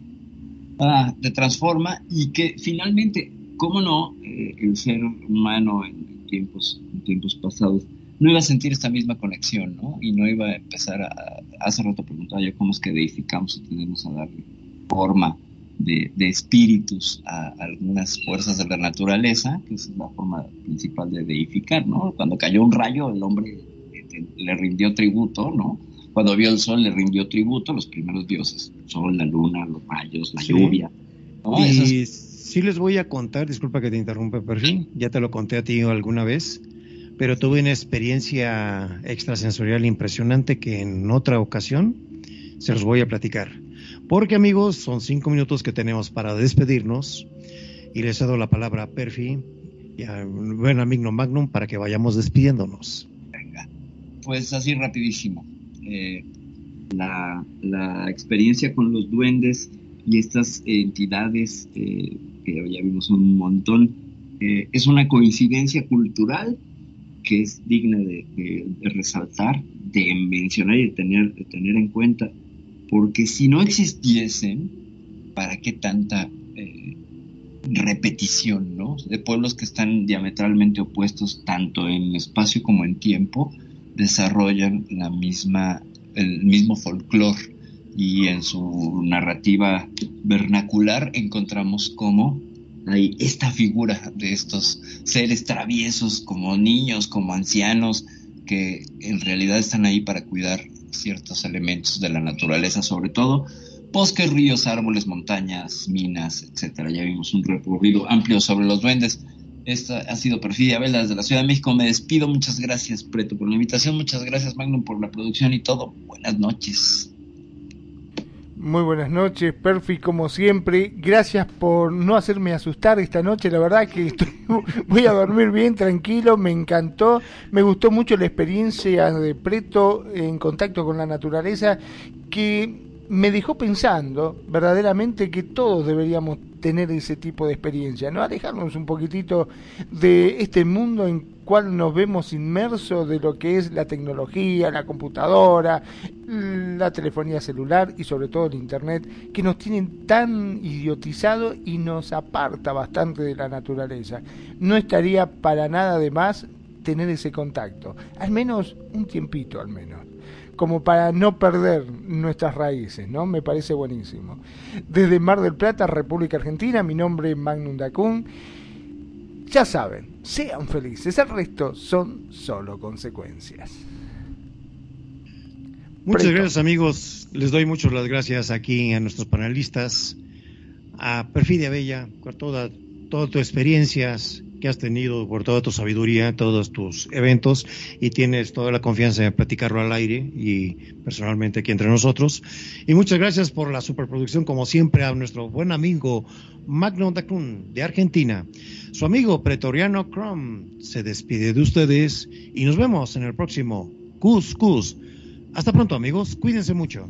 S2: ah, te transforma y que finalmente, ¿cómo no? Eh, el ser humano en tiempos, en tiempos pasados no iba a sentir esta misma conexión, ¿no? Y no iba a empezar a... Hace rato preguntaba yo cómo es que deificamos o tenemos a darle forma de, de espíritus a algunas fuerzas de la naturaleza, que es la forma principal de deificar, ¿no? Cuando cayó un rayo, el hombre este, le rindió tributo, ¿no? Cuando vio el sol, le rindió tributo a los primeros dioses, el sol, la luna, los rayos, la
S1: Sí.
S2: lluvia. ¿no?
S1: Y sí les voy a contar, disculpa que te interrumpa, Perfil, ya te lo conté a ti alguna vez, pero tuve una experiencia extrasensorial impresionante que en otra ocasión se los voy a platicar. Porque amigos, son cinco minutos que tenemos para despedirnos y les cedo la palabra a Perfi y a buen amigo Magnum para que vayamos despidiéndonos.
S2: Venga, pues así rapidísimo. Eh, la, la experiencia con los duendes y estas entidades eh, ya vimos un montón eh, es una coincidencia cultural que es digna de, resaltar, de mencionar y de tener, tener en cuenta, porque si no existiesen, ¿para qué tanta eh, repetición, ¿no? De pueblos que están diametralmente opuestos tanto en espacio como en tiempo, desarrollan la misma, el mismo folclore y en su narrativa vernacular encontramos cómo hay esta figura de estos seres traviesos como niños, como ancianos, que en realidad están ahí para cuidar ciertos elementos de la naturaleza, sobre todo bosques, ríos, árboles, montañas, minas, etcétera. Ya vimos un recorrido amplio sobre los duendes. Esta ha sido Perfidia Vela desde la Ciudad de México. Me despido. Muchas gracias, Preto, por la invitación. Muchas gracias, Magnum, por la producción y todo. Buenas noches.
S3: Muy buenas noches, Perfi, como siempre. Gracias por no hacerme asustar esta noche. La verdad que estoy- voy a dormir bien, tranquilo. Me encantó. Me gustó mucho la experiencia de Preto en contacto con la naturaleza, que me dejó pensando verdaderamente que todos deberíamos tener ese tipo de experiencia, ¿no? Alejarnos un poquitito de este mundo en cual nos vemos inmersos de lo que es la tecnología, la computadora, la telefonía celular y sobre todo el internet, que nos tienen tan idiotizados y nos aparta bastante de la naturaleza. No estaría para nada de más tener ese contacto, al menos un tiempito al menos como para no perder nuestras raíces, ¿no? Me parece buenísimo. Desde Mar del Plata, República Argentina, mi nombre es Magnum Dacun. Ya saben, sean felices, el resto son solo consecuencias.
S1: Muchas
S3: Preto.
S1: gracias amigos, les doy muchas las gracias aquí a nuestros panelistas, a Perfidia Bella, por toda, todas tus experiencias que has tenido, por toda tu sabiduría, todos tus eventos y tienes toda la confianza de platicarlo al aire y personalmente aquí entre nosotros. Y muchas gracias por la superproducción, como siempre, a nuestro buen amigo Magno Dacun de Argentina. Su amigo pretoriano Crum se despide de ustedes y nos vemos en el próximo Cus Cus. Hasta pronto amigos, cuídense mucho.